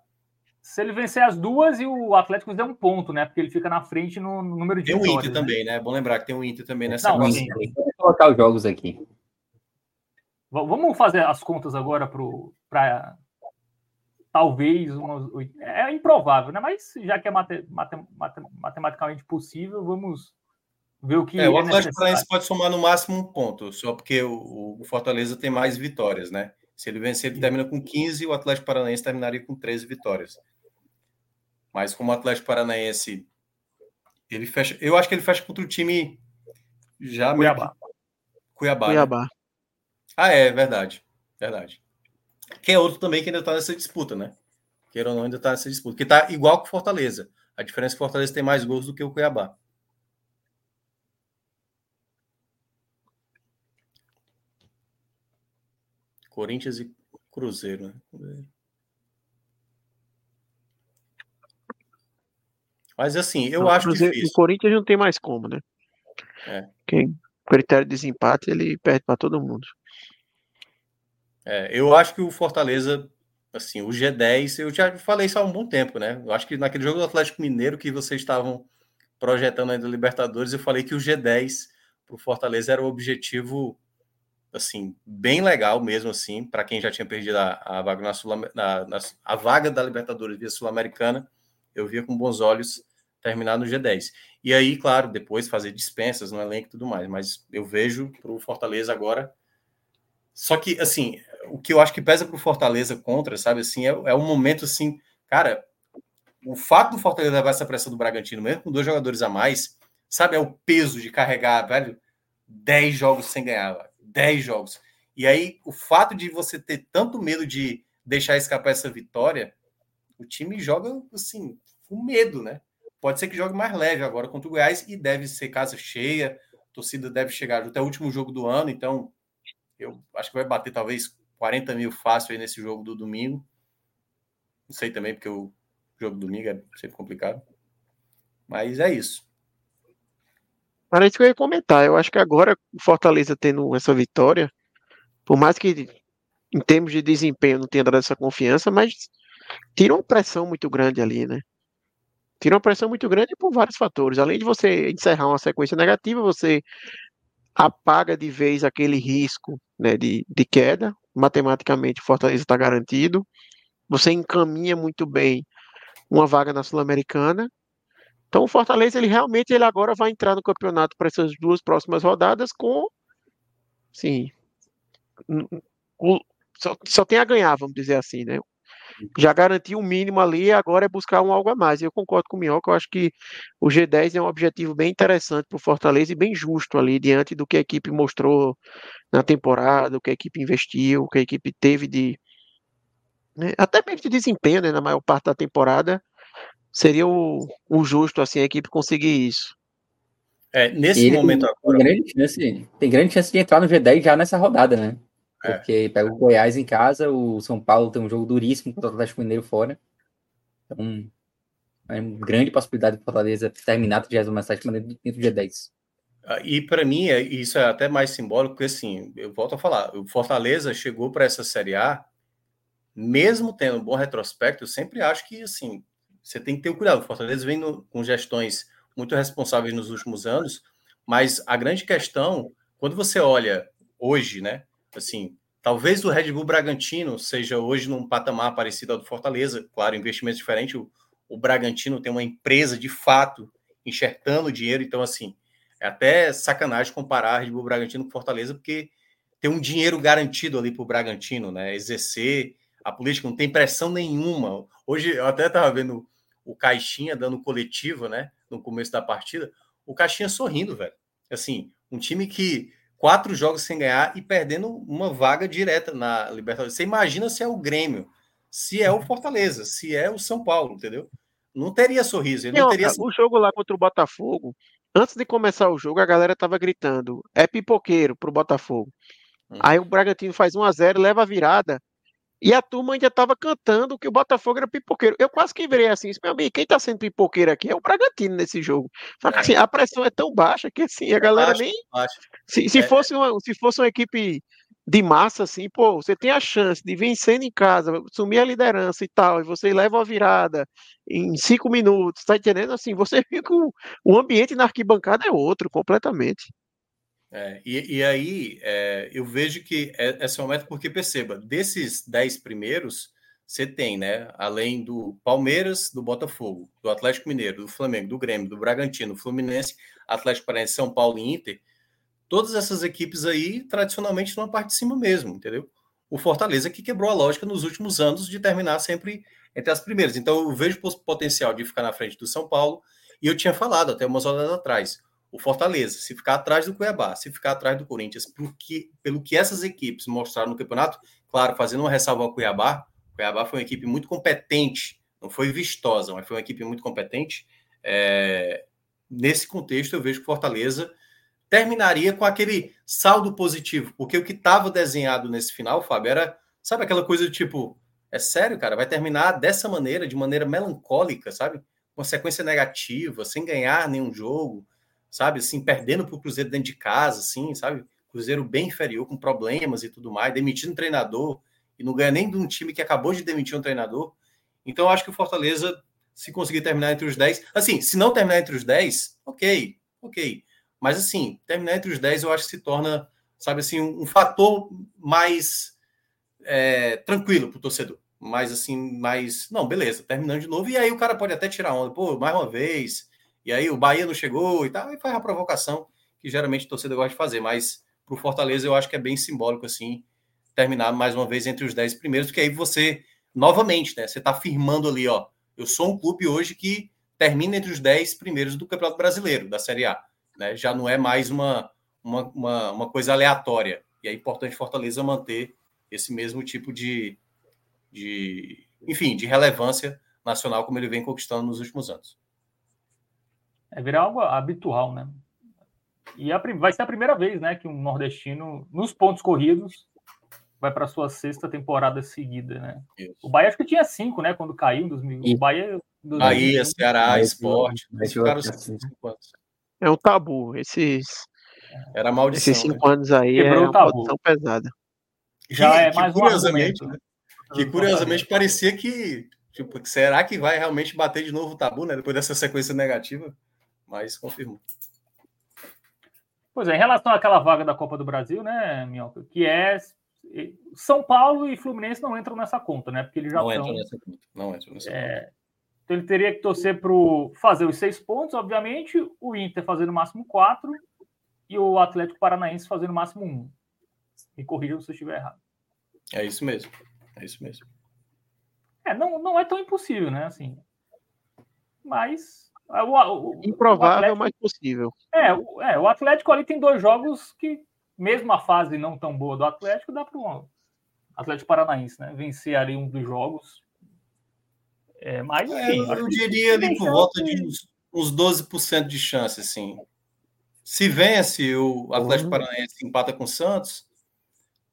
Se ele vencer as duas e o Atlético der um ponto, né? Porque ele fica na frente no, no número de Tem um Inter né? também, né? É bom lembrar que tem um Inter também nessa Não, Vou colocar os jogos aqui. Vamos fazer as contas agora para talvez umas, é improvável, né? Mas já que é mate, mate, mate, matematicamente possível, vamos ver o que é. O é Atlético Paranaense pode somar no máximo um ponto, só porque o, o, Fortaleza tem mais vitórias, né? Se ele vencer, ele termina com 15 e o Atlético Paranaense terminaria com 13 vitórias. Mas como o Atlético Paranaense ele fecha, eu acho que ele fecha contra o time já Cuiabá. Cuiabá. Cuiabá. Né? Ah, é verdade, verdade. Que é outro também que ainda está nessa disputa, né? Queira ou não, ainda está nessa disputa. Que está igual com o Fortaleza. A diferença é que o Fortaleza tem mais gols do que o Cuiabá. Corinthians e Cruzeiro, né? Mas assim, eu não, acho que O Corinthians não tem mais como, né? É. Quem critério de desempate, ele perde para todo mundo. É, eu acho que o Fortaleza, assim, o G10, eu já falei isso há um bom tempo, né? Eu acho que naquele jogo do Atlético Mineiro que vocês estavam projetando ainda Libertadores, eu falei que o G10 para o Fortaleza era o objetivo, assim, bem legal mesmo, assim, para quem já tinha perdido a, a vaga na, Sul, na, na a vaga da Libertadores via Sul-Americana, eu via com bons olhos terminar no G10. E aí, claro, depois fazer dispensas no elenco e tudo mais, mas eu vejo para o Fortaleza agora. Só que, assim, o que eu acho que pesa para o Fortaleza contra, sabe, assim, é, é um momento assim, cara, o fato do Fortaleza levar essa pressão do Bragantino, mesmo com dois jogadores a mais, sabe, é o peso de carregar, velho, 10 jogos sem ganhar, 10 jogos. E aí, o fato de você ter tanto medo de deixar escapar essa vitória, o time joga, assim, com medo, né? Pode ser que jogue mais leve agora contra o Goiás e deve ser casa cheia, a torcida deve chegar até o último jogo do ano, então eu acho que vai bater talvez 40 mil fácil aí nesse jogo do domingo. Não sei também, porque o jogo do domingo é sempre complicado. Mas é isso. Para isso que eu ia comentar, eu acho que agora o Fortaleza tendo essa vitória, por mais que em termos de desempenho não tenha dado essa confiança, mas tira uma pressão muito grande ali, né? Tira uma pressão muito grande por vários fatores. Além de você encerrar uma sequência negativa, você apaga de vez aquele risco né, de, de queda. Matematicamente, Fortaleza está garantido. Você encaminha muito bem uma vaga na Sul-Americana. Então, o Fortaleza, ele realmente ele agora vai entrar no campeonato para essas duas próximas rodadas com, sim, só, só tem a ganhar, vamos dizer assim, né? Já garantiu o um mínimo ali, agora é buscar um algo a mais. Eu concordo com o Minhoca, eu acho que o G10 é um objetivo bem interessante para o Fortaleza e bem justo ali, diante do que a equipe mostrou na temporada, o que a equipe investiu, o que a equipe teve de. Né, até mesmo de desempenho né, na maior parte da temporada, seria o, o justo assim, a equipe conseguir isso. É, nesse momento agora. Tem grande, chance, tem grande chance de entrar no G10 já nessa rodada, né? É. Porque pega o Goiás em casa, o São Paulo tem um jogo duríssimo contra o Atlético Mineiro fora. Então, é uma grande possibilidade de Fortaleza terminar a 37 dentro do dia 10. Ah, e para mim, é, isso é até mais simbólico, porque assim, eu volto a falar, o Fortaleza chegou para essa Série A, mesmo tendo um bom retrospecto, eu sempre acho que assim, você tem que ter cuidado. O Fortaleza vem no, com gestões muito responsáveis nos últimos anos, mas a grande questão, quando você olha hoje, né, assim, talvez o Red Bull Bragantino seja hoje num patamar parecido ao do Fortaleza, claro, investimento diferente, o, o Bragantino tem uma empresa de fato enxertando dinheiro, então assim, é até sacanagem comparar Red Bull Bragantino com Fortaleza, porque tem um dinheiro garantido ali para o Bragantino, né? Exercer a política, não tem pressão nenhuma. Hoje eu até estava vendo o Caixinha dando coletiva, né? No começo da partida, o Caixinha sorrindo, velho. Assim, um time que quatro jogos sem ganhar e perdendo uma vaga direta na Libertadores. Você imagina se é o Grêmio, se é o Fortaleza, se é o São Paulo, entendeu? Não teria sorriso. Ele não, não teria... O jogo lá contra o Botafogo, antes de começar o jogo, a galera tava gritando: é pipoqueiro pro Botafogo. Hum. Aí o Bragantino faz 1 a 0 leva a virada. E a turma ainda estava cantando que o Botafogo era pipoqueiro. Eu quase que virei assim, meu amigo, quem está sendo pipoqueiro aqui é o Bragantino nesse jogo. Só que é. assim, a pressão é tão baixa que assim, a galera nem. Se, se, é. fosse uma, se fosse uma equipe de massa, assim, pô, você tem a chance de vencendo em casa, sumir a liderança e tal, e você leva a virada em cinco minutos, tá entendendo? Assim, você fica. O ambiente na arquibancada é outro, completamente. É, e, e, aí é, eu vejo que é, esse é o método, porque perceba, desses 10 primeiros, você tem, né, além do Palmeiras, do Botafogo, do Atlético Mineiro, do Flamengo, do Grêmio, do Bragantino, Fluminense, Atlético Paranaense, São Paulo e Inter, todas essas equipes aí, tradicionalmente, numa parte de cima mesmo, entendeu? O Fortaleza que quebrou a lógica nos últimos anos de terminar sempre entre as primeiras. Então, eu vejo potencial de ficar na frente do São Paulo, e eu tinha falado até umas horas atrás, o Fortaleza, se ficar atrás do Cuiabá, se ficar atrás do Corinthians, porque, pelo que essas equipes mostraram no campeonato, claro, fazendo uma ressalva ao Cuiabá, o Cuiabá foi uma equipe muito competente, não foi vistosa, mas foi uma equipe muito competente. É, nesse contexto, eu vejo que Fortaleza terminaria com aquele saldo positivo, porque o que estava desenhado nesse final, Fábio, era, sabe aquela coisa do tipo, é sério, cara, vai terminar dessa maneira, de maneira melancólica, sabe? Uma sequência negativa, sem ganhar nenhum jogo, sabe? Assim, perdendo para o Cruzeiro dentro de casa, assim, sabe? Cruzeiro bem inferior, com problemas e tudo mais, demitindo um treinador e não ganha nem de um time que acabou de demitir um treinador. Então, eu acho que o Fortaleza, se conseguir terminar entre os 10, assim, se não terminar entre os 10, ok, ok. Mas, assim, terminar entre os 10 eu acho que se torna, sabe, assim, um, um fator mais é, tranquilo para o torcedor. Mais, assim, mais. Não, beleza, terminando de novo. E aí o cara pode até tirar onda, pô, mais uma vez. E aí o Bahia não chegou e tal, e faz a provocação que geralmente o torcedor gosta de fazer. Mas para o Fortaleza eu acho que é bem simbólico, assim, terminar mais uma vez entre os 10 primeiros, porque aí você, novamente, né? Você está afirmando ali, ó, eu sou um clube hoje que termina entre os 10 primeiros do Campeonato Brasileiro, da Série A. Né? Já não é mais uma, uma, uma, uma coisa aleatória. E é importante Fortaleza manter esse mesmo tipo de, de, enfim, de relevância nacional como ele vem conquistando nos últimos anos. É virar algo habitual, né? E a, vai ser a primeira vez, né, que um nordestino nos pontos corridos vai para sua sexta temporada seguida, né? Isso. O Bahia acho que tinha cinco, né? Quando caiu em 2000. O Bahia. Bahia, Ceará, Esporte. É um tabu. Esses. Era maldição. Esses cinco né? anos aí Quebrou é uma maldição pesada. Já é mais curiosamente, um argumento, né? Que curiosamente parecia que. Tipo, será que vai realmente bater de novo o tabu, né? Depois dessa sequência negativa? Mas confirmou. Pois é, em relação àquela vaga da Copa do Brasil, né, Minhoca, que é são Paulo e Fluminense não entram nessa conta, né? Porque eles já não estão. Entram nessa conta. Não entram nessa é... conta. Então ele teria que torcer para fazer os seis pontos, obviamente, o Inter fazer no máximo quatro e o Atlético Paranaense fazer no máximo um. Me corrijam se eu estiver errado. É isso mesmo. É isso mesmo. É, não, não é tão impossível, né? Assim. Mas. É, o, o, Improvável, o mas possível. É o, é, o Atlético ali tem dois jogos que mesmo a fase não tão boa do Atlético, dá para o Atlético Paranaense, né? Vencer ali um dos jogos. É, mas, é, enfim, é, eu diria ali por volta de uns, uns 12% de chance, assim. Se vence o Atlético uhum. Paranaense empata com o Santos,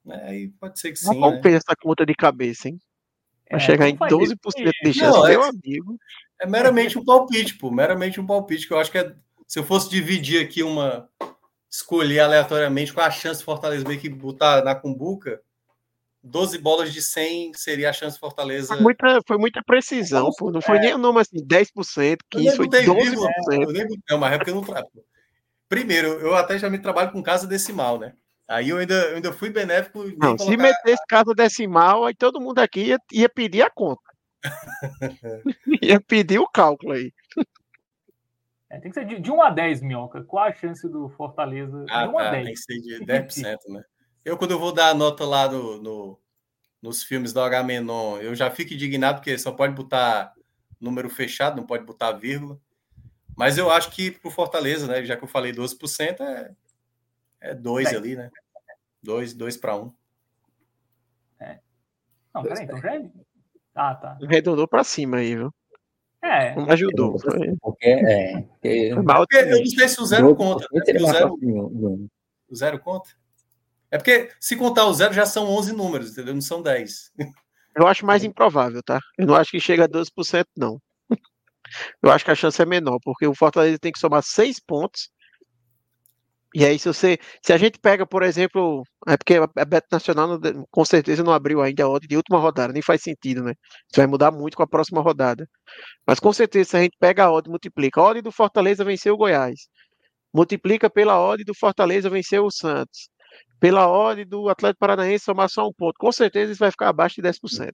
né, aí pode ser que sim. Vamos né? essa conta de cabeça, hein? Vai é, chegar em 12% de chance, não, meu é, amigo. É meramente um palpite, pô. Meramente um palpite, que eu acho que é, se eu fosse dividir aqui uma, escolher aleatoriamente qual a chance de Fortaleza meio que botar na cumbuca, 12 bolas de 100 seria a chance de Fortaleza. Foi muita, foi muita precisão, pô. Não foi é. nem o nome assim, 10%, 15%, foi 12%. Vírgula, eu nem, não, mas é porque eu não trabalho. Primeiro, eu até já me trabalho com casa decimal, né? Aí eu ainda, eu ainda fui benéfico. Não, colocar... se metesse casa decimal, aí todo mundo aqui ia, ia pedir a conta. ia pedir o cálculo aí. É, tem que ser de, de 1 a 10, Minhoca. Qual a chance do Fortaleza? Ah, de 1 tá, a 10. Tem que ser de 10%, né? Eu, quando eu vou dar a nota lá no, no, nos filmes do H-Menon, eu já fico indignado porque só pode botar número fechado, não pode botar vírgula. Mas eu acho que pro Fortaleza, né? Já que eu falei 12%, é, é 2 ali, né? 2, 2 para 1. É. Não, peraí, então já é. Ah, tá. Arredondou para cima aí, viu? É. Não ajudou. Porque, é, porque, eu não sei se o zero conta. Né? O zero, o zero conta. É porque se contar o zero já são 11 números, entendeu? Não são 10. Eu acho mais improvável, tá? Eu não acho que chega a 12%, não. Eu acho que a chance é menor, porque o Fortaleza tem que somar 6 pontos e aí, se você. Se a gente pega, por exemplo. É porque a Beto Nacional com certeza não abriu ainda a odd de última rodada, nem faz sentido, né? Isso vai mudar muito com a próxima rodada. Mas com certeza, se a gente pega a odd e multiplica, a odd do Fortaleza venceu o Goiás. Multiplica pela odd do Fortaleza venceu o Santos. Pela odd do Atlético Paranaense somar só um ponto. Com certeza isso vai ficar abaixo de 10%.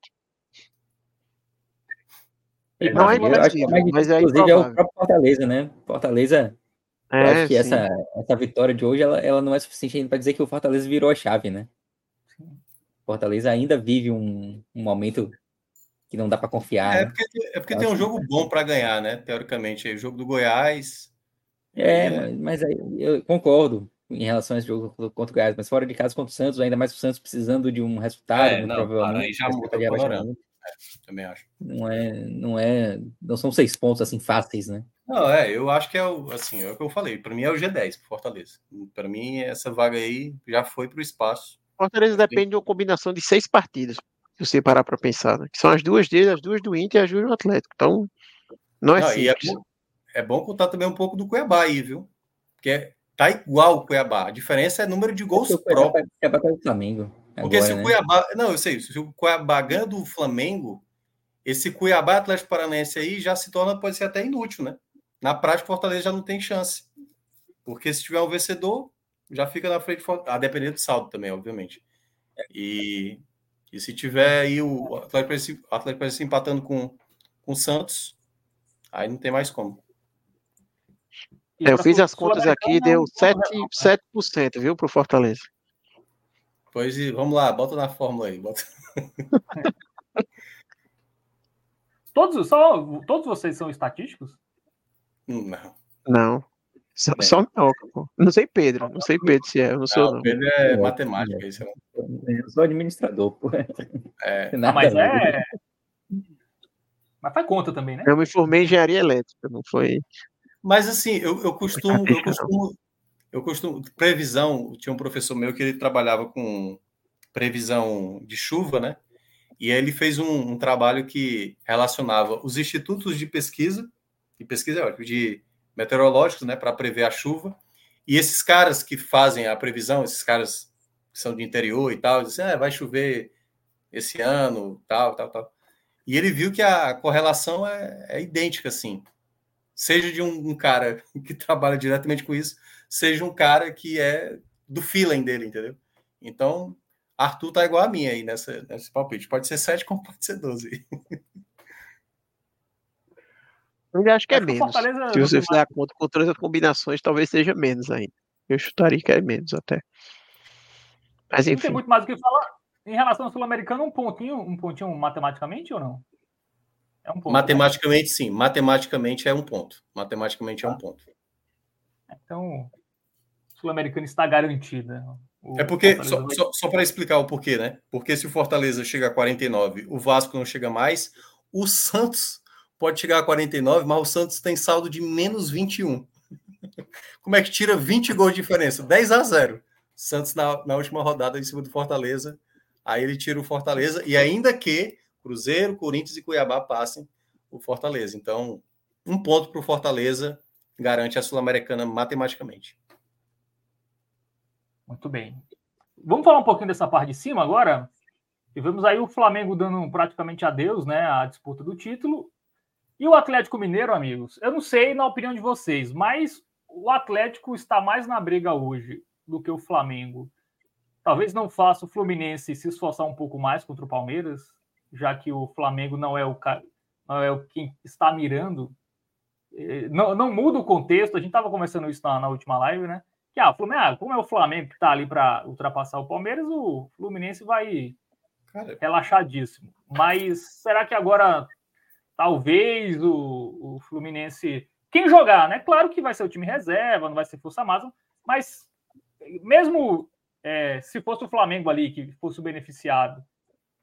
É, não é impossível, mas é inclusive é o próprio Fortaleza, né? Fortaleza, é, eu acho que essa, essa vitória de hoje ela, ela não é suficiente ainda para dizer que o Fortaleza virou a chave, né? Fortaleza ainda vive um, um momento que não dá para confiar. É, né? porque, é porque tem um jogo bom para ganhar, né? Teoricamente, o jogo do Goiás. É, é... mas aí eu concordo em relação a esse jogo contra o Goiás, mas fora de casa contra o Santos, ainda mais o Santos precisando de um resultado, é, não, provavelmente. Aí já muda o. É, também acho. Não é, não é, não são seis pontos assim fáceis, né? Não, é, eu acho que é o, assim, é o que eu falei. Para mim é o G10 Fortaleza. Para mim essa vaga aí já foi para o espaço. Fortaleza depende de uma combinação de seis partidas, se você parar para pensar, né? Que são as duas dele, as duas do Inter e as duas do Atlético. Então, não é não, simples. É bom, é bom contar também um pouco do Cuiabá aí, viu? Porque é, tá igual o Cuiabá. A diferença é número de gols próprios. O Cuiabá tá o Flamengo. Porque agora, se o né? Cuiabá. Não, eu sei, se o Cuiabá ganha do Flamengo, esse Cuiabá Atlético Paranaense aí já se torna, pode ser até inútil, né? Na prática, o Fortaleza já não tem chance. Porque se tiver um vencedor, já fica na frente, a depender do saldo também, obviamente. E, e se tiver aí o Atlético Paranaense empatando com, com o Santos, aí não tem mais como. É, eu fiz as contas aqui e deu 7%, 7% viu, para o Fortaleza. Pois vamos lá, bota na fórmula aí. Bota... todos, só, todos vocês são estatísticos? Não. Não. Só, só não. Não sei Pedro, não sei Pedro se é, eu não sou não. Pedro é matemática, isso é. Eu sou administrador, pô. É. Não, mas é. Mas faz conta também, né? Eu me formei em engenharia elétrica, não foi. Mas assim, eu, eu costumo, eu costumo, eu costumo. Previsão, tinha um professor meu que ele trabalhava com previsão de chuva, né? E aí ele fez um, um trabalho que relacionava os institutos de pesquisa, e pesquisa é de meteorológicos, né, para prever a chuva. E esses caras que fazem a previsão, esses caras que são de interior e tal, dizem, ah, vai chover esse ano, tal, tal, tal. E ele viu que a correlação é, é idêntica, assim. Seja de um, um, cara que trabalha diretamente com isso, seja um cara que é do feeling dele, entendeu? Então, Arthur tá igual a mim aí nessa, nesse palpite. Pode ser 7, como pode ser 12. Eu acho que é menos. Se você fizer a conta com todas as combinações, talvez seja menos ainda. Eu chutaria que é menos até. Mas enfim. Não tem muito mais o que falar. Em relação ao Sul-Americano, um pontinho, um pontinho matematicamente ou não? É um ponto, né? Matematicamente, né? sim. Matematicamente é um ponto. Matematicamente é um ponto. Então, Sul-Americano está garantida. é porque, só, vai... só, só para explicar o porquê, né? Porque se o Fortaleza chega a 49, o Vasco não chega mais, o Santos pode chegar a 49, mas o Santos tem saldo de menos 21. Como é que tira 20 gols de diferença? 10 a 0. Santos na, na última rodada em cima do Fortaleza. Aí ele tira o Fortaleza e ainda que Cruzeiro, Corinthians e Cuiabá passem o Fortaleza. Então, um ponto para o Fortaleza garante a Sul-Americana matematicamente. Muito bem. Vamos falar um pouquinho dessa parte de cima agora? Tivemos aí o Flamengo dando praticamente adeus, né, à disputa do título, e o Atlético Mineiro, amigos, eu não sei na opinião de vocês, mas o Atlético está mais na briga hoje do que o Flamengo. Talvez não faça o Fluminense se esforçar um pouco mais contra o Palmeiras, já que o Flamengo não é o não é o quem está mirando. É, não, não muda o contexto. A gente estava conversando isso na, na, última live, né? Que ah, ah, como é o Flamengo que está ali para ultrapassar o Palmeiras, o Fluminense vai Cara... relaxadíssimo. Mas será que agora talvez o, o Fluminense. Quem jogar, né? Claro que vai ser o time reserva, não vai ser força máxima, mas mesmo é, se fosse o Flamengo ali que fosse o beneficiado,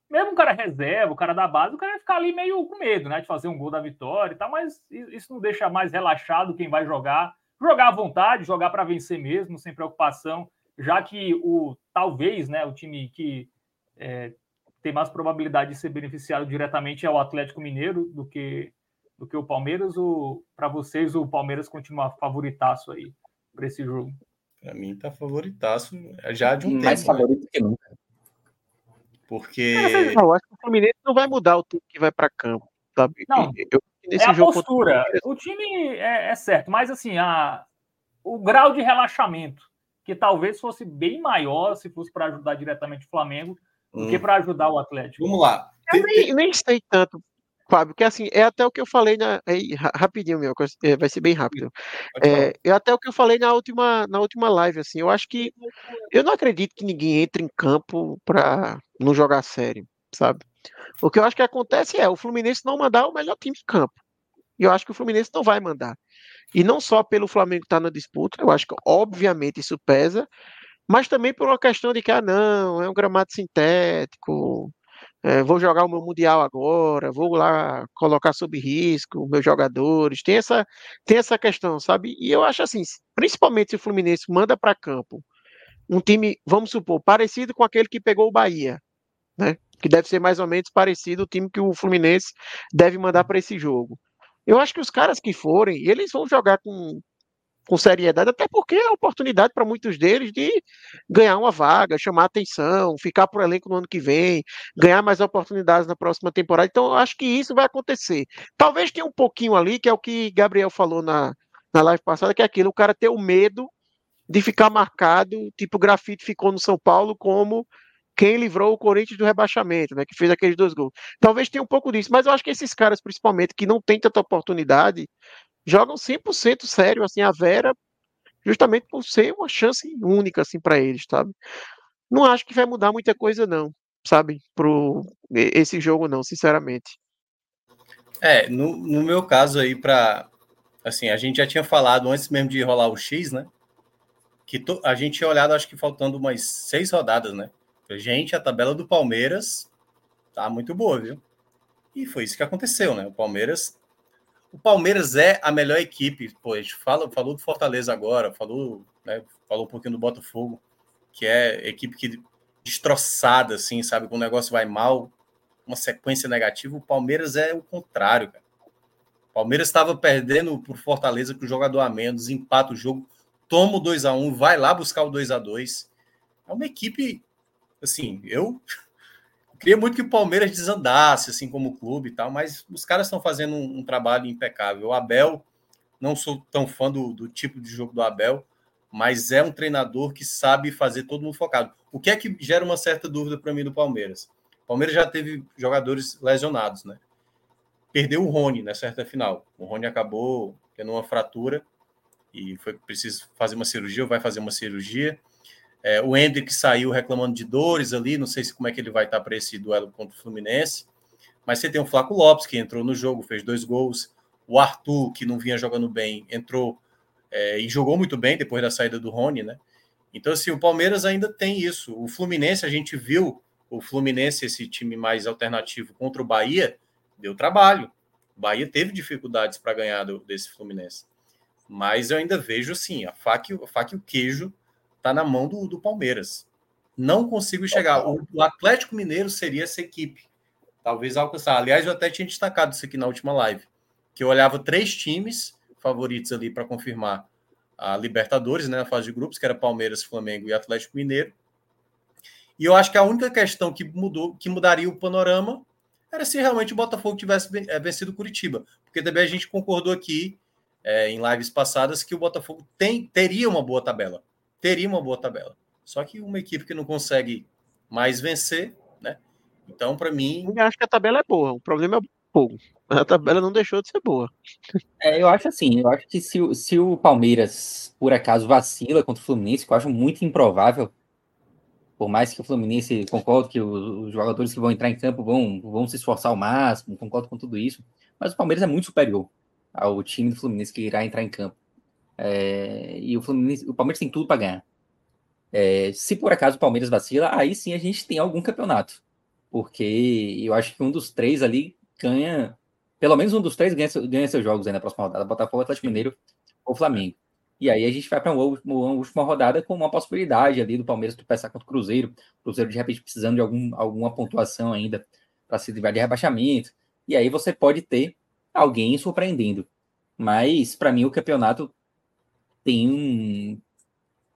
mesmo o cara reserva, o cara da base, o cara vai ficar ali meio com medo, né? De fazer um gol da vitória e tal, mas isso não deixa mais relaxado quem vai jogar. Jogar à vontade, jogar para vencer mesmo, sem preocupação, já que o talvez, né, o time que é, tem mais probabilidade de ser beneficiado diretamente é o Atlético Mineiro do que do que o Palmeiras ou para vocês o Palmeiras continua favoritaço aí para esse jogo? Para mim tá favoritaço já de um mais tempo. Mais favorito né? que nunca. Porque eu acho que o Fluminense não vai mudar o tempo que vai para campo, sabe? Não. Eu, é a postura. O time é, é, certo, mas assim, a, o grau de relaxamento que talvez fosse bem maior se fosse para ajudar diretamente o Flamengo do hum. que para ajudar o Atlético. Vamos lá. Eu nem, nem sei tanto Fábio, que assim, é até o que eu falei na. Aí, rapidinho, meu, é, vai ser bem rápido. É, é até o que eu falei na última, na última live, assim. Eu acho que. Eu não acredito que ninguém entre em campo pra não jogar sério, sabe? O que eu acho que acontece é o Fluminense não mandar o melhor time de campo. E eu acho que o Fluminense não vai mandar. E não só pelo Flamengo estar tá na disputa, eu acho que obviamente isso pesa, mas também por uma questão de que, ah, não, é um gramado sintético, é, vou jogar o meu Mundial agora, vou lá colocar sob risco meus jogadores. Tem essa, tem essa questão, sabe? E eu acho assim, principalmente se o Fluminense manda para campo um time, vamos supor, parecido com aquele que pegou o Bahia, né? Que deve ser mais ou menos parecido o time que o Fluminense deve mandar para esse jogo. Eu acho que os caras que forem, eles vão jogar com, com seriedade, até porque é oportunidade para muitos deles de ganhar uma vaga, chamar atenção, ficar o elenco no ano que vem, ganhar mais oportunidades na próxima temporada. Então, acho que isso vai acontecer. Talvez tenha um pouquinho ali, que é o que Gabriel falou na, na live passada, que é aquilo, o cara ter o medo de ficar marcado, tipo o grafite ficou no São Paulo como quem livrou o Corinthians do rebaixamento, né, que fez aqueles dois gols. Talvez tenha um pouco disso, mas eu acho que esses caras, principalmente, que não têm tanta oportunidade, jogam 100% sério, assim, a Vera, justamente por ser uma chance única, assim, para eles, sabe? Não acho que vai mudar muita coisa, não, sabe, pro esse jogo, não, sinceramente. É, no, no meu caso aí, para assim, a gente já tinha falado antes mesmo de rolar o X, né? Que to, a gente tinha olhado, acho que faltando umas seis rodadas, né? Gente, a tabela do Palmeiras tá muito boa, viu? E foi isso que aconteceu, né? O Palmeiras. O Palmeiras é a melhor equipe. Gente fala, falou do Fortaleza agora, falou, né, falou um pouquinho do Botafogo, que é equipe que destroçada, assim, sabe? Quando o negócio vai mal, uma sequência negativa. O Palmeiras é o contrário, cara. O Palmeiras estava perdendo por Fortaleza com o jogador a menos, empata o jogo, toma o 2 a 1 vai lá buscar o 2 a 2 É uma equipe assim, eu queria muito que o Palmeiras desandasse, assim, como clube e tal, mas os caras estão fazendo um, um, trabalho impecável. O Abel, não sou tão fã do, do tipo de jogo do Abel, mas é um treinador que sabe fazer todo mundo focado. O que é que gera uma certa dúvida para mim do Palmeiras? O Palmeiras já teve jogadores lesionados, né? Perdeu o Rony nessa certa final. O Rony acabou tendo uma fratura e foi preciso fazer uma cirurgia, ou vai fazer uma cirurgia. É, o Hendrick saiu reclamando de dores ali, não sei se como é que ele vai estar para esse duelo contra o Fluminense. Mas você tem o Flaco Lopes, que entrou no jogo, fez dois gols. O Arthur, que não vinha jogando bem, entrou é, e jogou muito bem depois da saída do Rony, né? Então, assim, o Palmeiras ainda tem isso. O Fluminense, a gente viu o Fluminense, esse time mais alternativo contra o Bahia, deu trabalho. O Bahia teve dificuldades para ganhar do, desse Fluminense. Mas eu ainda vejo, assim, a faca, a faca e o queijo está na mão do, do Palmeiras. Não consigo chegar. O, o, Atlético Mineiro seria essa equipe. Talvez alcançar. Aliás, eu até tinha destacado isso aqui na última live. Que eu olhava três times favoritos ali para confirmar a Libertadores, né, na fase de grupos, que era Palmeiras, Flamengo e Atlético Mineiro. E eu acho que a única questão que mudou, que mudaria o panorama, era se realmente o Botafogo tivesse eh, vencido o Curitiba. Porque também a gente concordou aqui é, em lives passadas que o Botafogo tem, teria uma boa tabela teria uma boa tabela. Só que uma equipe que não consegue mais vencer, né? Então, para mim. Eu acho que a tabela é boa. O problema é pouco. A tabela não deixou de ser boa. É, eu acho assim, eu acho que se, se o Palmeiras, por acaso, vacila contra o Fluminense, que eu acho muito improvável, por mais que o Fluminense concordo que os, os jogadores que vão entrar em campo vão, vão se esforçar ao máximo, concordo com tudo isso, mas o Palmeiras é muito superior ao time do Fluminense que irá entrar em campo. É, e o, Fluminense, o Palmeiras tem tudo para ganhar. É, se por acaso o Palmeiras vacila, aí sim a gente tem algum campeonato. Porque eu acho que um dos três ali ganha. Pelo menos um dos três ganha, ganha seus jogos aí na próxima rodada: Botafogo, Atlético Mineiro ou Flamengo. E aí a gente vai para uma, última rodada com uma possibilidade ali do Palmeiras tropeçar contra o Cruzeiro. Cruzeiro de repente precisando de algum, alguma pontuação ainda para se livrar de rebaixamento. E aí você pode ter alguém surpreendendo. Mas para mim o campeonato tem um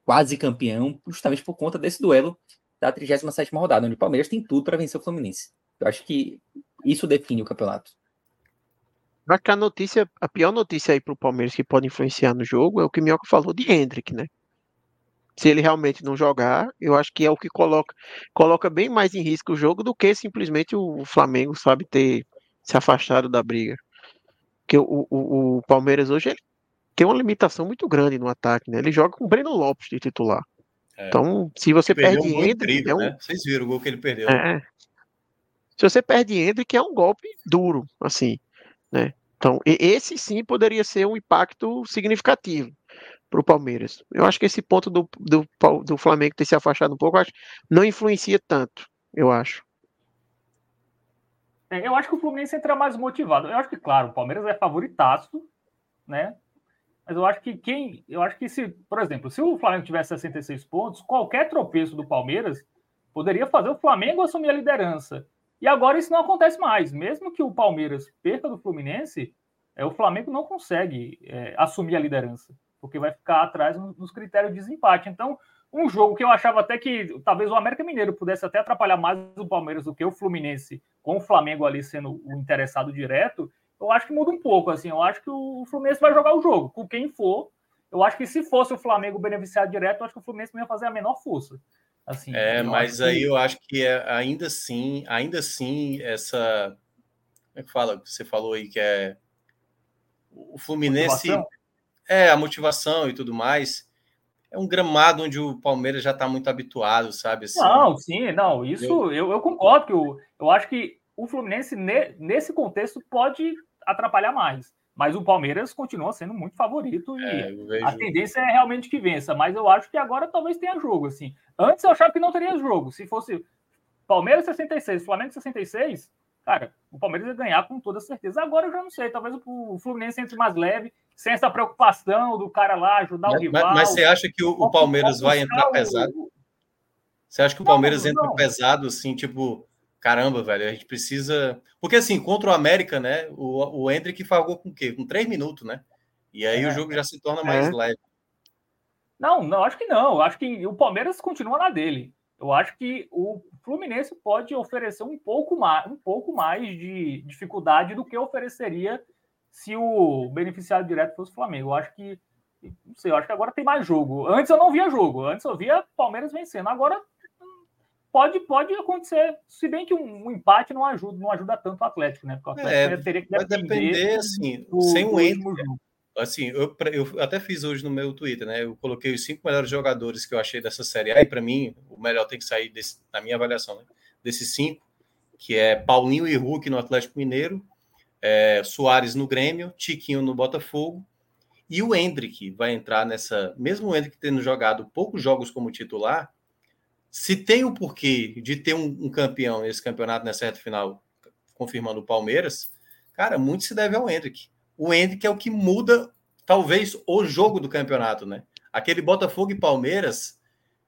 quase campeão, justamente por conta desse duelo da 37 rodada, onde o Palmeiras tem tudo para vencer o Fluminense. Eu acho que isso define o campeonato. Acho que a notícia, a pior notícia aí para o Palmeiras que pode influenciar no jogo é o que o Minhoca falou de Hendrick, né? Se ele realmente não jogar, eu acho que é o que coloca, coloca bem mais em risco o jogo do que simplesmente o Flamengo, sabe, ter se afastaram da briga. Porque o, o, o Palmeiras hoje ele tem uma limitação muito grande no ataque, né? Ele joga com o Breno Lopes de titular. É. Então, se você perde um Hendrick, é um... né? Vocês viram o gol que ele perdeu. É. Se você perde Hendrick, é um golpe duro, assim, né? Então, esse sim poderia ser um impacto significativo para o Palmeiras. Eu acho que esse ponto do, do, do Flamengo ter se afastado um pouco, acho, não influencia tanto, eu acho. É, eu acho que o Fluminense entra mais motivado. Eu acho que, claro, o Palmeiras é favoritaço, né? Mas eu acho que quem. Eu acho que se, por exemplo, se o Flamengo tivesse 66 pontos, qualquer tropeço do Palmeiras poderia fazer o Flamengo assumir a liderança. E agora isso não acontece mais. Mesmo que o Palmeiras perca do Fluminense, é, o Flamengo não consegue é, assumir a liderança, porque vai ficar atrás nos critérios de desempate. Então, um jogo que eu achava até que talvez o América Mineiro pudesse até atrapalhar mais o Palmeiras do que o Fluminense, com o Flamengo ali sendo o interessado direto, eu acho que muda um pouco. Assim, eu acho que o Fluminense vai jogar o jogo com quem for. Eu acho que se fosse o Flamengo beneficiado direto, eu acho que o Fluminense não ia fazer a menor força. Assim, é, mas aí que... eu acho que é, ainda assim, ainda assim, essa. Como é que fala? Você falou aí que é. O Fluminense. Motivação? É, a motivação e tudo mais. É um gramado onde o Palmeiras já está muito habituado, sabe? Assim, não, sim, não. Isso eu, eu, eu concordo que eu, eu acho que o Fluminense, nesse contexto, pode atrapalhar mais. Mas o Palmeiras continua sendo muito favorito e é, a tendência é realmente que vença. Mas eu acho que agora talvez tenha jogo. Assim. Antes eu achava que não teria jogo. Se fosse Palmeiras 66, Flamengo 66, cara, o Palmeiras ia ganhar com toda certeza. Agora eu já não sei. Talvez o Fluminense entre mais leve, sem essa preocupação do cara lá ajudar mas, o rival. Mas, mas, você acha que o, o Palmeiras vai entrar pesado? Você acha que o Palmeiras não, não, entra pesado, assim, tipo caramba, velho, a gente precisa. Porque assim, contra o América, né? O, o Hendrick falou com o quê? Com três minutos, né? E aí é. o jogo já se torna mais é. leve. Não, não, acho que não. Eu acho que o Palmeiras continua na dele. Eu acho que o Fluminense pode oferecer um pouco mais, um pouco mais de dificuldade do que ofereceria se o beneficiário direto fosse o Flamengo. Eu acho que não sei, eu acho que agora tem mais jogo. Antes eu não via jogo, antes eu via Palmeiras vencendo. Agora pode, pode acontecer, se bem que um, um, empate não ajuda, não ajuda tanto o Atlético, né? Porque o Atlético é, teria que depender, depender assim, do, sem o Ender. Assim, eu, eu até fiz hoje no meu Twitter, né? Eu coloquei os cinco melhores jogadores que eu achei dessa série A, e para mim, o melhor tem que sair desse, na minha avaliação, né? Desses cinco, que é Paulinho e Hulk no Atlético Mineiro, é, Soares no Grêmio, Tiquinho no Botafogo, e o Hendrick vai entrar nessa. Mesmo o Hendrick tendo jogado poucos jogos como titular, se tem o porquê de ter um, um campeão nesse campeonato nessa reta final, confirmando o Palmeiras, cara, muito se deve ao Hendrick. O Hendrick é o que muda, talvez, o jogo do campeonato, né? Aquele Botafogo e Palmeiras,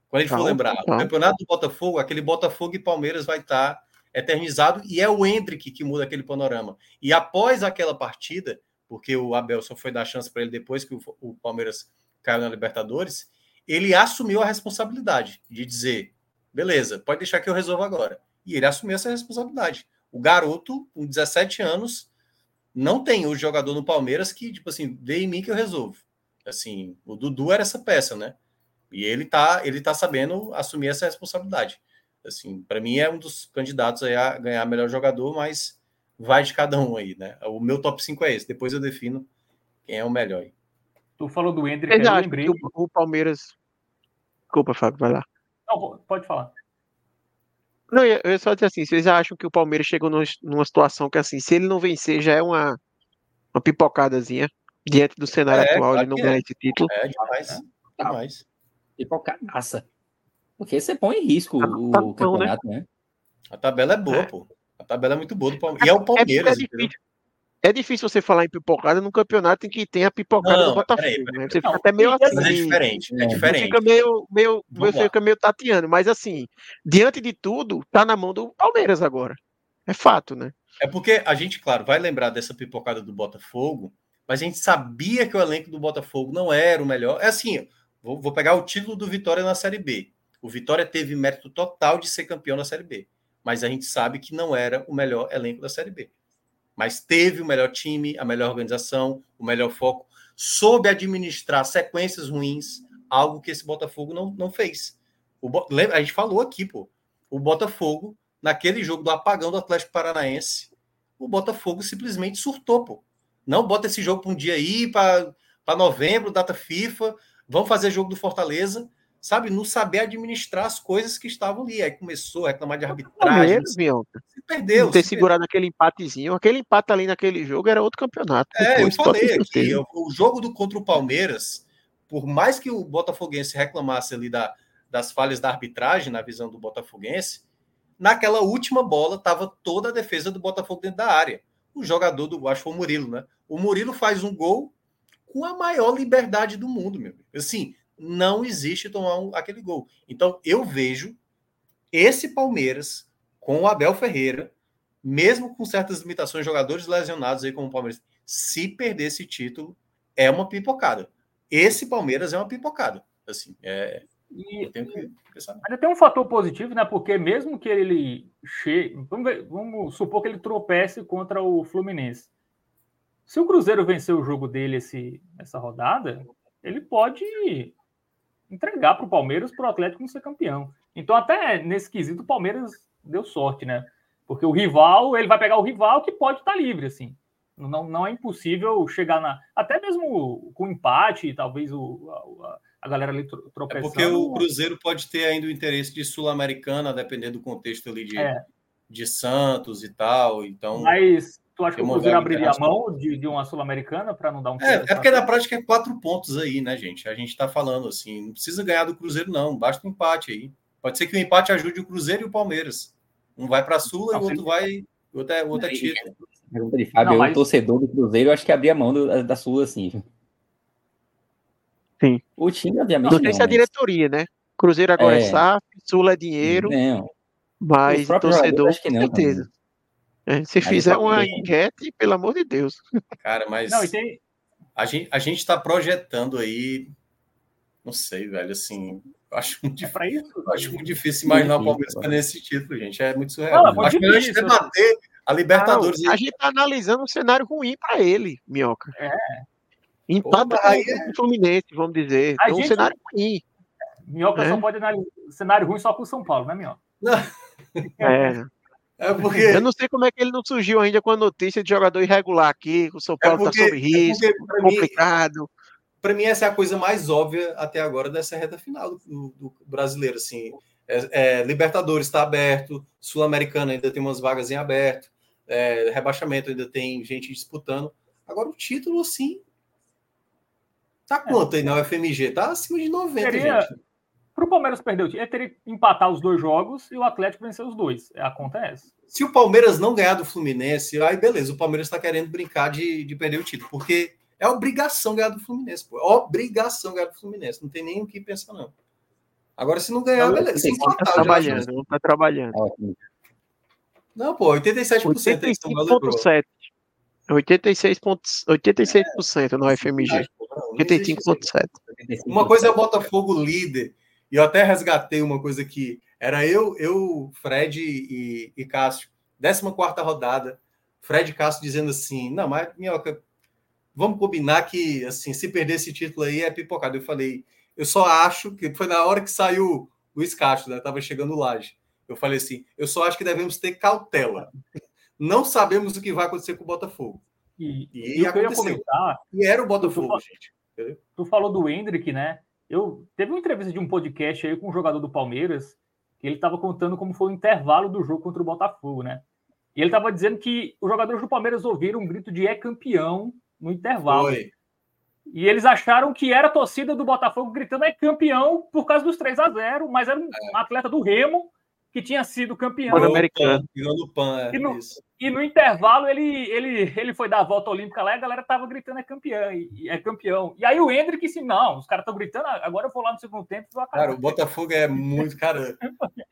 quando a gente for lembrar, o campeonato do Botafogo, aquele Botafogo e Palmeiras vai estar tá eternizado e é o Hendrick que muda aquele panorama. E após aquela partida, porque o Abel só foi dar chance para ele depois que o, o Palmeiras caiu na Libertadores, ele assumiu a responsabilidade de dizer: beleza, pode deixar que eu resolva agora. E ele assumiu essa responsabilidade. O garoto, com 17 anos, não tem o jogador no Palmeiras que, tipo assim, vê em mim que eu resolvo. Assim, o Dudu era essa peça, né? E ele tá, ele tá sabendo assumir essa responsabilidade. Assim, para mim é um dos candidatos a ganhar melhor jogador, mas vai de cada um aí, né? O meu top 5 é esse, depois eu defino quem é o melhor aí. Tu falou do Hendrick, eu lembrei. O, o Palmeiras. Desculpa, Fábio, vai lá. Não, pode falar. Não, eu só dizer assim, vocês acham que o Palmeiras chegou numa situação que assim, se ele não vencer, já é uma, uma pipocadazinha diante do cenário é, atual, claro ele não ganha é. esse título. É demais. É demais. Pipocadaça. Porque você põe em risco tá, o, tá, campeonato, né? né? A tabela é boa, é. pô. A tabela é muito boa do Palmeiras. E é o Palmeiras, é, é é difícil você falar em pipocada num campeonato em que tem a pipocada não, do Botafogo. Peraí, peraí, né? Você não, fica até meio assim. Mas é diferente, é diferente. Fica meio, meio, você fica meio tateando. Mas assim, diante de tudo, tá na mão do Palmeiras agora. É fato, né? É porque a gente, claro, vai lembrar dessa pipocada do Botafogo, mas a gente sabia que o elenco do Botafogo não era o melhor. É assim, vou, vou pegar o título do Vitória na Série B. O Vitória teve mérito total de ser campeão na Série B. Mas a gente sabe que não era o melhor elenco da Série B mas teve o melhor time, a melhor organização, o melhor foco, soube administrar sequências ruins, algo que esse Botafogo não, não fez. O, a gente falou aqui, pô, o Botafogo, naquele jogo do apagão do Atlético Paranaense, o Botafogo simplesmente surtou, pô. Não bota esse jogo para um dia aí, para novembro, data FIFA, vamos fazer jogo do Fortaleza, sabe? Não saber administrar as coisas que estavam ali. Aí começou a reclamar de arbitragem. Menos, se perdeu. Não ter se segurado perdeu. aquele empatezinho. Aquele empate ali naquele jogo era outro campeonato. É, Depois, eu falei aqui, o jogo do contra o Palmeiras, por mais que o Botafoguense reclamasse ali da, das falhas da arbitragem na visão do Botafoguense, naquela última bola estava toda a defesa do Botafogo dentro da área. O jogador do, acho que foi o Murilo, né? O Murilo faz um gol com a maior liberdade do mundo, meu. Assim, não existe tomar um, aquele gol. Então, eu vejo esse Palmeiras com o Abel Ferreira, mesmo com certas limitações, jogadores lesionados aí como o Palmeiras, se perder esse título, é uma pipocada. Esse Palmeiras é uma pipocada. Assim, é, e ainda tem um fator positivo, né? Porque mesmo que ele chegue. Vamos, ver, vamos supor que ele tropece contra o Fluminense. Se o Cruzeiro vencer o jogo dele esse, essa rodada, ele pode entregar para o Palmeiras, para o Atlético não ser campeão. Então, até nesse quesito, o Palmeiras deu sorte, né? Porque o rival, ele vai pegar o rival que pode estar tá livre, assim. Não, não é impossível chegar na. Até mesmo com empate, talvez o, a, a galera ali tropeçando. É porque o Cruzeiro pode ter ainda o interesse de Sul-Americana, dependendo do contexto ali de, é. de Santos e tal. Então. Mas Tu acha que o Cruzeiro abriria a mão de, de uma Sul-Americana para não dar um. É, é porque na prática é quatro pontos aí, né, gente? A gente está falando assim, não precisa ganhar do Cruzeiro, não, basta um empate aí. Pode ser que o empate ajude o Cruzeiro e o Palmeiras. Um vai para a Sula e o outro vai. O outro é, o outro é título. Pergunta de Fábio, não, mas... eu, torcedor do Cruzeiro, eu acho que abria a mão do, da Sula, assim. Sim. O time, obviamente. Não sei se a diretoria, né? Cruzeiro agora é, é SAF, Sula é dinheiro. Não. Mas o torcedor, acho que não, com certeza. Também. É, se fizer uma enquete, pelo amor de Deus. Cara, mas não, tem... a gente a gente está projetando aí, não sei, velho, assim, acho muito, é isso, acho muito difícil imaginar o Palmeiras ganhando esse título, gente. É muito surreal. Não, é acho melhor a gente debater a Libertadores. Não, a gente está analisando um cenário ruim para ele, Minhoca. É. Empata aí é... o Fluminense, vamos dizer. A então, gente... um cenário ruim. Minhoca é. só pode analisar cenário ruim só com o São Paulo, né, Minhoca? Não. É. É porque... Eu não sei como é que ele não surgiu ainda com a notícia de jogador irregular aqui, o São Paulo está é sob é risco, é complicado. Para mim, essa é a coisa mais óbvia até agora dessa reta final do, do brasileiro. Assim, é, é, Libertadores está aberto, Sul-Americana ainda tem umas vagas em aberto, é, rebaixamento ainda tem gente disputando. Agora, o título, assim, tá quanto aí na UFMG? Tá acima de 90, Seria... gente. Para o Palmeiras perder o time, ele teria que empatar os dois jogos e o Atlético vencer os dois. É, acontece. Se o Palmeiras não ganhar do Fluminense, aí beleza, o Palmeiras está querendo brincar de, de perder o título, porque é obrigação ganhar do Fluminense, pô. É obrigação ganhar do Fluminense, não tem nem o que pensar, não. Agora, se não ganhar, beleza. Se empatar, tá trabalhando, não tá trabalhando. Não, pô, 87%. 85,7%. 86%, 86% no FMG. 85,7%. Uma coisa é o Botafogo líder e eu até resgatei uma coisa que era eu, eu Fred e, e Cássio, 14 rodada. Fred e Cássio dizendo assim: não, mas minhoca, vamos combinar que assim, se perder esse título aí é pipocado. Eu falei, eu só acho que foi na hora que saiu Luiz Castro, né? Tava chegando Laje. Eu falei assim: eu só acho que devemos ter cautela. Não sabemos o que vai acontecer com o Botafogo. E, e, e aconteceu. Comentar, e era o Botafogo, tu, gente. Tu falou do Hendrick, né? Eu teve uma entrevista de um podcast aí com um jogador do Palmeiras, que ele estava contando como foi o intervalo do jogo contra o Botafogo, né? E ele estava dizendo que os jogadores do Palmeiras ouviram um grito de é campeão no intervalo. Foi. E eles acharam que era a torcida do Botafogo gritando é campeão por causa dos 3 a 0 mas era um é. atleta do Remo que tinha sido campeão. Pan-Americano. Pan, é, e, no, e no intervalo ele, ele, ele foi dar a volta olímpica lá e a galera tava gritando é campeão, e, é campeão. E aí o Hendrick disse, não, os caras estão gritando, agora eu vou lá no segundo tempo e vou acabar. Cara, o Botafogo é muito, cara...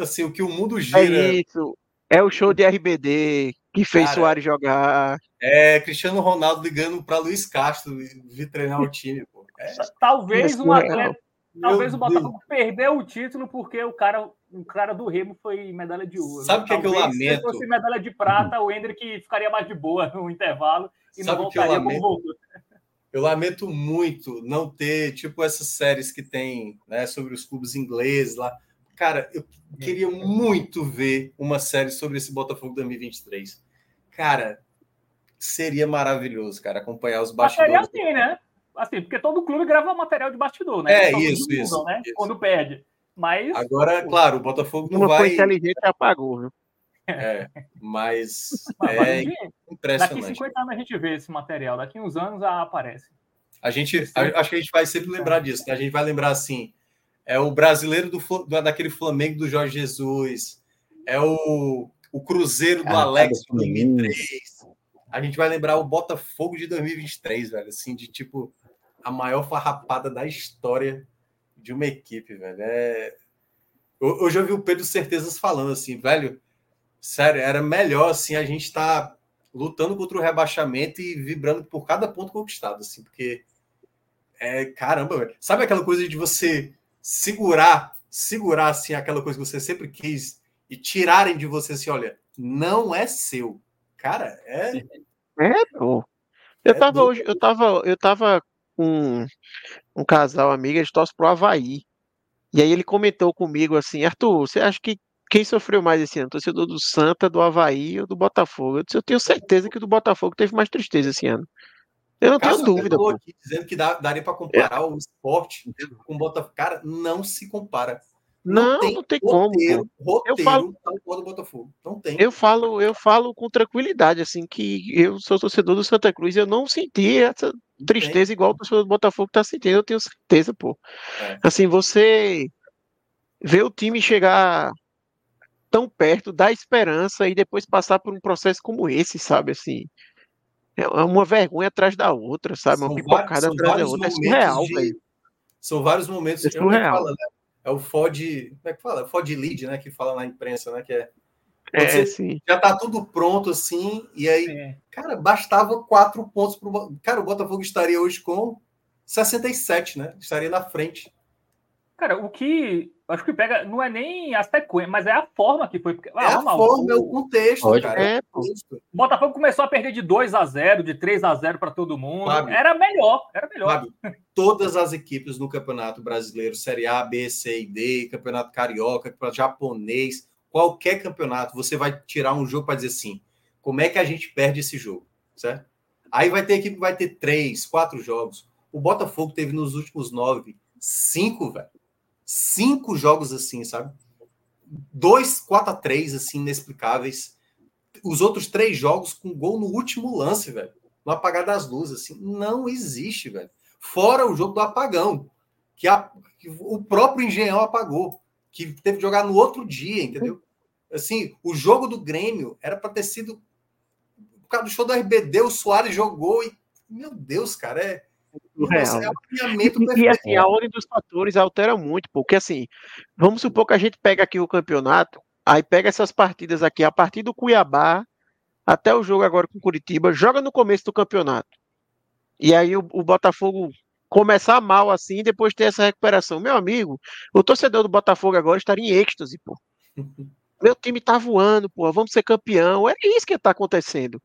assim, o que o mundo gira... É isso, é o show de RBD que fez cara, Soares jogar. É, Cristiano Ronaldo ligando para Luiz Castro vir treinar o time, pô. É. Talvez um atleta Talvez o Botafogo Deus. perdeu o título porque o cara, o cara do Remo foi medalha de ouro. Sabe o que, é que eu lamento? Se fosse medalha de prata, o Hendrick ficaria mais de boa no intervalo e Sabe não voltaria como voltou. Eu lamento muito não ter, tipo, essas séries que tem né, sobre os clubes ingleses lá. Cara, eu queria muito ver uma série sobre esse Botafogo 2023. Cara, seria maravilhoso, cara, acompanhar os bastidores. Seria assim, né? Assim, porque todo clube grava material de bastidor, né? É, isso, isso, né? isso, Quando perde. Mas. Agora, claro, o Botafogo não Uma vai. Uma inteligente apagou, viu? É, mas, mas é impressionante. Daqui 50 anos a gente vê esse material, daqui uns anos aparece. A gente, acho que a gente vai sempre lembrar disso, né? A gente vai lembrar assim, é o brasileiro do, daquele Flamengo do Jorge Jesus, é o, o Cruzeiro do ah, Alex de 2003. A gente vai lembrar o Botafogo de 2023, velho, assim, de tipo a maior farrapada da história de uma equipe, velho. É... Hoje eu vi o Pedro Certezas falando assim, velho, sério, era melhor assim a gente estar tá lutando contra o rebaixamento e vibrando por cada ponto conquistado, assim, porque é caramba, velho. Sabe aquela coisa de você segurar, segurar assim aquela coisa que você sempre quis e tirarem de você assim, olha, não é seu. Cara, é É, pô. Eu é tava hoje, eu tava, eu tava com um casal amigo, eles torcem pro Havaí. E aí ele comentou comigo assim, Arthur, você acha que quem sofreu mais esse ano? Torcedor do Santa, do Havaí ou do Botafogo? Eu, disse, eu tenho certeza que o do Botafogo teve mais tristeza esse ano. Eu não tenho dúvida. Aqui, dizendo que dá, daria para comparar é. o esporte com o Botafogo. Cara, não se compara. Não, não tem, não tem roteiro, como. Roteiro eu falo do Botafogo. Não tem. Eu falo, eu falo com tranquilidade, assim, que eu sou torcedor do Santa Cruz, eu não senti essa tristeza tem. igual o torcedor do Botafogo está sentindo, eu tenho certeza, pô. É. Assim, você vê o time chegar tão perto, dar esperança e depois passar por um processo como esse, sabe? Assim, é uma vergonha atrás da outra, sabe? São uma pipocada atrás da outra. É surreal, de... velho. São vários momentos. É surreal. Fala, né? É o FOD, como é que fala? FOD lead, né? Que fala na imprensa, né? Que é. É, sim. Já tá tudo pronto assim, e aí, é. cara, bastava quatro pontos pro. Cara, o Botafogo estaria hoje com 67, né? Estaria na frente. Cara, o que acho que pega não é nem a sequência, mas é a forma que foi. Ah, é a forma, é o contexto, Pode, cara. É, o Botafogo começou a perder de 2 a 0 de 3 a 0 para todo mundo. Fábio, era melhor, era melhor. Fábio, todas as equipes no Campeonato Brasileiro, Série A, B, C e D, Campeonato Carioca, Campeonato Japonês, qualquer campeonato, você vai tirar um jogo para dizer assim: como é que a gente perde esse jogo, certo? Aí vai ter equipe que vai ter três, quatro jogos. O Botafogo teve nos últimos nove, cinco, velho cinco jogos assim, sabe? Dois 4 a 3 assim, inexplicáveis. Os outros três jogos com gol no último lance, velho. No apagar das luzes, assim. Não existe, velho. Fora o jogo do apagão, que, a, que o próprio Engenhão apagou, que teve que jogar no outro dia, entendeu? Assim, o jogo do Grêmio era para ter sido. Por causa do show do RBD, o Soares jogou e. Meu Deus, cara, é Real. É e, e, assim, a ordem dos fatores altera muito, porque assim, vamos supor que a gente pega aqui o campeonato, aí pega essas partidas aqui, a partir do Cuiabá até o jogo agora com Curitiba, joga no começo do campeonato. E aí o, o Botafogo começar mal assim e depois ter essa recuperação. Meu amigo, o torcedor do Botafogo agora estaria em êxtase, pô. Meu time tá voando, pô, vamos ser campeão. É isso que tá acontecendo.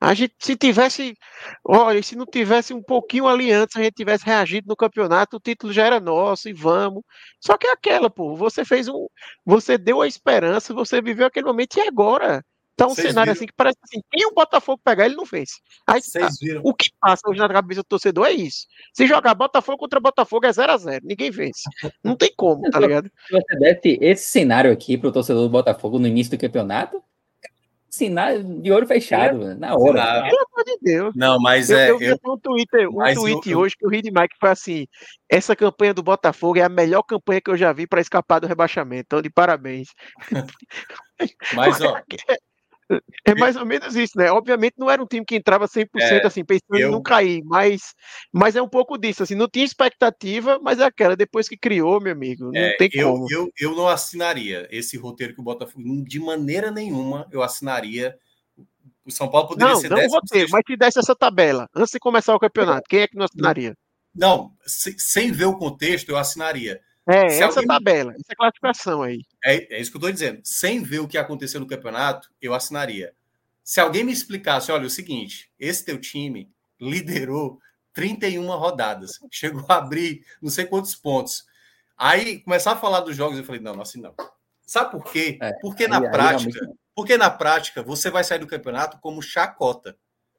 A gente, se tivesse, olha, se não tivesse um pouquinho ali antes, a gente tivesse reagido no campeonato, o título já era nosso e vamos. Só que é aquela, pô, você fez um, você deu a esperança, você viveu aquele momento e agora tá um Vocês cenário viram? assim que parece assim, quem o Botafogo pegar, ele não fez. Aí tá, o que passa hoje na cabeça do torcedor é isso. Se jogar Botafogo contra Botafogo é 0 a 0 ninguém vence. Não tem como, tá ligado? Você deve esse cenário aqui pro torcedor do Botafogo no início do campeonato, Sinal de olho fechado, é, na hora. Pelo amor de Deus. Não, mas eu, é. Eu vi eu, um tweet, um tweet eu, hoje que o Reed Mike foi assim: essa campanha do Botafogo é a melhor campanha que eu já vi para escapar do rebaixamento. Então, de parabéns. Mas, ó. É mais ou menos isso, né? Obviamente não era um time que entrava 100% é, assim, pensando eu... em não cair, mas, mas é um pouco disso, assim, não tinha expectativa, mas é aquela, depois que criou, meu amigo, não é, tem eu, como. Eu, eu não assinaria esse roteiro que o Botafogo, de maneira nenhuma eu assinaria. O São Paulo poderia não, ser não roteiro, mas se desse essa tabela, antes de começar o campeonato, quem é que não assinaria? Não, sem ver o contexto, eu assinaria. É, Se essa alguém... tabela, essa classificação aí. É, é isso que eu estou dizendo. Sem ver o que aconteceu no campeonato, eu assinaria. Se alguém me explicasse, olha, é o seguinte, esse teu time liderou 31 rodadas, chegou a abrir não sei quantos pontos. Aí começar a falar dos jogos, eu falei, não, assim não. Sabe por quê? É, porque aí, na aí, prática, realmente... porque na prática você vai sair do campeonato como chacota.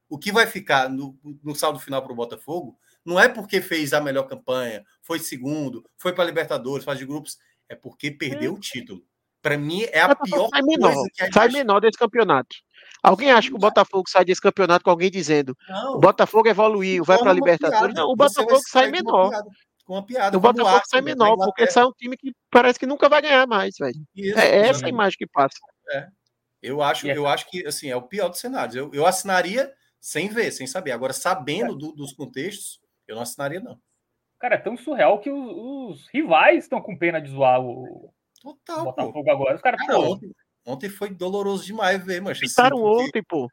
O que vai ficar no, no saldo final para o Botafogo não é porque fez a melhor campanha, foi segundo, foi para Libertadores, faz de grupos, é porque perdeu o título. Para mim é a pior sai menor, coisa que a Sai menor desse campeonato. Alguém acha que o Botafogo sai desse campeonato com alguém dizendo não, o Botafogo evoluiu, vai para a Libertadores? Não, o Botafogo sai menor. Com uma piada. O Botafogo sai menor, porque sai um time que parece que nunca vai ganhar mais, velho. Isso, é essa a imagem que passa. É. Eu acho, eu acho que assim, é o pior dos cenários. Eu, eu assinaria sem ver, sem saber. Agora, sabendo é. do, dos contextos, eu não assinaria, não. Cara, é tão surreal que os, os rivais estão com pena de zoar o, Total, Botafogo pô. agora. Os caras, cara, ontem, ontem, foi doloroso demais ver, mas. Tuitaram assim, porque... ontem, pô.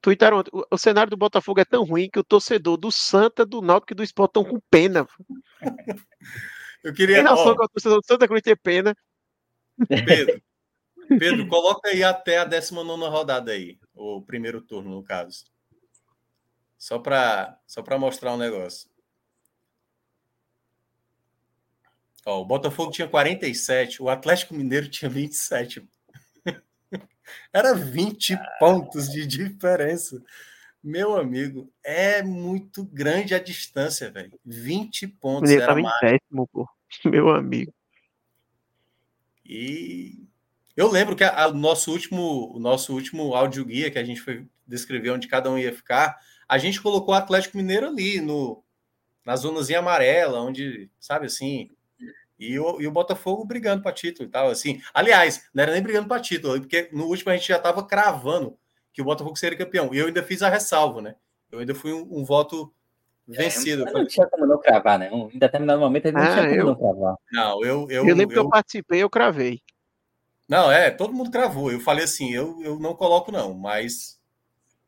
Tuitaram ontem. O, o, cenário do Botafogo é tão ruim que o torcedor do Santa, do Náutico e do Sport estão com pena. Eu queria. Tem noção que o torcedor do Santa Cruz ter pena. Pedro, Pedro, coloca aí até a 19 rodada aí, o primeiro turno, no caso. Só para só mostrar um negócio. Ó, o Botafogo tinha 47, o Atlético Mineiro tinha 27. Era 20 pontos de diferença. Meu amigo, é muito grande a distância, velho. 20 pontos. Ele estava em décimo, pô. Meu amigo. E eu lembro que o nosso último, o nosso último áudio guia que a gente foi descrever onde cada um ia ficar, a gente colocou o Atlético Mineiro ali no na zonazinha amarela, onde, sabe assim, e o, e o Botafogo brigando para título e tal, assim. Aliás, não era nem brigando para título, porque no último a gente já estava cravando que o Botafogo seria campeão. E eu ainda fiz a ressalva, né? Eu ainda fui um, um voto vencido. É, não tinha como não cravar, né? Em determinado momento ele não ah, tinha como eu... não cravar. Não, eu. Eu, eu lembro eu... que eu participei, eu cravei. Não, é, todo mundo cravou. Eu falei assim, eu, eu não coloco, não, mas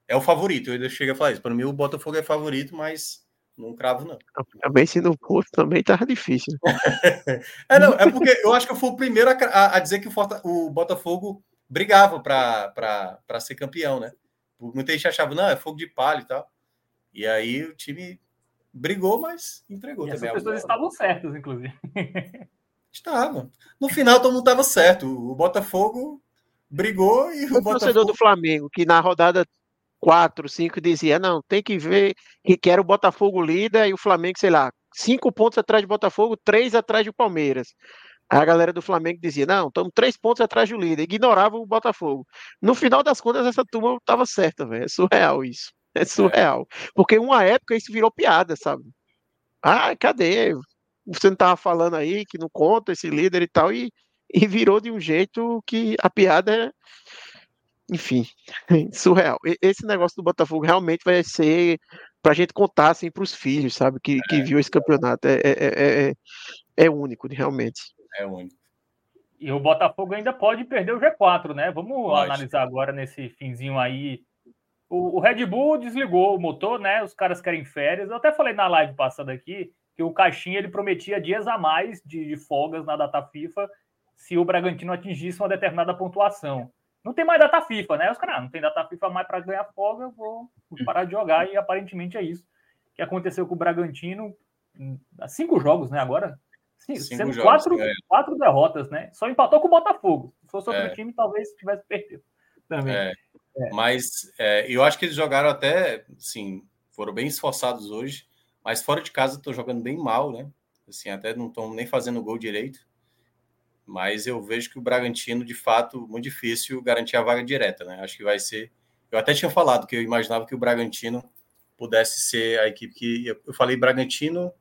é o favorito. Eu ainda cheguei a falar isso. Para mim, o Botafogo é favorito, mas não cravo, não. Também se não fosse, também tava difícil. é, não, é porque eu acho que eu fui o primeiro a, a dizer que o, Forta, o Botafogo brigava para ser campeão, né? Muita gente achava, não, é fogo de palha e tal. E aí o time brigou, mas entregou e também. As pessoas estavam certas, inclusive. Estava. No final, todo mundo estava certo. O Botafogo brigou e o, o Botafogo... torcedor do Flamengo, que na rodada quatro, cinco, dizia, não, tem que ver que quer o Botafogo líder e o Flamengo, sei lá, cinco pontos atrás do Botafogo, três atrás do Palmeiras. A galera do Flamengo dizia, não, estamos três pontos atrás do líder, ignorava o Botafogo. No final das contas, essa turma estava certa, velho. É surreal isso. É surreal. Porque uma época isso virou piada, sabe? Ah, cadê? Você não estava falando aí que não conta esse líder e tal, e, e virou de um jeito que a piada enfim, surreal. Esse negócio do Botafogo realmente vai ser para a gente contar assim para os filhos, sabe, que, que viu esse campeonato. É, é, é, é, único, realmente. É único. E o Botafogo ainda pode perder o G4, né? Vamos pode. analisar agora nesse finzinho aí. O, o, Red Bull desligou o motor, né? Os caras querem férias. Eu até falei na live passada aqui que o Caixinha ele prometia dias a mais de, de folgas na data FIFA se o Bragantino atingisse uma determinada pontuação. Não tem mais data FIFA, né? Os caras, ah, não tem data FIFA mais para ganhar folga, eu vou parar de jogar. E aparentemente é isso que aconteceu com o Bragantino. Cinco jogos, né? Agora. Sim, sendo jogos, quatro, é. quatro derrotas, né? Só empatou com o Botafogo. Se fosse outro é. time, talvez tivesse perdido. Também. É. é. Mas é, eu acho que eles jogaram até, sim, foram bem esforçados hoje, mas fora de casa estão jogando bem mal, né? Assim, até não estão nem fazendo gol direito mas eu vejo que o Bragantino, de fato, muito difícil garantir a vaga direta, né? Acho que vai ser. Eu até tinha falado que eu imaginava que o Bragantino pudesse ser a equipe que. Eu falei Bragantino.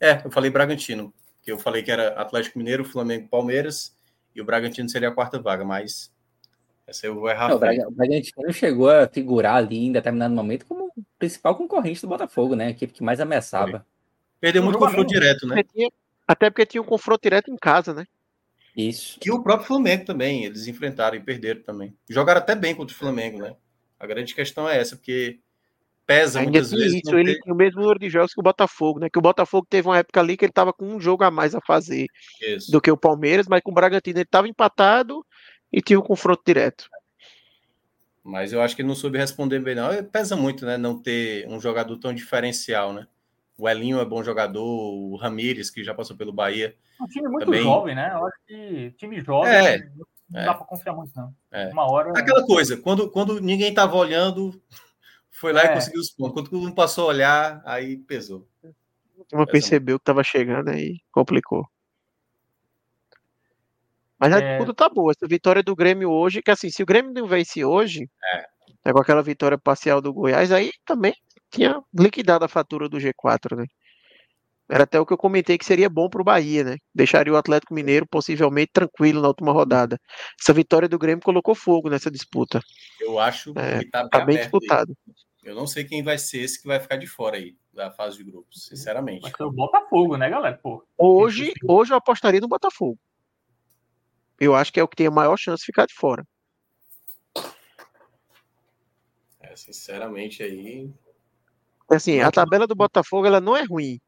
É, eu falei Bragantino, que eu falei que era Atlético Mineiro, Flamengo, Palmeiras, e o Bragantino seria a quarta vaga, mas essa eu vou errar. Não, o Bragantino chegou a figurar ali em determinado momento como o principal concorrente do Botafogo, né? A equipe que mais ameaçava. Perdeu muito confronto direto, né? Até porque tinha um confronto direto em casa, né? Isso. E o próprio Flamengo também, eles enfrentaram e perderam também. Jogaram até bem contra o Flamengo, né? A grande questão é essa, porque pesa Ainda muitas vezes. Isso, ele ter... tem o mesmo número de jogos que o Botafogo, né? Que o Botafogo teve uma época ali que ele estava com um jogo a mais a fazer isso. do que o Palmeiras, mas com o Bragantino ele estava empatado e tinha um confronto direto. Mas eu acho que ele não soube responder bem, não. Pesa muito, né? Não ter um jogador tão diferencial, né? O Elinho é bom jogador, o Ramires, que já passou pelo Bahia. Um time muito também... jovem, né? Eu acho que time jovem é, não é, dá para confiar muito, não. É. Uma hora. Aquela coisa, quando, quando ninguém estava olhando, foi lá e é. conseguiu os pontos. Quando todo mundo passou a olhar, aí pesou. Uma percebeu que estava chegando aí complicou. Mas a é... disputa tá boa. Essa vitória do Grêmio hoje, que assim, se o Grêmio não vence hoje, é. é com aquela vitória parcial do Goiás, aí também tinha liquidado a fatura do G4, né? Era até o que eu comentei que seria bom para o Bahia, né? Deixaria o Atlético Mineiro possivelmente tranquilo na última rodada. Essa vitória do Grêmio colocou fogo nessa disputa. Eu acho é, que tá, tá bem disputado. Aí. Eu não sei quem vai ser esse que vai ficar de fora aí da fase de grupos, sinceramente. Ser o Botafogo, né, galera? Pô, hoje, hoje eu apostaria no Botafogo. Eu acho que é o que tem a maior chance de ficar de fora. É, sinceramente aí. Assim, a tabela do Botafogo ela não é ruim.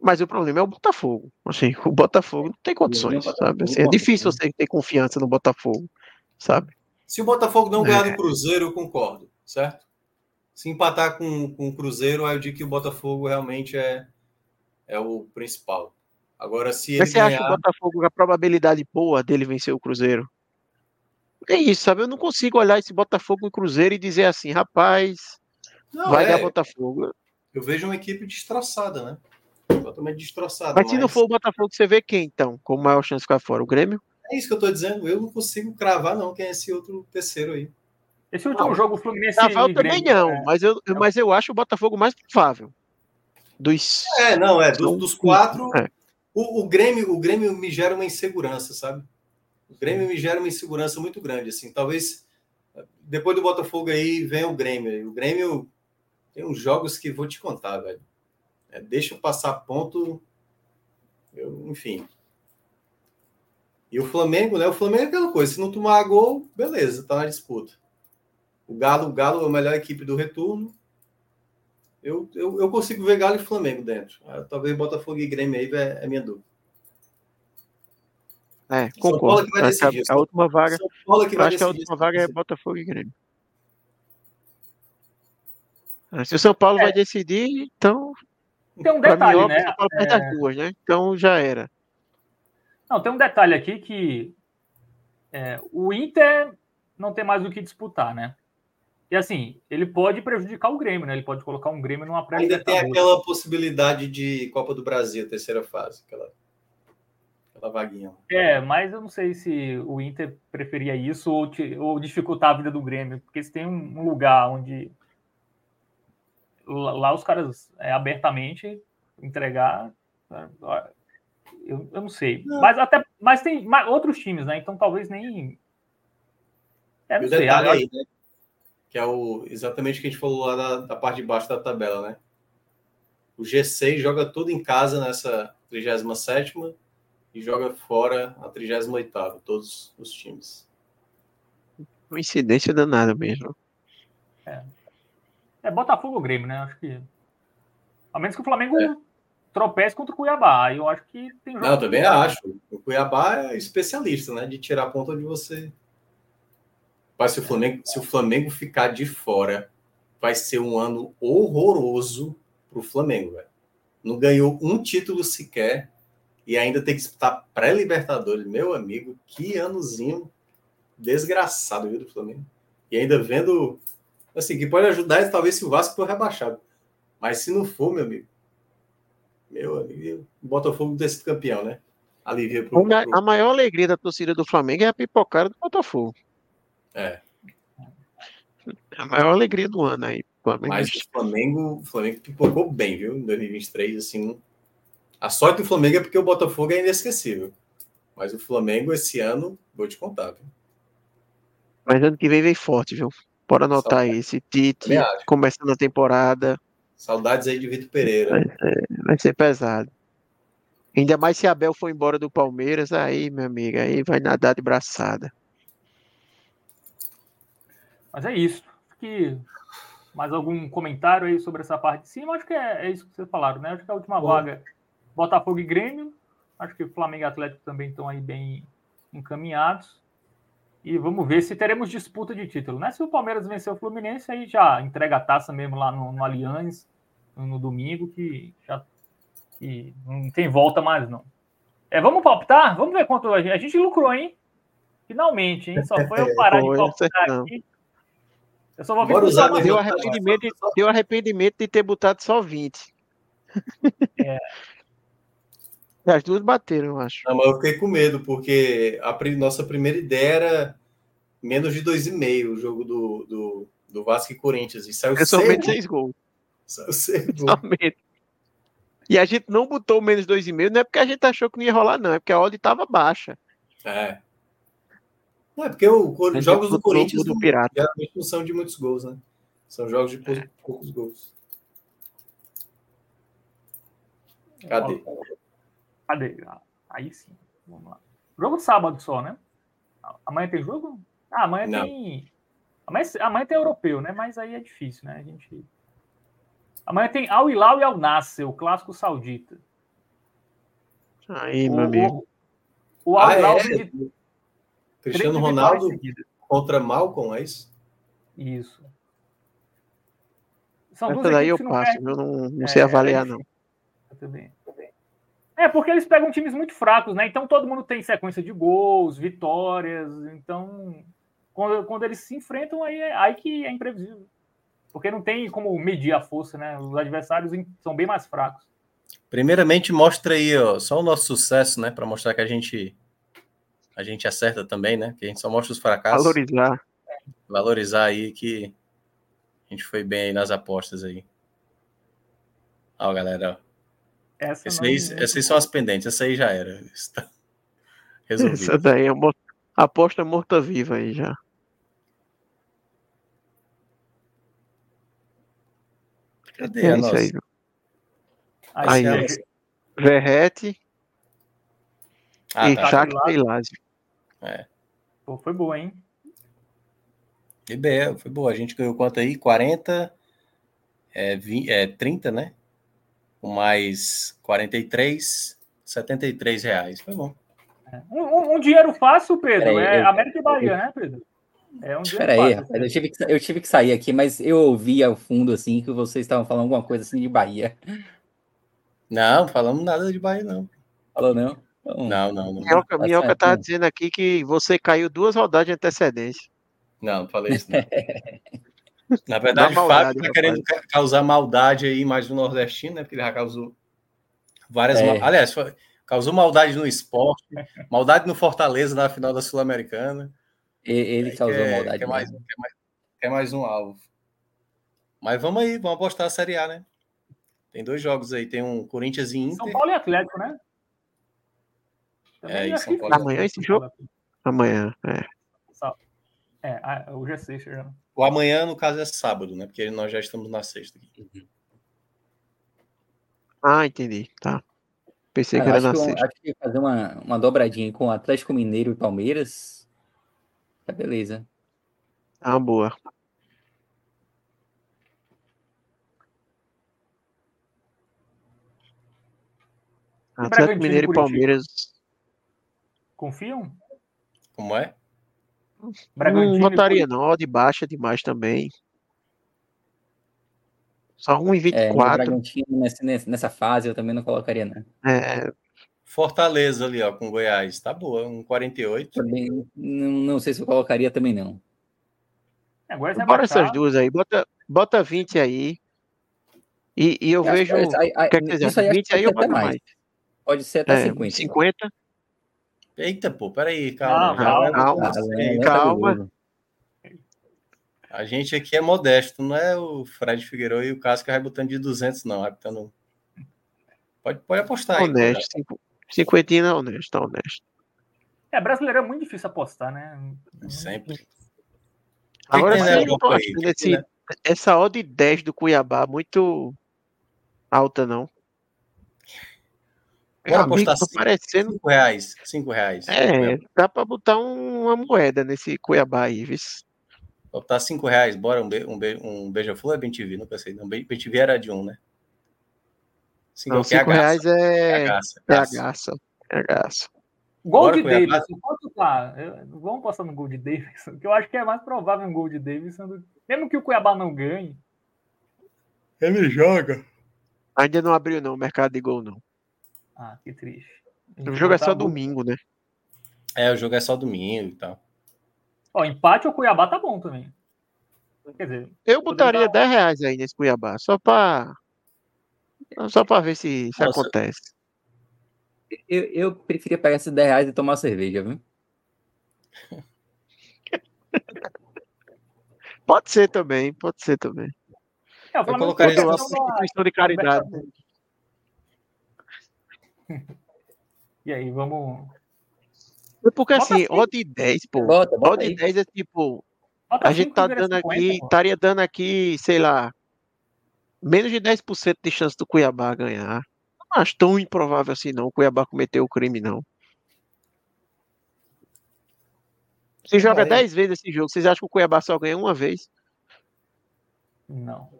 Mas o problema é o Botafogo. Assim, o Botafogo não tem condições, sabe? Assim, é difícil você ter confiança no Botafogo, sabe? Se o Botafogo não ganhar é. do Cruzeiro, eu concordo, certo? Se empatar com, com o Cruzeiro, aí eu digo que o Botafogo realmente é, é o principal. Agora, se Mas você ganhar... acha que o Botafogo, a probabilidade boa dele vencer o Cruzeiro? É isso, sabe? Eu não consigo olhar esse Botafogo e Cruzeiro e dizer assim, rapaz, não, vai é... dar Botafogo. Eu vejo uma equipe destroçada, né? Totalmente destroçada. Mas, mas se não for o Botafogo, você vê quem então? Com maior chance de ficar fora? O Grêmio? É isso que eu tô dizendo. Eu não consigo cravar, não, quem é esse outro terceiro aí. Esse último não, jogo, o Fluminense. Naval também não, é... mas, eu, mas eu acho o Botafogo mais provável. Dos. É, não, é. Dos, dos quatro. É. O, o, Grêmio, o Grêmio me gera uma insegurança, sabe? O Grêmio me gera uma insegurança muito grande, assim. Talvez depois do Botafogo aí venha o Grêmio. O Grêmio tem uns jogos que vou te contar, velho. É, deixa eu passar ponto. Eu, enfim. E o Flamengo, né? O Flamengo é aquela coisa. Se não tomar gol, beleza, tá na disputa. O Galo, o Galo é a melhor equipe do retorno. Eu, eu, eu consigo ver Galo e Flamengo dentro. Ah, talvez Botafogo e Grêmio aí é, é minha dúvida. É, concordo. Que vai decidir. A, a última vaga. São Paulo que vai acho que a última vaga é Botafogo e Grêmio. Se o São Paulo é. vai decidir, então. Tem um detalhe, mim, né? São Paulo é... das duas, né? Então já era. Não, tem um detalhe aqui que é, o Inter não tem mais o que disputar, né? E assim, ele pode prejudicar o Grêmio, né? Ele pode colocar um Grêmio numa pré Ainda tem aquela possibilidade de Copa do Brasil, terceira fase, aquela, aquela vaguinha. É, mas eu não sei se o Inter preferia isso ou, te, ou dificultar a vida do Grêmio, porque se tem um lugar onde lá os caras é, abertamente entregar, né? eu, eu não sei. Não. Mas até, mas tem mais, outros times, né? Então talvez nem. É, não sei. Agora... Aí, né? que é o, exatamente o que a gente falou lá da, da parte de baixo da tabela, né? O G6 joga tudo em casa nessa 37 e joga fora a 38 todos os times. Coincidência danada mesmo. É. é Botafogo ou Grêmio, né? Acho que. A menos que o Flamengo é. tropece contra o Cuiabá. Eu acho que tem jogo. Não, eu também acho. O Cuiabá é especialista, né? De tirar a ponta de você mas se o Flamengo, se o Flamengo ficar de fora, vai ser um ano horroroso para o Flamengo. Véio. Não ganhou um título sequer e ainda tem que disputar pré-Libertadores. Meu amigo, que anozinho desgraçado viu, do Flamengo. E ainda vendo, assim, que pode ajudar é talvez se o Vasco for rebaixado. Mas se não for, meu amigo, meu amigo, o Botafogo sido campeão, né? Alivia pro, pro... A maior alegria da torcida do Flamengo é a pipocada do Botafogo. É. A maior alegria do ano aí. Flamengo. Mas o Flamengo, o Flamengo pipocou bem, viu? Em 2023, assim. A sorte do Flamengo é porque o Botafogo é inesquecível. Mas o Flamengo esse ano, vou te contar, viu? Mas ano que vem vem forte, viu? Bora anotar aí. Esse Tite começando a temporada. Saudades aí de Vitor Pereira. Vai ser, vai ser pesado. Ainda mais se Abel for embora do Palmeiras, aí, meu amigo, aí vai nadar de braçada. Mas é isso. Que mais algum comentário aí sobre essa parte de cima? Acho que é, é isso que vocês falaram, né? Acho que a última Bom. vaga, Botafogo e Grêmio. Acho que Flamengo e Atlético também estão aí bem encaminhados. E vamos ver se teremos disputa de título, né? Se o Palmeiras vencer o Fluminense, aí já entrega a taça mesmo lá no, no Allianz no domingo que já que não tem volta mais, não. É, vamos palpitar? Vamos ver quanto a gente, a gente lucrou, hein? Finalmente, hein? Só foi eu parar de palpitar aqui. Eu só vou ver usar deu, arrependimento, deu arrependimento de ter botado só 20. É. As duas bateram, eu acho. Não, mas eu fiquei com medo, porque a nossa primeira ideia era menos de 2,5 o jogo do, do, do Vasco e Corinthians. E saiu é somente 6 gols. Saiu 6 gols. Somente. E a gente não botou menos 2,5, não é porque a gente achou que não ia rolar, não. É porque a odd estava baixa. É. Não, é porque os jogos do Corinthians do Pirata. geralmente não são de muitos gols, né? São jogos de é. poucos gols. Cadê? Cadê? Aí sim. Vamos lá. Jogo sábado só, né? Amanhã tem jogo? Ah, amanhã não. tem. Amanhã, amanhã tem europeu, né? Mas aí é difícil, né? A gente. Amanhã tem Al Hilal e Al Nasser, o clássico saudita. Aí, o, meu amigo. O, o Al Hilal. Ah, é? de... Cristiano Ronaldo contra Malcolm, é isso? Isso. São Essa daí eu passo, eu não, não é, sei avaliar, é não. Eu também. É, porque eles pegam times muito fracos, né? Então todo mundo tem sequência de gols, vitórias. Então, quando, quando eles se enfrentam, aí, é, aí que é imprevisível. Porque não tem como medir a força, né? Os adversários são bem mais fracos. Primeiramente, mostra aí ó, só o nosso sucesso, né? Para mostrar que a gente a gente acerta também, né? Que a gente só mostra os fracassos. Valorizar. Valorizar aí que a gente foi bem aí nas apostas aí. Ó, galera. Essa Esse aí, é essas são as pendentes. Essa aí já era. Está resolvido. Essa daí é uma aposta morta-viva aí já. Cadê é a nossa? Aí, aí, aí Verrete ah, e tá. E Lazio. É. Pô, foi boa, hein? Foi boa. A gente ganhou quanto aí? 40, é, 20, é 30, né? Com mais 43, 73 reais. Foi bom. É. Um, um, dinheiro fácil, Pedro. Aí, é eu... América e Bahia, né, Pedro? É um Espera aí, rapaz, eu tive, que, eu tive que sair aqui, mas eu ouvi ao fundo assim que vocês estavam falando alguma coisa assim de Bahia. Não, falamos nada de Bahia, não. Falou não? Então, não, não, não. Minhoca, tá Minhoca tá dizendo aqui que você caiu duas rodadas de antecedência. Não, não falei isso. Não. Na verdade, o Fábio tá querendo causar maldade aí mais no nordestino, né? Porque ele já causou várias. É. Mal... Aliás, foi... causou maldade no esporte, maldade no Fortaleza na final da Sul-Americana. Ele causou quer, maldade. Quer mais, quer, mais, quer mais um alvo. Mas vamos aí, vamos apostar a Série A, né? Tem dois jogos aí, tem um Corinthians e Inter. São Paulo e Atlético, né? é, São Paulo Amanhã esse jogo? Amanhã, é. É, hoje é sexta já. O amanhã, no caso, é sábado, né? Porque nós já estamos na sexta. Aqui. Ah, entendi. Tá. Pensei que era na sexta. Acho que fazer uma, uma dobradinha com Atlético Mineiro e Palmeiras. Tá beleza. Ah, boa. Atlético Mineiro e Palmeiras Confiam? Como é? Bragantino não votaria, não. De baixa demais também. Só 1,24. É, Bragantino nessa, nessa fase eu também não colocaria, né? É. Fortaleza ali, ó, com Goiás. Tá boa, 1,48. Também, não, não sei se eu colocaria também, não. É, Bora essas duas aí. Bota, bota 20 aí. E, e eu, eu vejo. Aí, aí, quer dizer, 20 aí eu boto mais. mais. Pode ser até é, 50. 50. Eita, pô, peraí, calma. calma, calma, calma. A gente aqui é modesto, não é o Fred Figueiredo e o Cássio que vai botando de 200, não. Vai botando... Pode, pode apostar aí. Honesto. Cinquentinho é honesto, tá honesto. É, brasileiro é muito difícil apostar, né? Sempre. Agora sim, eu tô achando esse, né? essa odd 10 do Cuiabá muito alta, não. Bora apostar cinco, parecendo... cinco reais. Cinco reais. É, dá para botar um, uma moeda nesse Cuiabá aí, viu? Botar cinco reais, bora um, be, um, be, um Beija-Flor é bem TV, não pensei. Não, bem TV era de um, né? Cinco, não, cinco é reais é... É a gaça. É a gaça. É a gaça. Gol Bora, de Davidson, quanto tá? Eu, vamos passar no gol de Davidson, que eu acho que é mais provável um gol de Davidson, do... mesmo que o Cuiabá não ganhe. Ele joga. Ainda não abriu, não, o mercado de gol, não. Ah, que triste. O jogo é só domingo, né? É, o jogo é só domingo e tal. Ó, empate ou Cuiabá tá bom também. Quer dizer, eu botaria 10 reais aí nesse Cuiabá, só pra. Só pra ver se, se acontece. Eu, eu preferia pegar esses 10 reais e tomar cerveja, viu? pode ser também, pode ser também. É, eu colocaria isso uma instituição de caridade. E aí, vamos. Porque assim, assim, odd 10, pô. Bota, bota odd 10 é tipo. Bota a gente tá dando 50, aqui, pô. estaria dando aqui, sei lá, menos de 10% de chance do Cuiabá ganhar. Não acho tão improvável assim, não. O Cuiabá cometeu o crime, não. Você joga 10 vezes esse jogo, vocês acham que o Cuiabá só ganha uma vez? Não.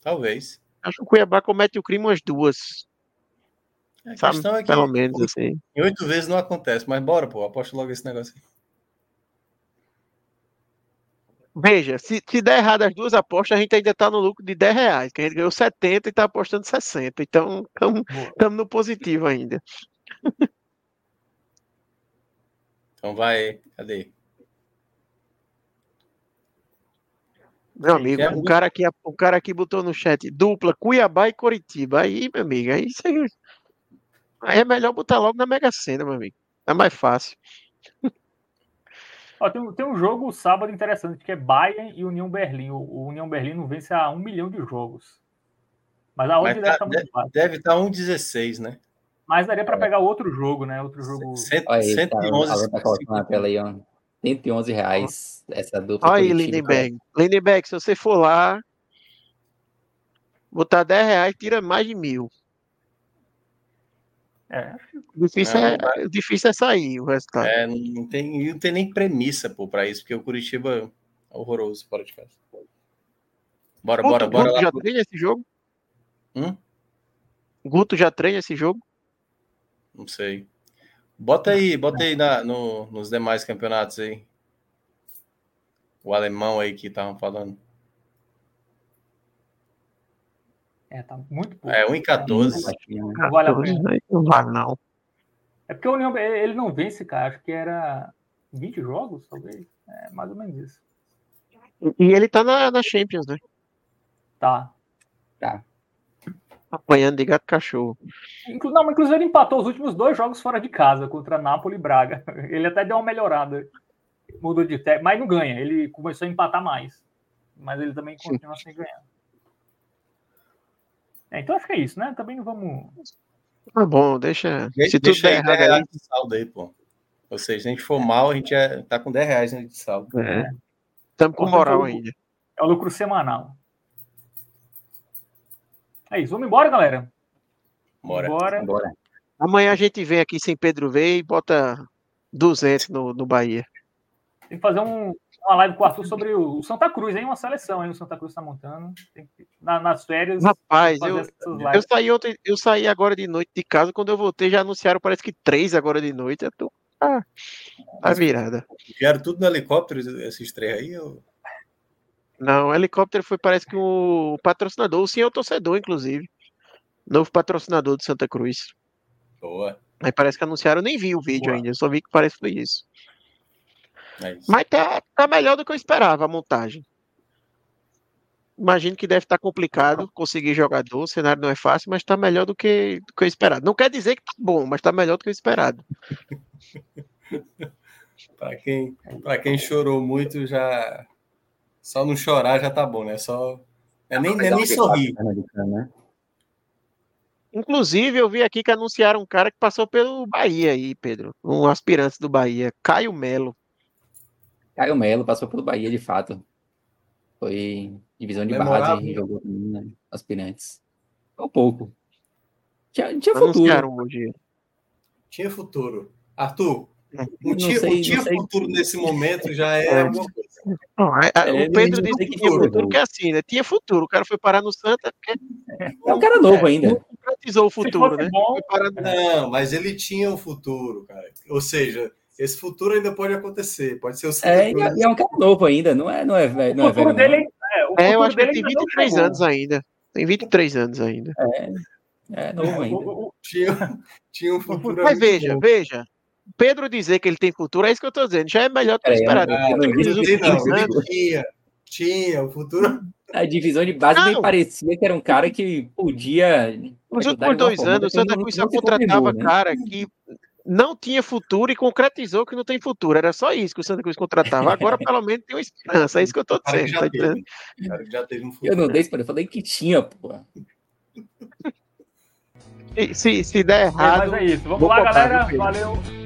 Talvez. Acho que o Cuiabá comete o crime umas duas. A Sabe? questão é que Pelo menos assim. Em oito vezes não acontece, mas bora, pô, aposta logo esse negócio aí. Veja, se, se der errado as duas apostas, a gente ainda tá no lucro de 10 reais, que a gente ganhou 70 e tá apostando 60. Então, estamos no positivo ainda. Então vai, cadê? Meu amigo, um cara, aqui, um cara aqui botou no chat dupla Cuiabá e Coritiba. Aí, meu amigo, aí, aí, aí é melhor botar logo na Mega Sena, meu amigo. É mais fácil. Ó, tem, tem, um jogo sábado interessante que é Bayern e União Berlim. O, o União Berlim não vence a um milhão de jogos. Mas a deve estar tá muito baixo. Deve estar tá 1,16, né? Mas daria para é. pegar outro jogo, né? Outro jogo. 111, tá, tá na tela aí, ó. 111 reais essa dupla. Olha aí, Lindenberg. Lindenberg, se você for lá, botar 10 reais, tira mais de mil. É. Difícil, não, é, difícil é sair o resultado. É, não tem, não tem nem premissa para isso, porque o Curitiba é horroroso fora de casa. Bora, Guto, bora, bora. Guto lá. já treina esse jogo? Hum? Guto já treina esse jogo? Não sei. Bota aí, bota aí na, no, nos demais campeonatos aí. O alemão aí que estavam falando. É, tá muito pouco. É, 1,14. Não vale a pena. Não vale, não. É porque o União, ele não vence, cara. Acho que era 20 jogos, talvez. É mais ou menos isso. E ele tá na, na Champions, né? Tá. Tá. Apanhando de gato cachorro. Inclu não, inclusive ele empatou os últimos dois jogos fora de casa, contra Napoli e Braga. Ele até deu uma melhorada. Mudou de técnico, mas não ganha. Ele começou a empatar mais. Mas ele também continua sem ganhar. É, então acho que é isso, né? Também não vamos. Tá bom, deixa. Deixa, se tudo der errado aí. de saldo aí, pô. Ou seja, se a gente for mal, a gente é, tá com 10 reais de saldo. É. Estamos com moral ainda. É o lucro semanal. É isso, vamos embora, galera. Bora. Bora. Bora. Amanhã a gente vem aqui sem Pedro V e bota 200 no, no Bahia. Tem que fazer um, uma live com o Arthur sobre o Santa Cruz, hein? Uma seleção, hein? O Santa Cruz está montando. Que, na, nas férias. Rapaz, eu, eu, saí ontem, eu saí agora de noite de casa. Quando eu voltei, já anunciaram, parece que três agora de noite. Eu tô. Ah, a virada. Vieram tudo no helicóptero, esses três aí? Ou... Não, o helicóptero foi, parece que o patrocinador, o senhor torcedor, inclusive. Novo patrocinador do Santa Cruz. Boa. Aí parece que anunciaram, eu nem vi o vídeo Boa. ainda, eu só vi que parece que foi isso. É. Mas tá, tá melhor do que eu esperava a montagem. Imagino que deve estar tá complicado conseguir jogador, o cenário não é fácil, mas tá melhor do que, do que eu esperado. Não quer dizer que tá bom, mas tá melhor do que eu esperado. para quem, quem chorou muito, já só não chorar já tá bom, né? Só. É nem, é nem sorrir. Né? Inclusive, eu vi aqui que anunciaram um cara que passou pelo Bahia aí, Pedro. Um aspirante do Bahia, Caio Melo. Caio Melo passou pelo Bahia, de fato. Foi divisão de base, e jogou com né? aspirantes. Um pouco. Tinha, tinha futuro. Hoje. Tinha futuro. Arthur, o tinha, sei, tinha futuro nesse momento já é, é. alguma coisa. Não, é, é, o Pedro disse que tinha futuro, que é assim, né? Tinha futuro. O cara foi parar no Santa porque. É um cara novo ainda. Não concretizou o futuro, né? Bom, no... Não, mas ele tinha um futuro, cara. Ou seja, esse futuro ainda pode acontecer. Pode ser o Santa é, E é um cara novo ainda, não é, não é velho. Não o futuro é velho, dele. É, o é eu acho que ele tem 23 anos ainda. Tem 23 anos ainda. É, é novo ainda. tinha, tinha um futuro. Mas veja, bom. veja. Pedro dizer que ele tem futuro, é isso que eu tô dizendo. Já é melhor do que esperado. Não, não, não, não, tinha, tinha, o futuro. A divisão de base nem parecia que era um cara que podia. Nos últimos dois anos, o Santa Cruz só contratava né? cara que não tinha futuro e concretizou que não tem futuro. Era só isso que o Santa Cruz contratava. Agora, pelo menos, tem uma esperança. É isso que eu tô dizendo. Já, tá teve. já teve um futuro. Eu não dei eu falei que tinha, pô. Se, se, se der errado. É, mas é isso. Vamos lá, galera. Valeu.